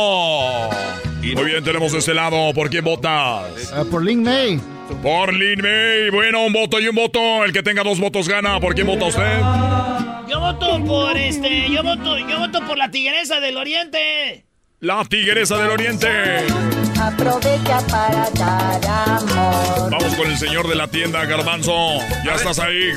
S35: Muy bien, tenemos de este lado. ¿Por quién votas?
S25: por Lin May.
S35: Por Lin May. Bueno, un voto y un voto. El que tenga dos votos gana. ¿Por quién vota usted?
S8: Yo voto por este, yo voto, yo voto por la tigresa del oriente.
S35: La Tigresa del Oriente.
S39: Aprovecha para dar amor.
S35: Vamos con el señor de la tienda, Garbanzo. Ya estás ahí.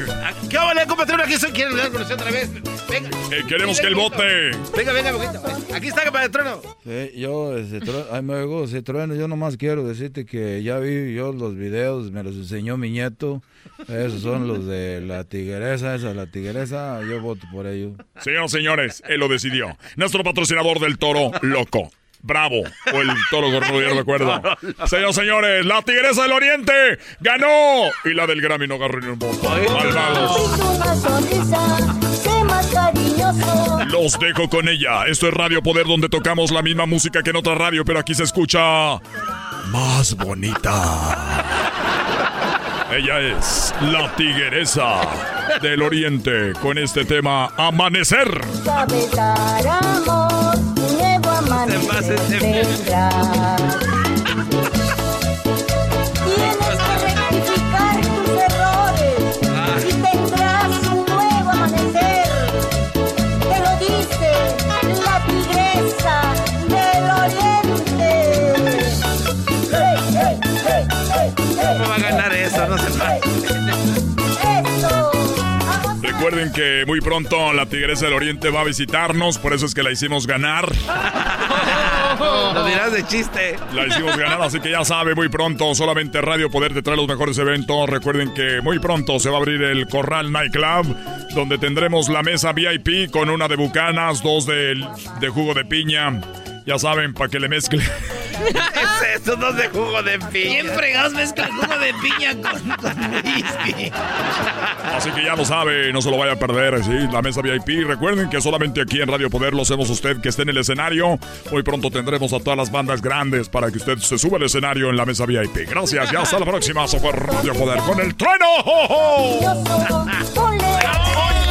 S6: ¿Qué hola, compatriota? Aquí soy. ¿Quieren hablar con usted otra vez? Venga.
S35: Eh, queremos que él vote.
S6: Venga, venga, poquito. Aquí está, compatriota.
S37: Sí, yo, ese trueno, ay, me oigo, ese trueno, yo nomás quiero decirte que ya vi yo los videos, me los enseñó mi nieto. Esos son los de la tigresa, esa, la tigresa, yo voto por ellos.
S35: Señoras señores, él lo decidió. Nuestro patrocinador del toro loco. Bravo. O el toro ya no recuerdo. Señoras y señores, la Tigresa del Oriente ganó. Y la del Grammy no agarró ni un voto. Los dejo con ella. Esto es Radio Poder, donde tocamos la misma música que en otra radio, pero aquí se escucha más bonita. Ella es la Tigresa del Oriente con este tema Amanecer.
S39: Nuevo amanecer
S35: Recuerden que muy pronto la Tigresa del Oriente va a visitarnos, por eso es que la hicimos ganar. (laughs)
S6: Lo dirás de chiste.
S35: La hicimos ganar, así que ya sabe, muy pronto solamente Radio Poder te trae los mejores eventos. Recuerden que muy pronto se va a abrir el Corral Nightclub, donde tendremos la mesa VIP con una de bucanas, dos de, de jugo de piña. Ya saben, para que le mezcle. (laughs)
S6: es eso? Dos de jugo de piña.
S8: ¿Quién fregados mezcla jugo de piña con, con whisky?
S35: Así que ya lo sabe, no se lo vaya a perder, sí, la mesa VIP. Recuerden que solamente aquí en Radio Poder lo hacemos usted que esté en el escenario. Muy pronto tendremos a todas las bandas grandes para que usted se suba al escenario en la mesa VIP. Gracias, ya hasta la próxima. Eso fue Radio Poder con el trueno. ¡Jo, jo! (laughs)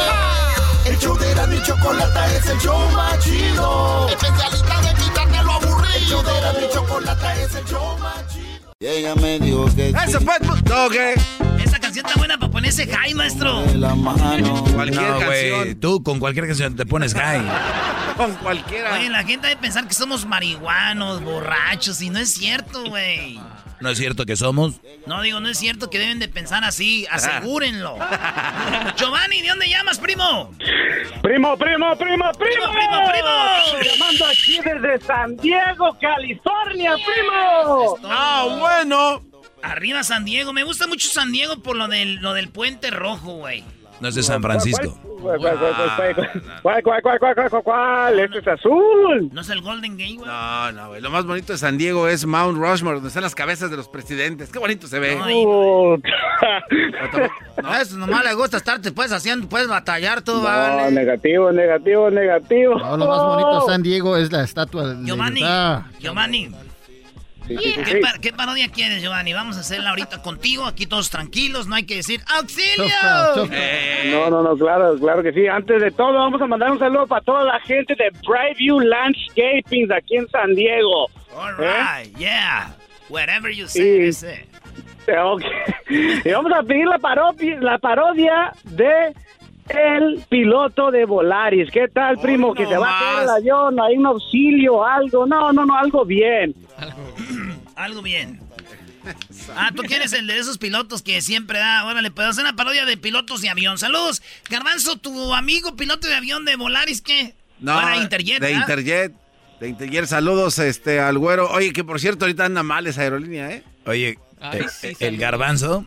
S1: Show de la chocolata es el show más chido. Especialista de quitarte lo aburrido. El show de Erasmo y Chocolata es el show más chido.
S40: Y ella me dijo que
S6: Eso fue. No, ¿qué?
S2: Esta canción está buena para ponerse high, maestro.
S40: la mano.
S6: Cualquier
S4: No, güey,
S6: canción.
S4: tú con cualquier canción te pones high. (laughs)
S6: Con cualquiera.
S2: Oye, la gente debe pensar que somos marihuanos, borrachos, y no es cierto, güey.
S4: ¿No es cierto que somos?
S2: No, digo, no es cierto que deben de pensar así, asegúrenlo. Giovanni, ¿de dónde llamas, primo?
S3: Primo, primo, primo, primo.
S2: Primo, primo, primo.
S3: Llamando aquí desde San Diego, California, primo.
S2: Ah,
S6: bueno.
S2: Arriba San Diego, me gusta mucho San Diego por lo del, lo del puente rojo, güey.
S4: No es de San Francisco.
S3: ¿Cuál? ¿Cuál? ¿Cuál? ¿Cuál? ¿Cuál? Este es azul.
S2: No es el Golden Gate, güey.
S6: No, no, güey. Lo más bonito de San Diego es Mount Rushmore, donde están las cabezas de los presidentes. Qué bonito se ve.
S3: No,
S2: no, eso nomás le gusta estarte pues haciendo, puedes batallar
S3: todo,
S2: vale.
S3: negativo, negativo, negativo.
S25: No, lo más bonito de San Diego es la estatua de
S2: Giovanni. Giovanni.
S3: Sí, sí, sí,
S2: ¿Qué,
S3: sí.
S2: pa- qué parodia quieres, Giovanni? Vamos a hacerla ahorita contigo, aquí todos tranquilos, no hay que decir ¡Auxilio!
S3: No, no, no, claro, claro que sí. Antes de todo, vamos a mandar un saludo para toda la gente de Brightview Landscaping aquí en San Diego.
S2: All
S3: ¿Eh?
S2: right, yeah. Whatever you say,
S3: Sí.
S2: ese.
S3: Ok. Y vamos a pedir la parodia, la parodia de el piloto de Volaris. ¿Qué tal, primo? que se va a caer el avión, hay un auxilio, algo. No, no, no, algo bien.
S2: Algo bien. Ah, tú quieres el de esos pilotos que siempre da. Órale, puedo hacer una parodia de pilotos de avión. Saludos. Garbanzo, tu amigo piloto de avión de Volaris, ¿qué?
S6: No,
S2: Para Interjet,
S6: de. Interjet. De Interjet, saludos este, al güero. Oye, que por cierto, ahorita anda mal esa aerolínea, ¿eh?
S4: Oye,
S6: Ay,
S4: eh,
S6: sí,
S4: eh, el garbanzo,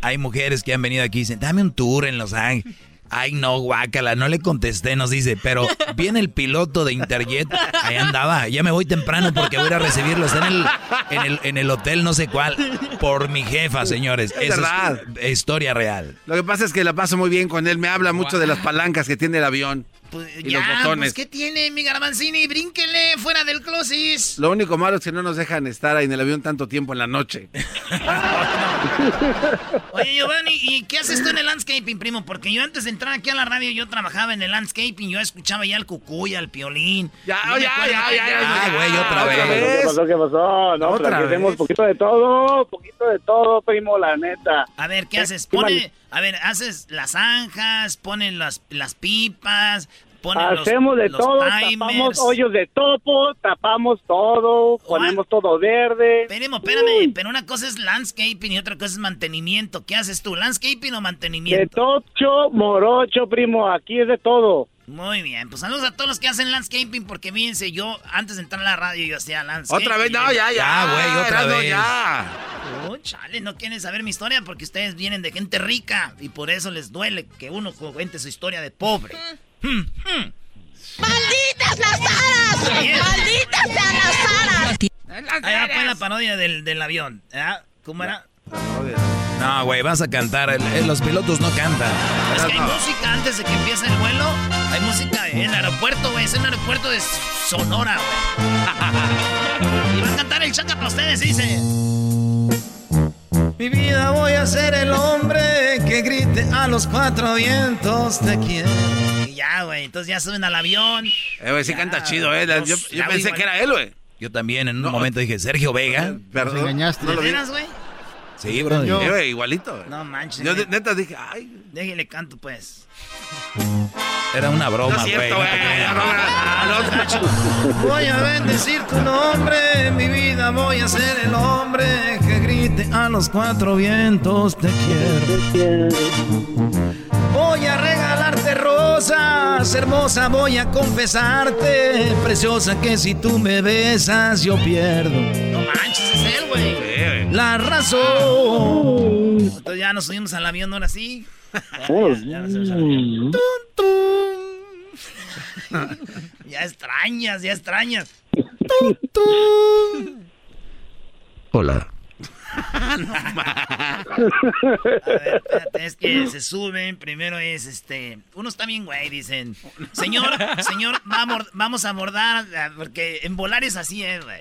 S4: hay mujeres que han venido aquí y dicen, dame un tour en Los Ángeles. Ay, no, guácala, no le contesté, nos dice, pero viene el piloto de Interjet, ahí andaba, ya me voy temprano porque voy a ir a recibirlo, está en el, en el, en el hotel no sé cuál, por mi jefa, señores.
S6: Es
S4: Esa
S6: verdad.
S4: es historia real.
S6: Lo que pasa es que la paso muy bien con él. Me habla mucho de las palancas que tiene el avión. Y
S2: ya,
S6: los botones.
S2: pues, ¿qué tiene, mi Garbanzini? Brínquele fuera del closet.
S6: Lo único malo es que no nos dejan estar ahí en el avión tanto tiempo en la noche. (laughs)
S2: Oye, Giovanni, ¿y qué haces tú en el landscaping, primo? Porque yo antes de entrar aquí a la radio, yo trabajaba en el landscaping, yo escuchaba ya al cucuy, al piolín.
S6: Ya, ya, ya,
S2: que-
S6: ya, ya,
S4: Ah, güey, otra vez.
S3: ¿Qué pasó? ¿Qué pasó? No,
S6: Otra vez.
S3: hacemos poquito de todo, poquito de todo, primo, la neta.
S2: A ver, ¿qué haces?
S3: ¿Qué
S2: Pone, a ver, haces las zanjas, ponen las, las pipas, ponen los-
S3: Hacemos de
S2: los
S3: todo,
S2: timers.
S3: tapamos hoyos de topo, tapamos todo, ponemos todo verde.
S2: Espérame, espérame, pero una cosa es landscaping y otra cosa es mantenimiento. ¿Qué haces tú, landscaping o
S3: De
S2: mantenimiento?
S3: tocho, morocho, primo, aquí es de todo.
S2: Muy bien, pues saludos a todos los que hacen landscaping, porque fíjense, yo antes de entrar a la radio yo hacía landscaping.
S6: Otra vez, no, ya, ya.
S4: Ya, güey, otra vez.
S6: ya.
S2: Oh, chale, no quieren saber mi historia porque ustedes vienen de gente rica y por eso les duele que uno cuente su historia de pobre.
S41: ¡Malditas las aras! ¡Malditas sean las aras!
S2: Ahí va pues la parodia del, del avión. ¿ah? ¿Cómo era?
S4: No, güey, vas a cantar, el- el- los pilotos no cantan.
S2: Es que hay música antes de que empiece el vuelo. Hay música en el aeropuerto, güey. Es un aeropuerto de Sonora, güey. Y va a cantar el chaca para ustedes, dice. Mi vida voy a ser el hombre que grite a los cuatro vientos te quiero. Ya, güey. Entonces ya suben al avión.
S6: Eh, güey, sí canta chido, ¿eh? Yo, yo
S2: ya,
S6: pensé
S2: igual.
S6: que era él, güey.
S4: Yo también en un momento dije, Sergio Vega.
S6: Perdón.
S25: engañaste.
S6: No lo
S2: ¿De
S6: vi.
S2: veras, güey?
S4: Sí, bro.
S6: Sí, güey, igualito. güey.
S2: No manches.
S6: Yo de- neta dije, ay.
S2: Déjale canto, pues.
S4: Era una broma,
S6: No
S4: güey. no
S6: no, no, no.
S2: Voy a bendecir tu nombre, mi vida voy a ser el hombre que grite a los cuatro vientos te quiero. Voy a regalarte rosas, hermosa, voy a confesarte, preciosa que si tú me besas yo pierdo. No manches, es él, güey. La razón. Entonces ya nos subimos al avión ahora sí. Ya, ya nos subimos al avión. Tun, tun. (laughs) Ya extrañas, ya extrañas.
S4: Hola. (laughs)
S2: A ver, espérate, es que se suben. Primero es este. Uno está bien, güey. Dicen, señor, señor, vamos, vamos a abordar. Porque en volar es así, eh, güey.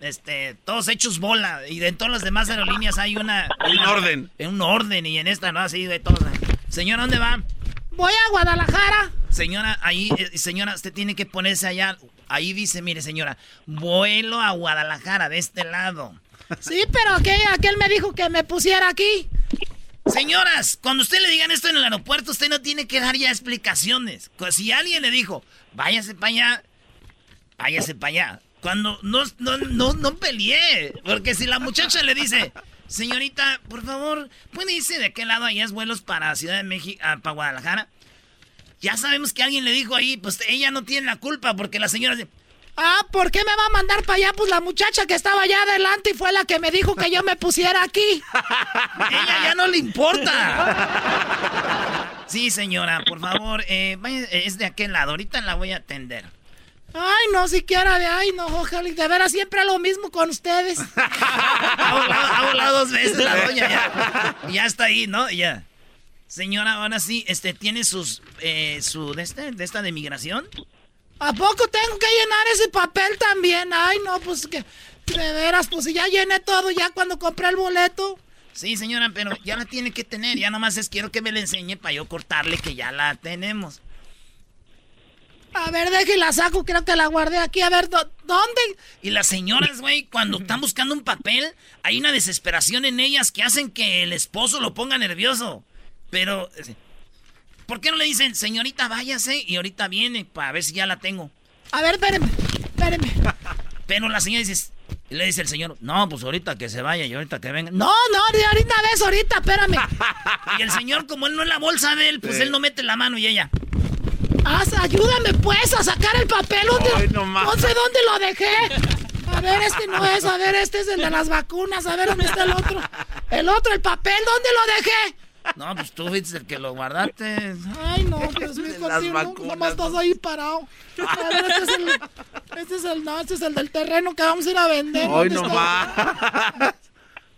S2: Este, todos hechos bola. Y en todas las demás aerolíneas hay una.
S6: Un
S2: una-
S6: orden.
S2: En un orden. Y en esta, ¿no? Así, de todos. Señor, ¿dónde va?
S5: Voy a Guadalajara.
S2: Señora, ahí, eh, señora, usted tiene que ponerse allá Ahí dice, mire señora, vuelo a Guadalajara de este lado.
S5: Sí, pero aquel, aquel me dijo que me pusiera aquí.
S2: Señoras, cuando usted le digan esto en el aeropuerto, usted no tiene que dar ya explicaciones. Si alguien le dijo, váyase para allá, váyase para allá. Cuando no, no, no, no peleé. Porque si la muchacha le dice, señorita, por favor, ¿puede irse de qué lado allá es vuelos para Ciudad de México, ah, para Guadalajara? Ya sabemos que alguien le dijo ahí, pues ella no tiene la culpa porque la señora dice,
S5: Ah, ¿por qué me va a mandar para allá? Pues la muchacha que estaba allá adelante y fue la que me dijo que yo me pusiera aquí. (laughs)
S2: Ella ya no le importa. Sí, señora, por favor, eh, es de aquel lado. Ahorita la voy a atender.
S5: Ay, no, siquiera de ahí, no, ojalá. De veras, siempre lo mismo con ustedes. (laughs)
S2: ha, volado, dos veces la doña, ya. Ya está ahí, ¿no? Ya. Señora, ahora sí, este, ¿tiene sus, eh, su, de, este, de esta de migración?
S5: ¿A poco tengo que llenar ese papel también? Ay, no, pues que de veras, pues ya llené todo ya cuando compré el boleto.
S2: Sí, señora, pero ya la tiene que tener. Ya nomás es quiero que me la enseñe para yo cortarle que ya la tenemos.
S5: A ver, deje la saco, creo que la guardé aquí. A ver, ¿dónde?
S2: Y las señoras, güey, cuando están buscando un papel, hay una desesperación en ellas que hacen que el esposo lo ponga nervioso. Pero, ¿Por qué no le dicen, señorita, váyase y ahorita viene para ver si ya la tengo?
S5: A ver, espéreme, espéreme. (laughs)
S2: Pero la señora dice, y le dice el señor, no, pues ahorita que se vaya y ahorita que venga.
S5: No, no, de ahorita ves, ahorita, espérame. (laughs)
S2: y el señor, como él no es la bolsa de él, pues él no mete la mano y ella.
S5: Haz, ayúdame pues a sacar el papel. ¿Dónde, no, sé dónde lo dejé. A ver, este no es, a ver, este es el de las vacunas, a ver dónde está el otro. El otro, el papel, ¿dónde lo dejé?
S2: No, pues tú fuiste el que lo guardaste.
S5: Ay, no, pues mi (laughs) no, nomás estás ahí parado. A ver, este es el, este es el, no, este es el del terreno que vamos a ir a vender.
S6: Ay, no más.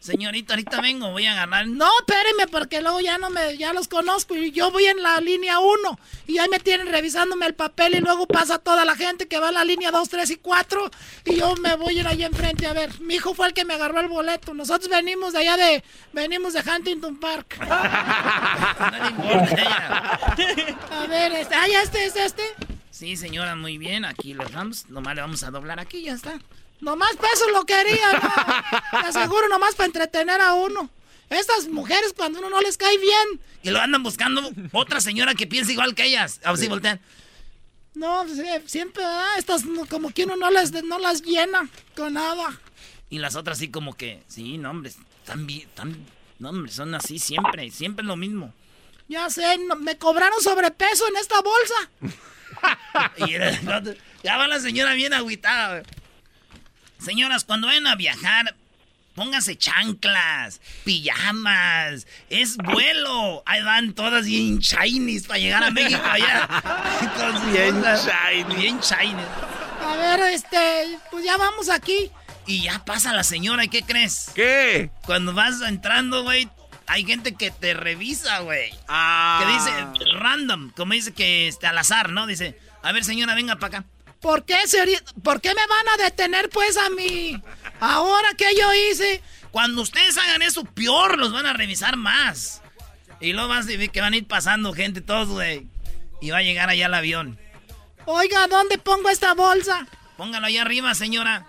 S2: Señorita, ahorita vengo, voy a ganar.
S5: No, espéreme, porque luego ya no me, ya los conozco y yo voy en la línea 1 y ahí me tienen revisándome el papel y luego pasa toda la gente que va a la línea 2, 3 y 4 y yo me voy a ir ahí enfrente a ver. Mi hijo fue el que me agarró el boleto. Nosotros venimos de allá de, venimos de Huntington Park. (laughs) (laughs) a ver, este, ah, ya este es este.
S2: Sí, señora, muy bien. Aquí lo damos. Nomás le vamos a doblar aquí ya está.
S5: Nomás peso lo quería, ¿no? (laughs) Te aseguro, nomás para entretener a uno. Estas mujeres cuando uno no les cae bien.
S2: Y lo andan buscando otra señora que piensa igual que ellas. A ver si voltean.
S5: No, siempre, estas como que uno no las, no las llena con nada.
S2: Y las otras sí como que, sí, no, hombre, están bien, no, hombre, son así siempre, siempre lo mismo.
S5: Ya sé, me cobraron sobrepeso en esta bolsa. (laughs)
S2: y ya va la señora bien agüitada. Señoras, cuando vayan a viajar, pónganse chanclas, pijamas, es vuelo. Ahí van todas bien shinies para llegar a México allá. (laughs)
S6: bien shiny.
S2: Bien shiny.
S5: A ver, este, pues ya vamos aquí.
S2: Y ya pasa la señora, ¿y qué crees?
S6: ¿Qué?
S2: Cuando vas entrando, güey, hay gente que te revisa, güey.
S6: Ah.
S2: Que dice random, como dice que este, al azar, ¿no? Dice, a ver, señora, venga para acá.
S5: ¿Por qué, ¿Por qué me van a detener pues a mí? Ahora que yo hice.
S2: Cuando ustedes hagan eso, peor, los van a revisar más. Y luego vas a ver que van a ir pasando gente todos, güey. Y va a llegar allá el avión.
S5: Oiga, ¿dónde pongo esta bolsa?
S2: Póngalo allá arriba, señora.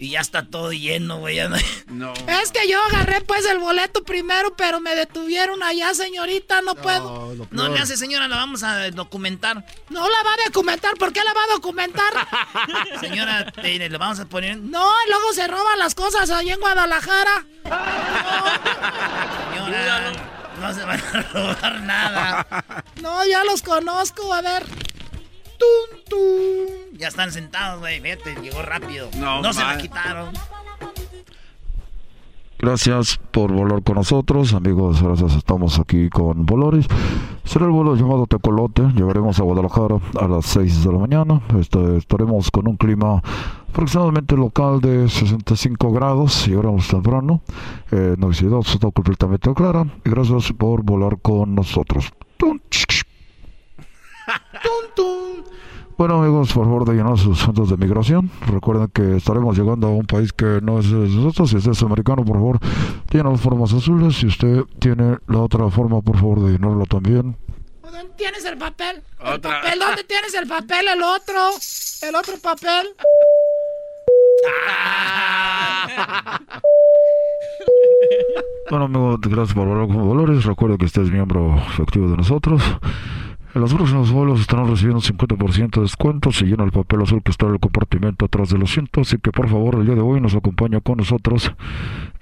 S2: Y ya está todo lleno, güey. (laughs)
S6: No.
S5: Es que yo agarré pues el boleto primero, pero me detuvieron allá, señorita. No, puedo.
S2: No le hace, señora, la vamos a documentar.
S5: No la va a documentar. ¿Por qué la va a documentar? (laughs)
S2: señora, le vamos a poner.
S5: No, luego se roban las cosas allá en Guadalajara.
S2: Señora, no se van a robar nada.
S5: No, ya los conozco. A ver. ¡Tum, tum!
S2: Ya están sentados, güey. Vete, llegó rápido. No, se la quitaron.
S36: Gracias por volar con nosotros, amigos. Gracias, estamos aquí con Volaris. Será el vuelo llamado Tecolote. Llegaremos a Guadalajara a las 6 de la mañana. Este, estaremos con un clima aproximadamente local de 65 grados. Llegaremos temprano. Eh, no está completamente clara. Y gracias por volar con nosotros. Bueno amigos, por favor de llenar sus centros de migración. Recuerden que estaremos llegando a un país que no es de nosotros. Si usted es americano, por favor, tiene las formas azules. Si usted tiene la otra forma, por favor de llenarlo también.
S5: ¿Dónde tienes el papel? ¿El
S6: Otra.
S5: papel? ¿Dónde tienes el papel? El otro. El otro papel.
S42: Bueno, amigo, gracias por hablar con Valores. Recuerda que usted es miembro efectivo de nosotros. En los próximos vuelos estarán recibiendo un 50% de descuento si llena el papel azul que está en el compartimento atrás del asiento. Así que, por favor, el día de hoy nos acompaña con nosotros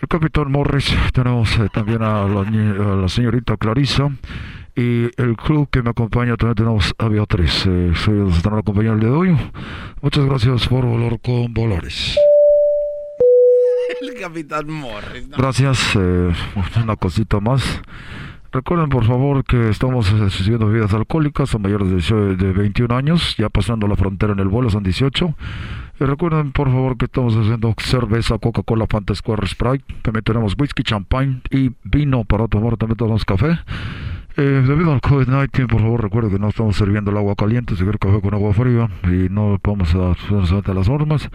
S42: el capitán Morris. Tenemos eh, también a la, ni- a la señorita Clarisa. Y el club que me acompaña también tenemos a Beatriz. Eh, los están acompañando el día de hoy. Muchas gracias por volar con Valores. (laughs)
S6: El Capitán Morris. ¿no?
S42: Gracias. eh, una cosita más. Recuerden por favor que estamos eh, sirviendo bebidas alcohólicas a mayores de, 18 de 21 años, ya pasando la frontera en el vuelo son 18. Y recuerden por favor que estamos haciendo cerveza, Coca-Cola, Fanta, Square, Sprite. También tenemos whisky, champagne y vino para tomar. También tenemos café. Eh, debido al COVID-19, por favor recuerden que no estamos sirviendo el agua caliente, quiere café con agua fría y no vamos a solamente a las normas.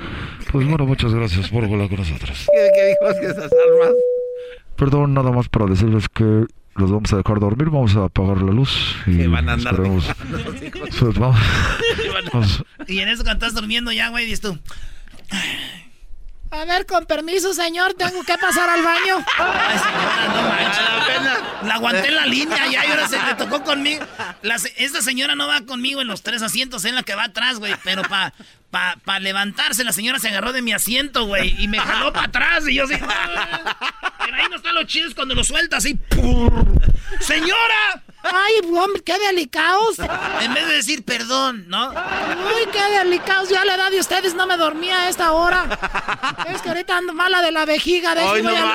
S42: Pues bueno, muchas gracias por volar con nosotros.
S6: ¿Qué, qué dijo que esas armas?
S42: Perdón, nada más para decirles que los vamos a dejar dormir, vamos a apagar la luz y
S2: Que van a andar
S42: esperemos-
S2: dejando los (laughs) hijos.
S42: Pues vamos, vamos-
S2: Y en eso cuando estás durmiendo ya, güey, dices tú.
S5: A ver, con permiso, señor, tengo que pasar al baño.
S2: Ay, señora, no manches. La aguanté en la línea ya y ahora se le tocó conmigo. La esta señora no va conmigo en los tres asientos, en la que va atrás, güey. Pero para pa, pa levantarse, la señora se agarró de mi asiento, güey. Y me jaló para atrás. Y yo así. "Ah". Pero ahí no están los chidos cuando lo sueltas así. ¡Señora!
S5: Ay, hombre, qué delicados.
S2: En vez de decir perdón, ¿no?
S5: Uy, qué delicados. Ya a la edad de ustedes no me dormía a esta hora. Es que ahorita ando mala de la vejiga.
S2: Ay,
S5: Déjenme
S2: no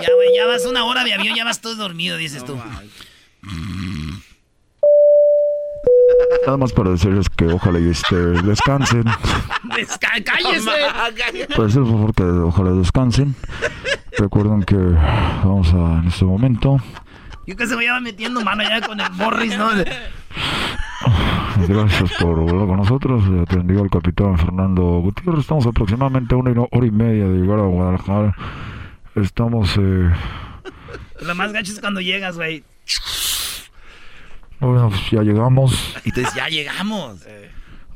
S2: Ya, güey, ya vas una hora de avión, ya vas todo dormido, dices tú.
S42: nada más para decirles que ojalá y este, descansen.
S2: Desca- ¡Cállese!
S42: Para decirles por favor que ojalá descansen. Recuerden que vamos a en este momento.
S2: Yo que se me iba metiendo mano ya con el Morris, ¿no?
S42: Gracias por volar con nosotros. Le atendió el capitán Fernando Gutiérrez. Estamos aproximadamente a una hora y media de llegar a Guadalajara. Estamos eh,
S2: Lo más gacho es cuando llegas, güey.
S42: bueno, pues ya llegamos.
S2: Y te dices, ya llegamos.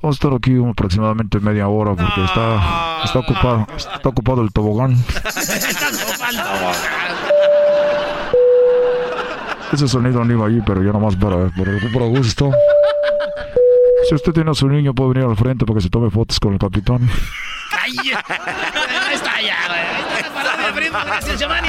S42: Vamos a estar aquí aproximadamente media hora porque está, está ocupado, está ocupado el tobogán. (laughs) Ese sonido no iba ahí, pero ya nomás para, por, por gusto. Si usted tiene a su niño, puede venir al frente para que se tome fotos con el capitán.
S2: ¡Ay! Está ya, güey. Ahí está la parodia, primo. Gracias, Giovanni.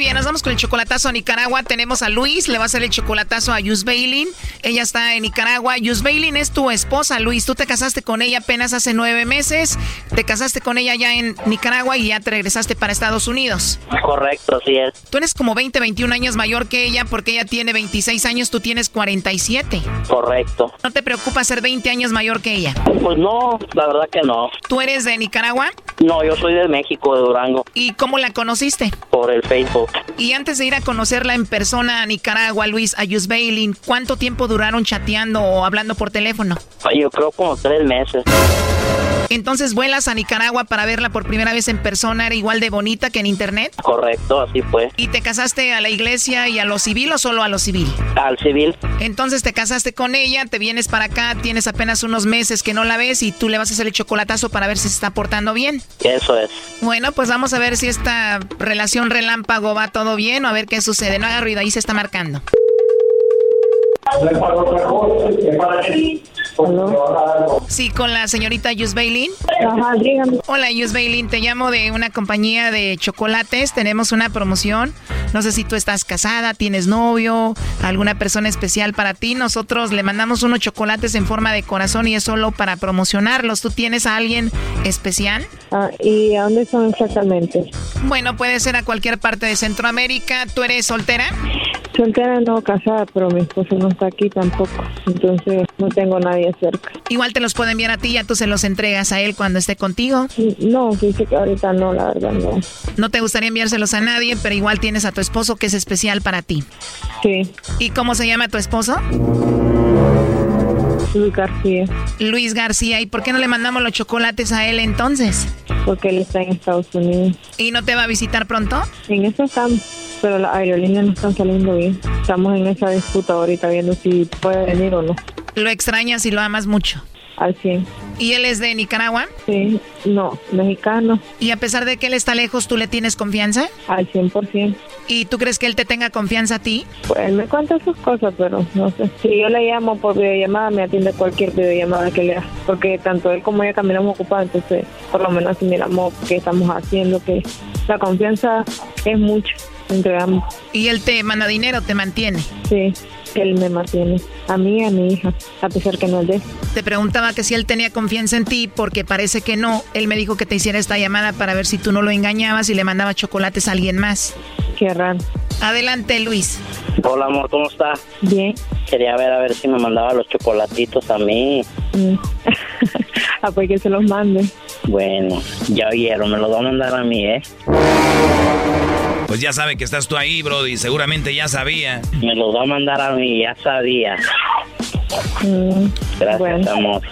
S26: bien, nos vamos con el chocolatazo a Nicaragua. Tenemos a Luis, le va a hacer el chocolatazo a Yus Bailin. Ella está en Nicaragua. Yus Bailin es tu esposa, Luis. Tú te casaste con ella apenas hace nueve meses. Te casaste con ella ya en Nicaragua y ya te regresaste para Estados Unidos.
S27: Correcto, así es.
S26: Tú eres como 20, 21 años mayor que ella porque ella tiene 26 años, tú tienes 47.
S27: Correcto.
S26: ¿No te preocupa ser 20 años mayor que ella?
S27: Pues no, la verdad que no.
S26: ¿Tú eres de Nicaragua?
S27: No, yo soy de México, de Durango,
S26: ¿Y cómo la conociste?
S27: por el Facebook.
S26: Y antes de ir a conocerla en persona a Nicaragua, Luis, a Bailin, ¿cuánto tiempo duraron chateando o hablando por teléfono?
S27: Yo creo como tres meses.
S26: Entonces vuelas a Nicaragua para verla por primera vez en persona, era igual de bonita que en internet.
S27: Correcto, así fue.
S26: ¿Y te casaste a la iglesia y a lo civil o solo a lo civil?
S27: Al civil.
S26: Entonces te casaste con ella, te vienes para acá, tienes apenas unos meses que no la ves y tú le vas a hacer el chocolatazo para ver si se está portando bien.
S27: Eso es.
S26: Bueno, pues vamos a ver si esta relación relámpago va todo bien o a ver qué sucede. No haga ruido, ahí se está marcando. Sí, con la señorita Yusbailin.
S28: Ajá, dígame.
S26: Hola, Yusbailin, te llamo de una compañía de chocolates. Tenemos una promoción. No sé si tú estás casada, tienes novio, alguna persona especial para ti. Nosotros le mandamos unos chocolates en forma de corazón y es solo para promocionarlos. ¿Tú tienes a alguien especial?
S28: Ah, ¿Y a dónde son exactamente?
S26: Bueno, puede ser a cualquier parte de Centroamérica. ¿Tú eres soltera?
S28: Soltera no, casada, pero mi esposo no está aquí tampoco. Entonces no tengo nadie cerca.
S26: Igual te los puedo enviar a ti, ya tú se los entregas a él cuando esté contigo.
S28: No, dice que ahorita no, la verdad no.
S26: No te gustaría enviárselos a nadie, pero igual tienes a tu esposo que es especial para ti.
S28: Sí.
S26: ¿Y cómo se llama tu esposo?
S28: Luis García.
S26: Luis García, ¿y por qué no le mandamos los chocolates a él entonces?
S28: Porque él está en Estados Unidos.
S26: ¿Y no te va a visitar pronto?
S28: En eso estamos, pero las aerolíneas no están saliendo bien. Estamos en esa disputa ahorita viendo si puede venir o no.
S26: ¿Lo extrañas y lo amas mucho?
S28: Al 100.
S26: ¿Y él es de Nicaragua?
S28: Sí, no, mexicano.
S26: ¿Y a pesar de que él está lejos, tú le tienes confianza?
S28: Al 100%.
S26: ¿Y tú crees que él te tenga confianza a ti?
S28: Pues él me cuenta sus cosas, pero no sé. Si yo le llamo por videollamada, me atiende cualquier videollamada que le haga. Porque tanto él como ella caminamos ocupados, entonces por lo menos si miramos qué estamos haciendo, que la confianza es mucho entre ambos.
S26: ¿Y él te manda dinero, te mantiene?
S28: Sí, él me mantiene. A mí y a mi hija, a pesar que no es de él.
S26: Te preguntaba que si él tenía confianza en ti, porque parece que no. Él me dijo que te hiciera esta llamada para ver si tú no lo engañabas y le mandaba chocolates a alguien más.
S28: Qué raro.
S26: Adelante, Luis.
S27: Hola, amor, ¿cómo está?
S28: Bien.
S27: Quería ver a ver si me mandaba los chocolatitos a mí.
S28: Mm. (laughs) ah, pues que se los mande.
S27: Bueno, ya oyeron, me los va a mandar a mí, ¿eh?
S4: Pues ya sabe que estás tú ahí, Brody. Seguramente ya sabía.
S27: Me los va a mandar a mí, ya sabía.
S28: Mm,
S27: Gracias,
S28: bueno.
S27: amor.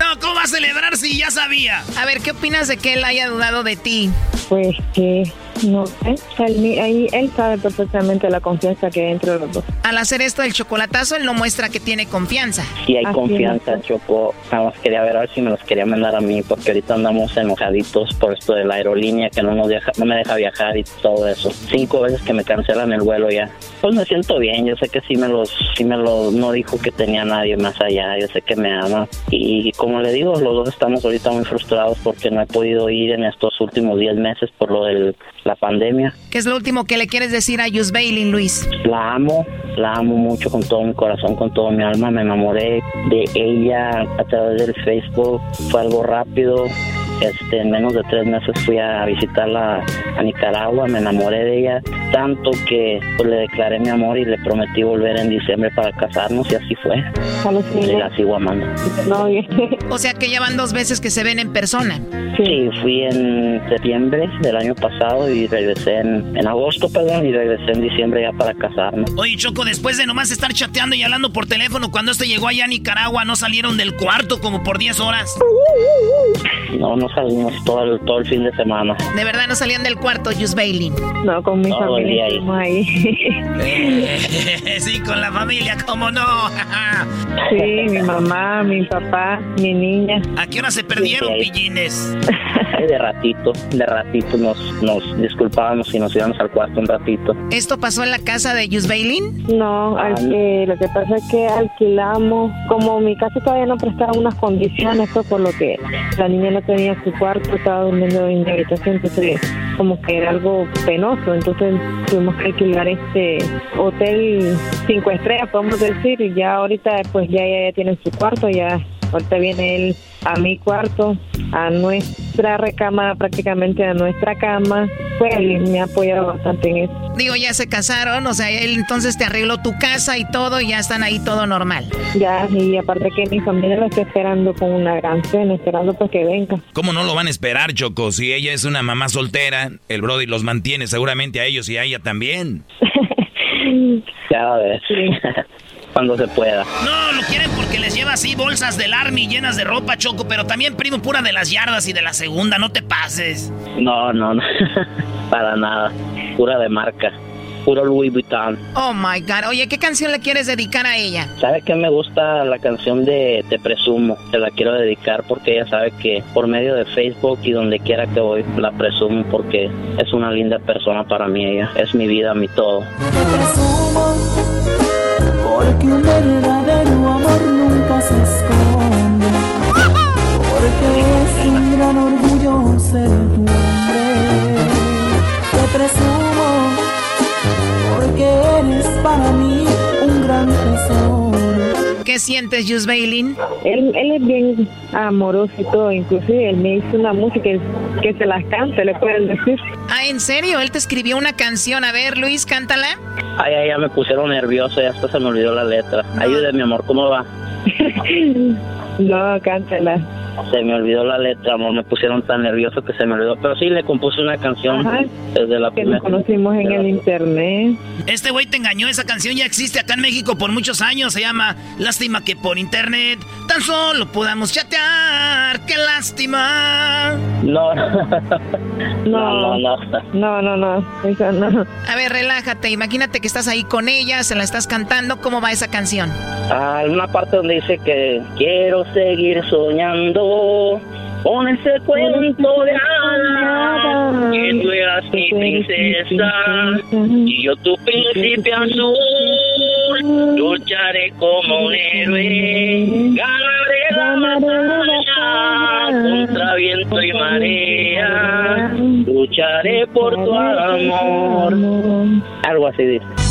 S2: No, ¿cómo va a celebrar si ya sabía?
S26: A ver, ¿qué opinas de que él haya dudado de ti?
S28: Pues que no sé. Él, mi- ahí, él sabe perfectamente la confianza que hay entre los dos.
S26: Al hacer esto del chocolatazo, él no muestra que tiene confianza.
S27: Sí hay
S28: Así
S27: confianza,
S28: es.
S27: Choco. Nada más quería ver a ver si me los quería mandar a mí, porque ahorita andamos enojaditos por esto de la aerolínea que no nos deja, no me deja viajar y todo eso. Cinco veces que me cancelan el vuelo ya. Pues me siento bien, yo sé que sí me los, sí me lo, no dijo que tenía nadie más allá, yo sé que me ama. Y como le digo, los dos estamos ahorita muy frustrados porque no he podido ir en estos últimos 10 meses por lo de la pandemia.
S26: ¿Qué es lo último que le quieres decir a Yus Bailey, Luis?
S27: La amo, la amo mucho con todo mi corazón, con todo mi alma. Me enamoré de ella a través del Facebook. Fue algo rápido. Este, en menos de tres meses fui a visitarla a Nicaragua. Me enamoré de ella tanto que pues, le declaré mi amor y le prometí volver en diciembre para casarnos y así fue. Y la sigo amando.
S26: O sea que ya van dos veces que se ven en persona.
S27: Sí, fui en septiembre del año pasado y regresé en, en agosto, perdón, y regresé en diciembre ya para casarnos.
S2: Oye, Choco, después de nomás estar chateando y hablando por teléfono, cuando este llegó allá a Nicaragua, ¿no salieron del cuarto como por 10 horas?
S27: No, no salimos todo el, todo el fin de semana.
S26: De verdad no salían del cuarto, Yus Bailey.
S28: No, con mi
S27: Todo
S28: familia
S27: ahí.
S28: ahí.
S2: sí, con la familia, ¿cómo no?
S28: sí, mi mamá, mi papá, mi niña.
S2: ¿A qué hora se perdieron,
S27: Sí,
S2: pillines?
S27: De ratito, de ratito nos, nos disculpábamos y nos íbamos al cuarto un ratito.
S26: ¿Esto pasó en la casa de Yus Bailey?
S28: No, al que- lo que pasa es que alquilamos, como mi casa todavía no prestaba unas condiciones, fue por lo que la niña no tenía su cuarto, estaba durmiendo en mi habitación, entonces como que era algo penoso, entonces tuvimos que alquilar este hotel cinco estrellas, podemos decir, y ya ahorita pues ya ella ya tiene su cuarto, ya ahorita viene él a mi cuarto, a nuestra recámara, prácticamente a nuestra cama, pues él me ha apoyado bastante en eso.
S26: Digo, ya se casaron, o sea, él entonces te arregló tu casa y todo y ya están ahí todo normal.
S28: Ya, y aparte que mi familia lo está esperando con una gran cena, esperando pues que venga.
S4: ¿Cómo no lo van a esperar, Choco? Si ella es una mamá soltera, el Brody los mantiene seguramente a ellos y a ella también. (laughs)
S27: Ya a ver. Cuando se pueda.
S2: No, lo quieren porque les lleva así bolsas del Army llenas de ropa, Choco, pero también primo pura de las yardas y de la segunda, no te pases.
S27: No, no, no. (laughs) Para nada. Pura de marca. Puro Louis Vuitton.
S26: Oh my God. Oye, ¿qué canción le quieres dedicar a ella?
S27: ¿Sabe que me gusta la canción de Te Presumo? Te la quiero dedicar porque ella sabe que por medio de Facebook y donde quiera que voy la presumo porque es una linda persona para mí ella. Es mi vida, mi todo.
S39: Porque un verdadero amor nunca se esconde. Porque es un gran orgullo ser tu hombre. Te presumo porque eres para mí.
S26: ¿Qué sientes, Jus Bailin?
S28: Él, él es bien amoroso y todo, inclusive él me hizo una música que se las cante, le pueden decir.
S26: Ah, ¿en serio? Él te escribió una canción. A ver, Luis, cántala.
S27: Ay, ay, ya me pusieron nervioso, ya hasta se me olvidó la letra. Ayúdeme, amor, ¿cómo va? (laughs)
S28: no, cántala.
S27: Se me olvidó la letra, amor, me pusieron tan nervioso que se me olvidó. Pero sí, le compuse una canción
S28: Ajá.
S27: desde la
S28: Que
S27: primera.
S28: nos conocimos en el internet.
S2: Este güey te engañó, esa canción ya existe acá en México por muchos años, se llama Lástima que por internet tan solo podamos chatear, qué lástima.
S27: No, (laughs)
S28: No,
S27: no, no.
S28: No, no, no, esa no.
S26: A ver, relájate. Imagínate que estás ahí con ella, se la estás cantando. ¿Cómo va esa canción?
S27: Ah, una parte donde dice que quiero seguir soñando con ese cuento de hadas que tú eras mi princesa y yo tu príncipe azul. Lucharé como un héroe ganaré la batalla contra viento y marea. lucharé por tu amor. Algo así dice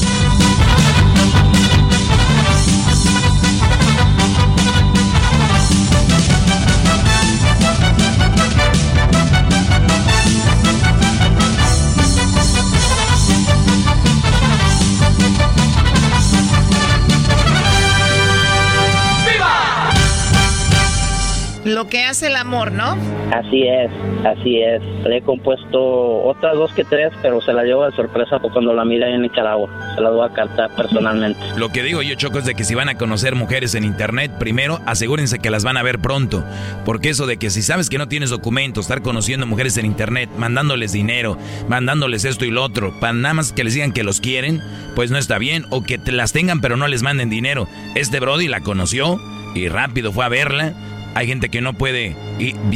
S26: Lo que hace el amor, ¿no?
S27: Así es, así es. Le he compuesto otras dos que tres, pero se la llevo de sorpresa cuando la mira en Nicaragua. Se la voy a cantar personalmente.
S4: Lo que digo yo, Choco, es de que si van a conocer mujeres en internet, primero asegúrense que las van a ver pronto. Porque eso de que si sabes que no tienes documentos, estar conociendo mujeres en internet, mandándoles dinero, mandándoles esto y lo otro, para nada más que les digan que los quieren, pues no está bien. O que te las tengan pero no les manden dinero. Este Brody la conoció y rápido fue a verla. Hay gente que no puede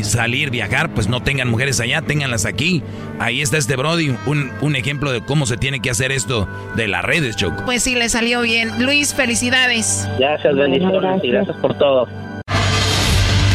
S4: salir, viajar, pues no tengan mujeres allá, ténganlas aquí. Ahí está este Brody, un, un ejemplo de cómo se tiene que hacer esto de las redes, Choco.
S26: Pues sí, le salió bien. Luis, felicidades.
S27: Gracias, bendiciones y gracias por todo.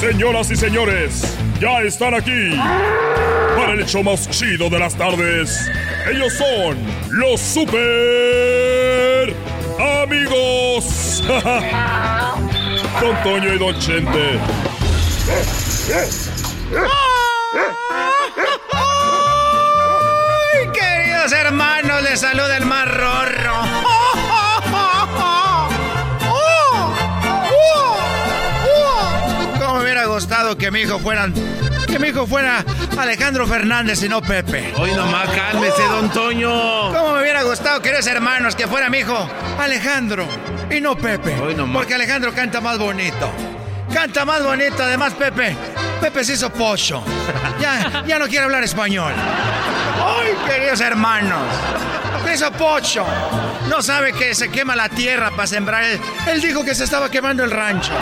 S35: Señoras y señores, ya están aquí para el hecho más chido de las tardes. Ellos son los super amigos. (laughs) Don Toño y Don Chente.
S8: ¡Ay, queridos hermanos! Les saluda el más. Gustado que mi hijo fuera... Que mi hijo fuera Alejandro Fernández y no Pepe.
S6: Hoy nomás cálmese, don Toño.
S8: ¿Cómo me hubiera gustado, queridos hermanos, que fuera mi hijo Alejandro y no Pepe? Porque Alejandro canta más bonito. Canta más bonito, además Pepe. Pepe se hizo pocho. Ya, ya no quiere hablar español. ¡Ay, queridos hermanos! Se hizo pocho. No sabe que se quema la tierra para sembrar. Él, él dijo que se estaba quemando el rancho.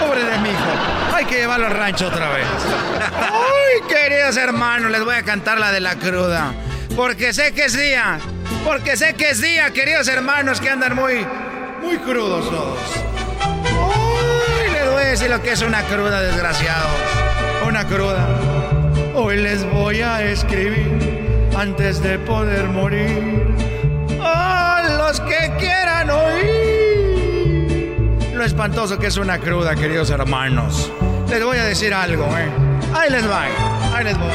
S8: Pobre de mi hijo. Hay que llevarlo al rancho otra vez. ¡Ay, queridos hermanos! Les voy a cantar la de la cruda. Porque sé que es día. Porque sé que es día, queridos hermanos, que andan muy, muy crudos todos. Decir lo que es una cruda, desgraciados. Una cruda. Hoy les voy a escribir antes de poder morir. A los que quieran oír. Lo espantoso que es una cruda, queridos hermanos. Les voy a decir algo, ¿eh? Ahí les va, ahí les voy.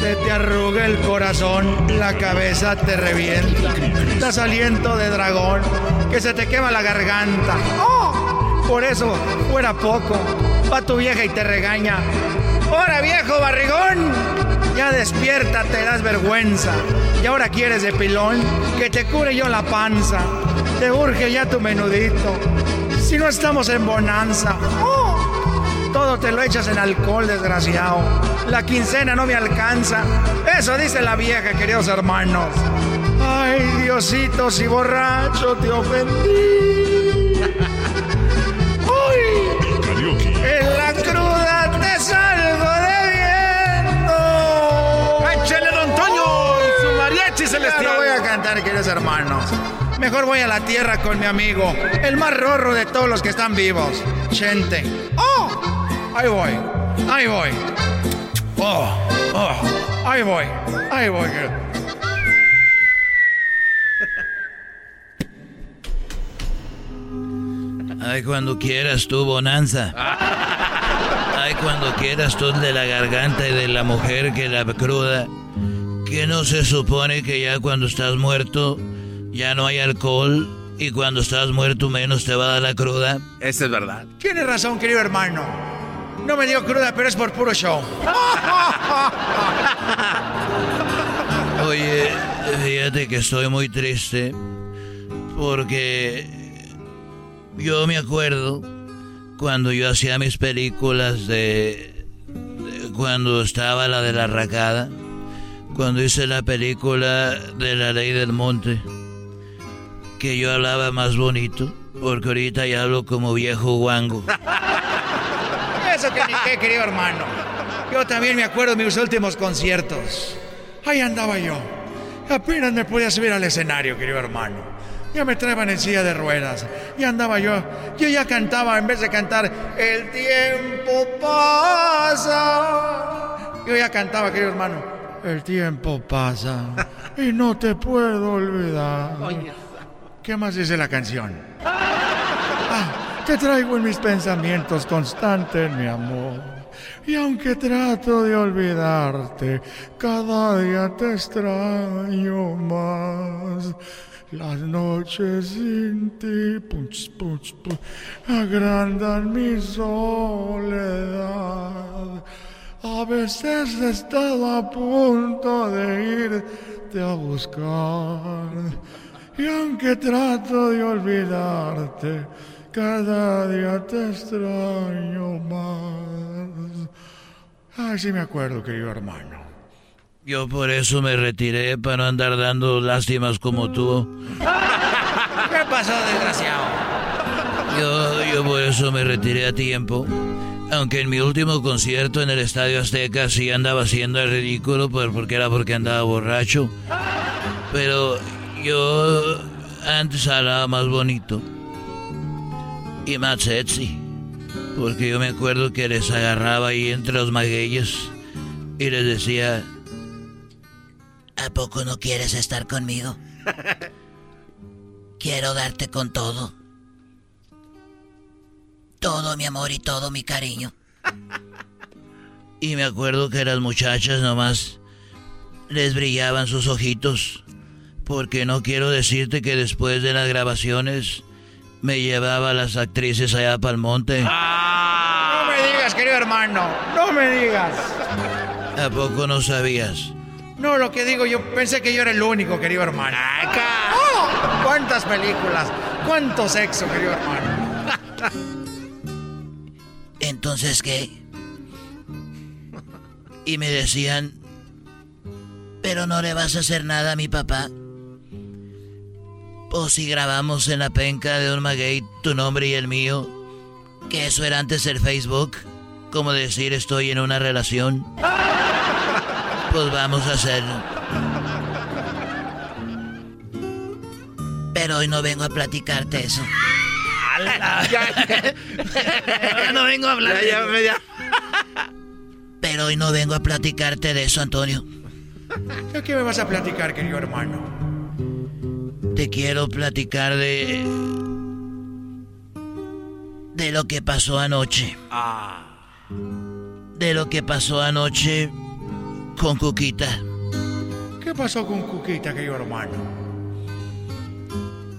S8: Se te arruga el corazón, la cabeza te revienta. Das aliento de dragón, que se te quema la garganta. ¡Oh! Por eso, fuera poco. Va tu vieja y te regaña. ¡Hora, viejo barrigón! Ya despierta, te das vergüenza. Y ahora quieres de pilón que te cure yo la panza. Te urge ya tu menudito. Si no estamos en bonanza. ¡Oh! Todo te lo echas en alcohol, desgraciado. La quincena no me alcanza. Eso dice la vieja, queridos hermanos. Ay, Diosito, si borracho te ofendí. Queridos hermanos. Mejor voy a la tierra con mi amigo, el más rorro de todos los que están vivos, Chente. ¡Oh! Ahí voy, ahí voy. ¡Oh! ¡Oh! Ahí voy, ahí voy.
S9: Ay, cuando quieras tú, Bonanza. (laughs) Ay, cuando quieras tú de la garganta y de la mujer que la cruda. Que no se supone que ya cuando estás muerto ya no hay alcohol y cuando estás muerto menos te va a dar la cruda.
S6: Eso es verdad.
S8: Tienes razón, querido hermano. No me dio cruda, pero es por puro show. (laughs)
S9: Oye, fíjate que estoy muy triste porque yo me acuerdo cuando yo hacía mis películas de, de cuando estaba la de la racada, cuando hice la película de la ley del monte que yo hablaba más bonito, porque ahorita ya hablo como viejo guango. (laughs)
S8: Eso que ni qué, querido hermano. Yo también me acuerdo de mis últimos conciertos. Ahí andaba yo. Apenas me podía subir al escenario, querido hermano. Ya me traían en silla de ruedas. Y andaba yo. Yo ya cantaba, en vez de cantar, el tiempo pasa. Yo ya cantaba, querido hermano. El tiempo pasa y no te puedo olvidar. ¿Qué más dice la canción? Ah, te traigo en mis pensamientos constantes, mi amor. Y aunque trato de olvidarte, cada día te extraño más. Las noches sin ti punch, punch, punch, agrandan mi soledad. A veces he estado a punto de irte a buscar. Y aunque trato de olvidarte, cada día te extraño más. Ay, sí me acuerdo, querido hermano.
S9: Yo por eso me retiré para no andar dando lástimas como tú.
S8: ¿Qué pasó, desgraciado?
S9: Yo, yo por eso me retiré a tiempo. Aunque en mi último concierto en el Estadio Azteca sí andaba haciendo el ridículo, pues porque era porque andaba borracho. Pero yo antes hablaba más bonito y más sexy. Porque yo me acuerdo que les agarraba ahí entre los magueyes y les decía, ¿a poco no quieres estar conmigo? (laughs) Quiero darte con todo. Todo mi amor y todo mi cariño. (laughs) Y me acuerdo que las muchachas nomás les brillaban sus ojitos. Porque no quiero decirte que después de las grabaciones me llevaba a las actrices allá para el monte.
S8: No me digas, querido hermano. No me digas.
S9: ¿A poco no sabías?
S8: No, lo que digo, yo pensé que yo era el único, querido hermano. ¡Oh! ¿Cuántas películas? ¿Cuánto sexo, querido hermano? (laughs)
S9: Entonces, ¿qué? Y me decían, pero no le vas a hacer nada a mi papá. O si grabamos en la penca de un maguey tu nombre y el mío, que eso era antes el Facebook, como decir estoy en una relación. Pues vamos a hacerlo. Pero hoy no vengo a platicarte eso. Ahora no vengo a hablar de Pero hoy no vengo a platicarte de eso, Antonio.
S8: ¿De qué me vas a platicar, querido hermano?
S9: Te quiero platicar de... De lo que pasó anoche. De lo que pasó anoche con Cuquita.
S8: ¿Qué pasó con Cuquita, querido hermano?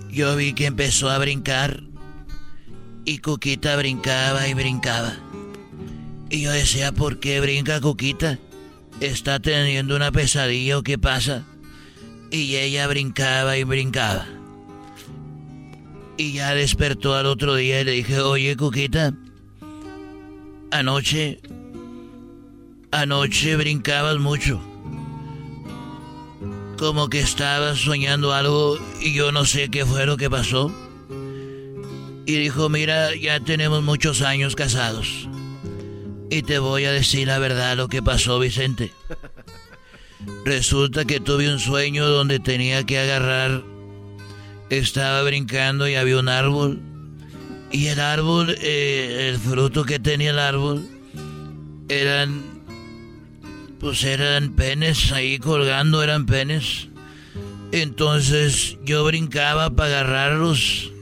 S9: Yo vi que empezó a brincar y Cuquita brincaba y brincaba. Y yo decía, ¿por qué brinca Cuquita? ¿Está teniendo una pesadilla o qué pasa? Y ella brincaba y brincaba. Y ya despertó al otro día y le dije, oye Cuquita, Anoche, anoche brincabas mucho. Como que estabas soñando algo y yo no sé qué fue lo que pasó. Y dijo, mira, ya tenemos muchos años casados. Y te voy a decir la verdad lo que pasó, Vicente. Resulta que tuve un sueño donde tenía que agarrar. Estaba brincando y había un árbol. Y el árbol, eh, el fruto que tenía el árbol, eran. Pues eran penes ahí colgando, eran penes. Entonces yo brincaba para agarrarlos.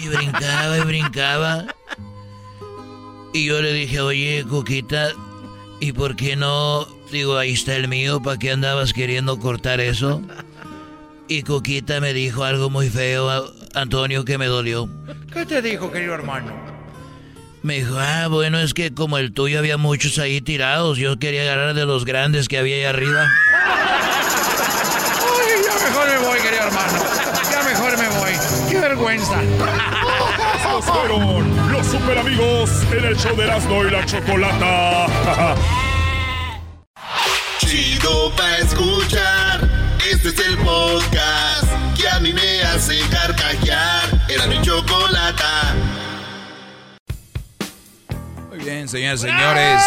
S9: Y brincaba y brincaba. Y yo le dije, oye, Coquita, ¿y por qué no Digo, ahí está el mío, ¿para qué andabas queriendo cortar eso? Y Coquita me dijo algo muy feo, Antonio, que me dolió.
S8: ¿Qué te dijo, querido hermano?
S9: Me dijo, ah, bueno, es que como el tuyo había muchos ahí tirados, yo quería agarrar de los grandes que había ahí arriba.
S8: Ay, ya mejor me voy, querido hermano. Ya mejor me voy. ¡Qué vergüenza!
S35: Estos fueron los super amigos en el show de Erasmo y la Chocolata.
S1: Chido pa' escuchar. Este es el podcast que a mí me hace carcajear. Era mi chocolata.
S4: Muy bien, señoras y señores.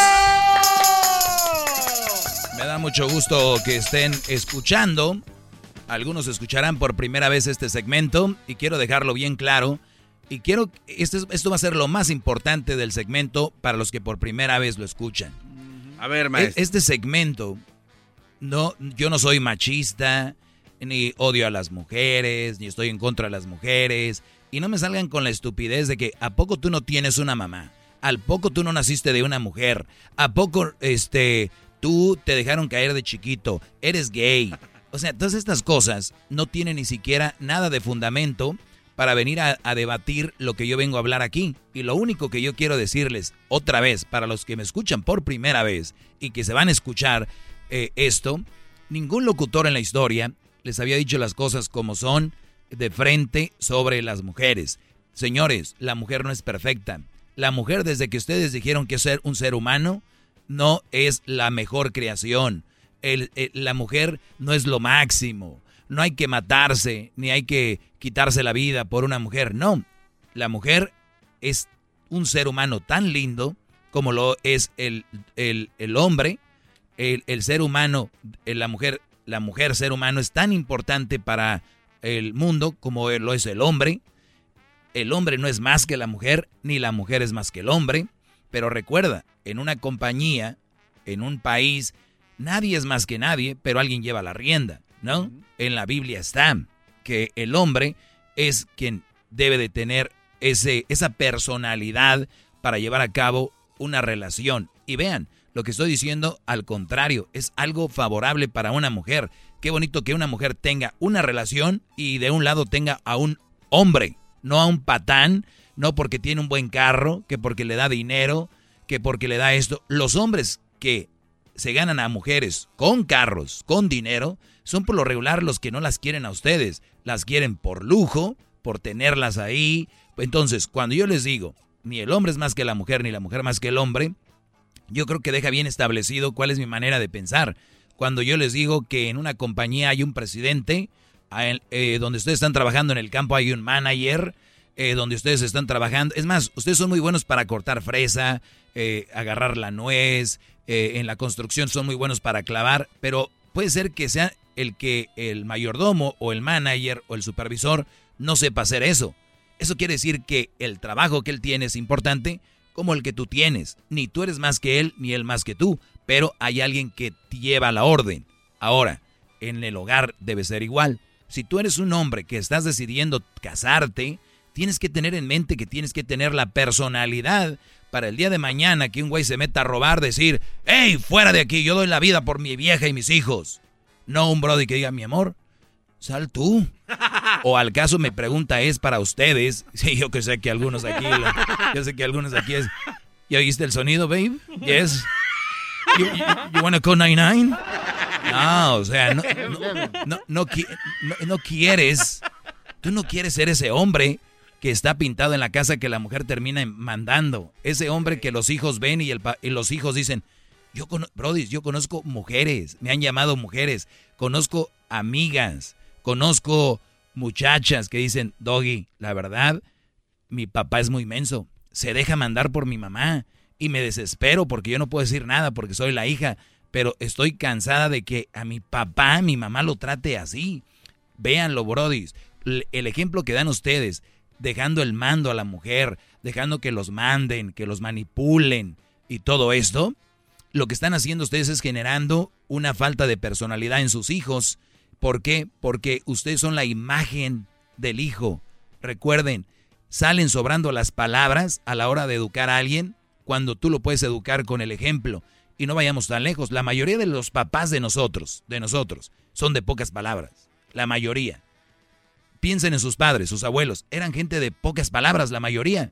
S4: Me da mucho gusto que estén escuchando. Algunos escucharán por primera vez este segmento y quiero dejarlo bien claro. Y quiero, esto, esto va a ser lo más importante del segmento para los que por primera vez lo escuchan.
S6: A ver, maestro.
S4: Este segmento no, yo no soy machista, ni odio a las mujeres, ni estoy en contra de las mujeres. Y no me salgan con la estupidez de que ¿a poco tú no tienes una mamá? ¿Al poco tú no naciste de una mujer? ¿A poco este tú te dejaron caer de chiquito? ¿Eres gay? O sea, todas estas cosas no tienen ni siquiera nada de fundamento para venir a, debatir lo que yo vengo a hablar aquí. Y lo único que yo quiero decirles otra vez, para los que me escuchan por primera vez y que se van a escuchar eh, esto, ningún locutor en la historia les había dicho las cosas como son de frente sobre las mujeres. Señores, la mujer no es perfecta. La mujer desde que ustedes dijeron que ser un ser humano no es la mejor creación. La mujer no es lo máximo. No hay que matarse ni hay que quitarse la vida por una mujer. No, la mujer es un ser humano tan lindo como lo es el, el, el hombre el, ser humano, eh, la mujer, la mujer ser humano es tan importante para el mundo como lo es el hombre. El hombre no es más que la mujer, ni la mujer es más que el hombre. Pero recuerda, en una compañía, en un país, nadie es más que nadie, pero alguien lleva la rienda, ¿no? En la Biblia está que el hombre es quien debe de tener ese, esa personalidad para llevar a cabo una relación. Y vean, lo que estoy diciendo, al contrario, es algo favorable para una mujer. Qué bonito que una mujer tenga una relación y de un lado tenga a un hombre, no a un patán, no porque tiene un buen carro, que porque le da dinero, que porque le da esto. Los hombres que se ganan a mujeres con carros, con dinero, son por lo regular los que no las quieren a ustedes. Las quieren por lujo, por tenerlas ahí. Entonces, cuando yo les digo, ni el hombre es más que la mujer, ni la mujer más que el hombre, yo creo que deja bien establecido cuál es mi manera de pensar. Cuando yo les digo que en una compañía hay un presidente, eh, donde ustedes están trabajando en el campo hay un manager, eh, donde ustedes están trabajando. Es más, ustedes son muy buenos para cortar fresa, eh, agarrar la nuez, en la construcción son muy buenos para clavar, pero puede ser que sea el que el mayordomo o el manager o el supervisor no sepa hacer eso. Eso quiere decir que el trabajo que él tiene es importante, como el que tú tienes. Ni tú eres más que él, ni él más que tú, pero hay alguien que lleva la orden. Ahora, en el hogar debe ser igual. Si tú eres un hombre que estás decidiendo casarte, tienes que tener en mente que tienes que tener la personalidad para el día de mañana que un güey se meta a robar, decir, hey, fuera de aquí, yo doy la vida por mi vieja y mis hijos. No un brody que diga, mi amor, sal tú. O al caso mi pregunta es para ustedes. (laughs) Sí, yo que sé que algunos aquí, yo sé que algunos aquí es. ¿Ya oíste el sonido, babe? Yes. You, you, wanna call 99? No, o sea, no, no, no, no, quieres, tú no quieres ser ese hombre que está pintado en la casa que la mujer termina mandando. Ese hombre que los hijos ven y, el y los hijos dicen, yo Brody, yo conozco mujeres, me han llamado mujeres, conozco amigas, conozco muchachas que dicen, Doggy, la verdad, mi papá es muy menso, se deja mandar por mi mamá y me desespero porque yo no puedo decir nada porque soy la hija, pero estoy cansada de que a mi papá, mi mamá lo trate así. Véanlo, brodis. El ejemplo que dan ustedes, dejando el mando a la mujer, dejando que los manden, que los manipulen y todo esto, lo que están haciendo ustedes es generando una falta de personalidad en sus hijos. ¿Por qué? Porque ustedes son la imagen del hijo. Recuerden, salen sobrando las palabras a la hora de educar a alguien cuando tú lo puedes educar con el ejemplo. Y no vayamos tan lejos. La mayoría de los papás de nosotros, de nosotros, son de pocas palabras. La mayoría. Piensen en sus padres, sus abuelos. Eran gente de pocas palabras, la mayoría.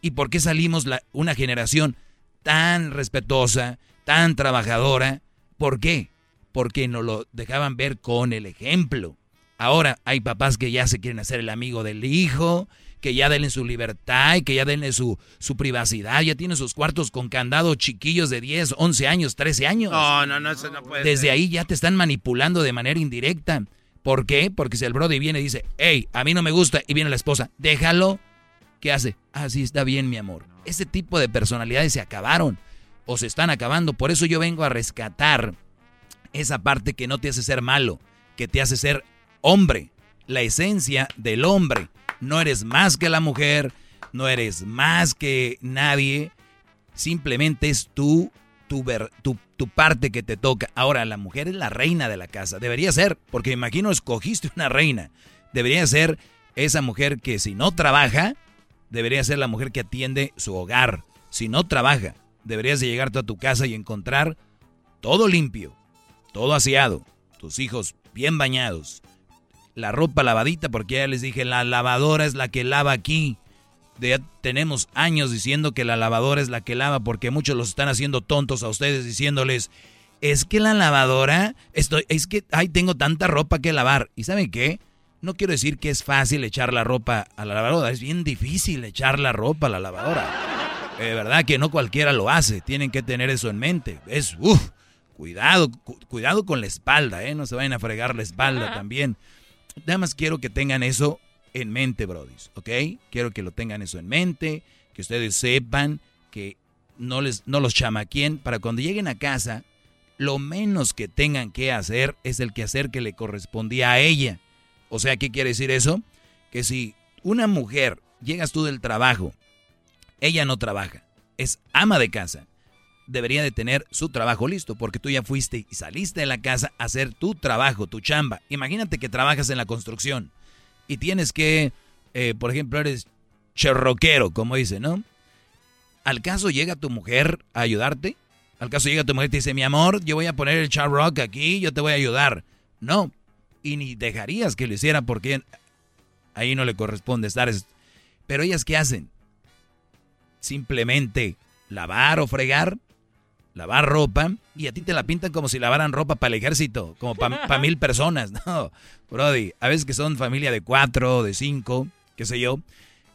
S4: ¿Y por qué salimos la, una generación tan respetuosa, tan trabajadora? ¿Por qué? Porque nos lo dejaban ver con el ejemplo. Ahora hay papás que ya se quieren hacer el amigo del hijo, que ya denle su libertad y que ya denle su, su privacidad. Ya tiene sus cuartos con candado chiquillos de 10, 11 años, 13 años.
S6: No, no, no, eso no puede
S4: Desde ahí ya te están manipulando de manera indirecta. ¿Por qué? Porque si el brody viene y dice, hey, a mí no me gusta, y viene la esposa, déjalo, ¿qué hace? Ah, sí, está bien, mi amor. Ese tipo de personalidades se acabaron o se están acabando. Por eso yo vengo a rescatar esa parte que no te hace ser malo, que te hace ser hombre, la esencia del hombre. No eres más que la mujer, no eres más que nadie, simplemente es tú, tu, tu, tu parte que te toca. Ahora, la mujer es la reina de la casa, debería ser, porque imagino escogiste una reina, debería ser esa mujer que si no trabaja, debería ser la mujer que atiende su hogar. Si no trabaja, deberías de llegar a tu casa y encontrar todo limpio, todo aseado, tus hijos bien bañados, la ropa lavadita, porque ya les dije, la lavadora es la que lava aquí. Ya tenemos años diciendo que la lavadora es la que lava, porque muchos los están haciendo tontos a ustedes diciéndoles, es que la lavadora, estoy, es que, ay, tengo tanta ropa que lavar. ¿Y saben qué? No quiero decir que es fácil echar la ropa a la lavadora, es bien difícil echar la ropa a la lavadora. De verdad que no cualquiera lo hace, tienen que tener eso en mente. Es, uff, cuidado, cuidado con la espalda, ¿eh? No se vayan a fregar la espalda también. Nada más quiero que tengan eso en mente, brodis, ¿ok? Quiero que lo tengan eso en mente, que ustedes sepan que no, les, no los chamaquien para cuando lleguen a casa, lo menos que tengan que hacer es el quehacer que le correspondía a ella. O sea, ¿qué quiere decir eso? Que si una mujer, llegas tú del trabajo, ella no trabaja, es ama de casa, debería de tener su trabajo listo, porque tú ya fuiste y saliste de la casa a hacer tu trabajo, tu chamba. Imagínate que trabajas en la construcción y tienes que, eh, por ejemplo, eres cherroquero, como dice, ¿no? ¿Al caso llega tu mujer a ayudarte? ¿Al caso llega tu mujer y te dice, mi amor, yo voy a poner el charrock aquí, yo te voy a ayudar? No, y ni dejarías que lo hiciera porque ahí no le corresponde estar. Pero ellas, ¿qué hacen? Simplemente lavar o fregar lavar ropa y a ti te la pintan como si lavaran ropa para el ejército, como para (laughs) mil personas. No, Brody, a veces que son familia de cuatro, de cinco, qué sé yo.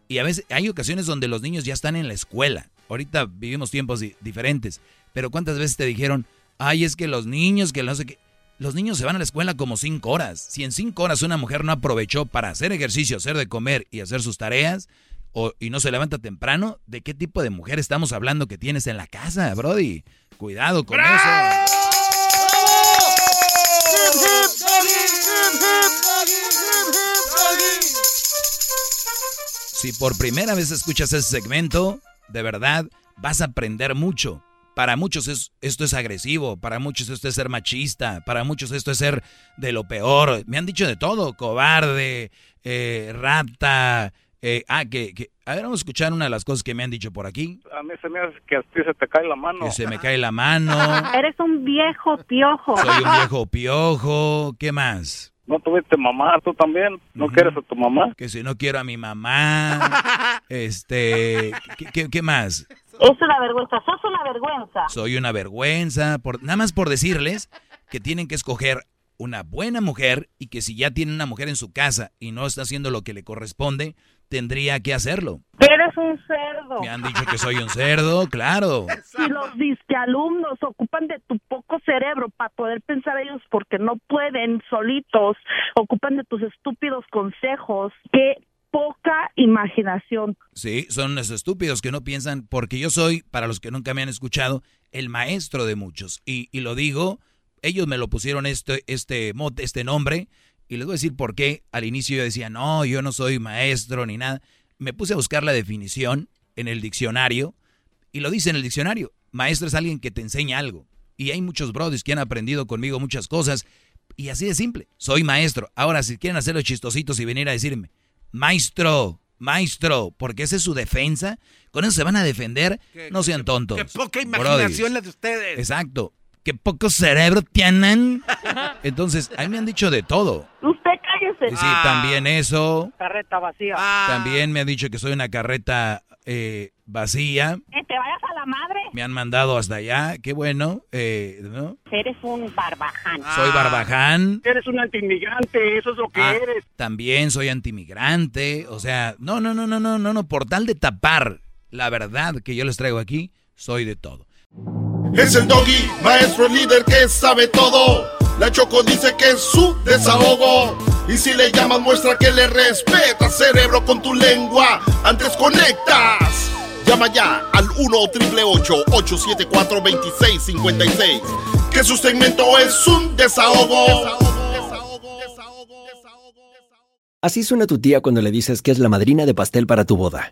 S4: Y a veces hay ocasiones donde los niños ya están en la escuela. Ahorita vivimos tiempos diferentes. Pero ¿cuántas veces te dijeron, ay, es que los niños, que no sé qué. Los niños se van a la escuela como cinco horas. Si en cinco horas una mujer no aprovechó para hacer ejercicio, hacer de comer y hacer sus tareas, o, y no se levanta temprano, ¿de qué tipo de mujer estamos hablando que tienes en la casa, Brody? Cuidado con eso. Si por primera vez escuchas ese segmento, de verdad vas a aprender mucho. Para muchos esto es agresivo, para muchos esto es ser machista, para muchos esto es ser de lo peor. Me han dicho de todo, cobarde, eh, rata, eh, ah, que, que, a ver, vamos a escuchar una de las cosas que me han dicho por aquí.
S43: A mí se me hace que a ti se te cae la mano.
S4: Que se me cae la mano. (laughs)
S7: Eres un viejo piojo.
S4: Soy un viejo piojo. ¿Qué más?
S43: No tuviste mamá, tú también. ¿No quieres a tu mamá?
S4: Que si no quiero a mi mamá. (laughs) este, ¿qué, qué, más?
S7: Es una vergüenza, sos una vergüenza.
S4: Soy una vergüenza. Por, nada más por decirles que tienen que escoger una buena mujer y que si ya tienen una mujer en su casa y no está haciendo lo que le corresponde, tendría que hacerlo.
S7: Eres un cerdo.
S4: Me han dicho que soy un cerdo, claro. (laughs)
S7: Si los disque alumnos ocupan de tu poco cerebro para poder pensar ellos porque no pueden solitos, ocupan de tus estúpidos consejos, qué poca imaginación.
S4: Sí, son los estúpidos que no piensan, porque yo soy, para los que nunca me han escuchado, el maestro de muchos. Y, y lo digo, ellos me lo pusieron este, este, este nombre, y les voy a decir por qué. Al inicio yo decía, no, yo no soy maestro ni nada. Me puse a buscar la definición en el diccionario, y lo dice en el diccionario. Maestro es alguien que te enseña algo. Y hay muchos brothers que han aprendido conmigo muchas cosas. Y así de simple, soy maestro. Ahora, si quieren hacer los chistositos y venir a decirme, maestro, maestro, porque esa es su defensa, con eso se van a defender, no sean tontos.
S6: Qué poca imaginación la de ustedes.
S4: Exacto. Qué poco cerebro tienen. Entonces, a mí me han dicho de todo.
S7: Usted cállese.
S4: Sí, también eso.
S7: Carreta vacía.
S4: También me han dicho que soy una carreta eh, vacía.
S7: Que te vayas a la madre.
S4: Me han mandado hasta allá. Qué bueno. Eh, ¿no?
S7: Eres un barbaján.
S4: Soy barbaján.
S43: Eres un antimigrante, eso es lo que
S4: Ah,
S43: eres.
S4: También soy antimigrante. O sea, no, no, no, no, no, no, no. Por tal de tapar la verdad que yo les traigo aquí, soy de todo.
S1: Es el doggy, maestro líder que sabe todo. La Choco dice que es su desahogo. Y si le llamas, muestra que le respeta, cerebro, con tu lengua. Antes conectas. Llama ya al 1-888-874-2656. Que su segmento es un desahogo.
S44: Así suena tu tía cuando le dices que es la madrina de pastel para tu boda.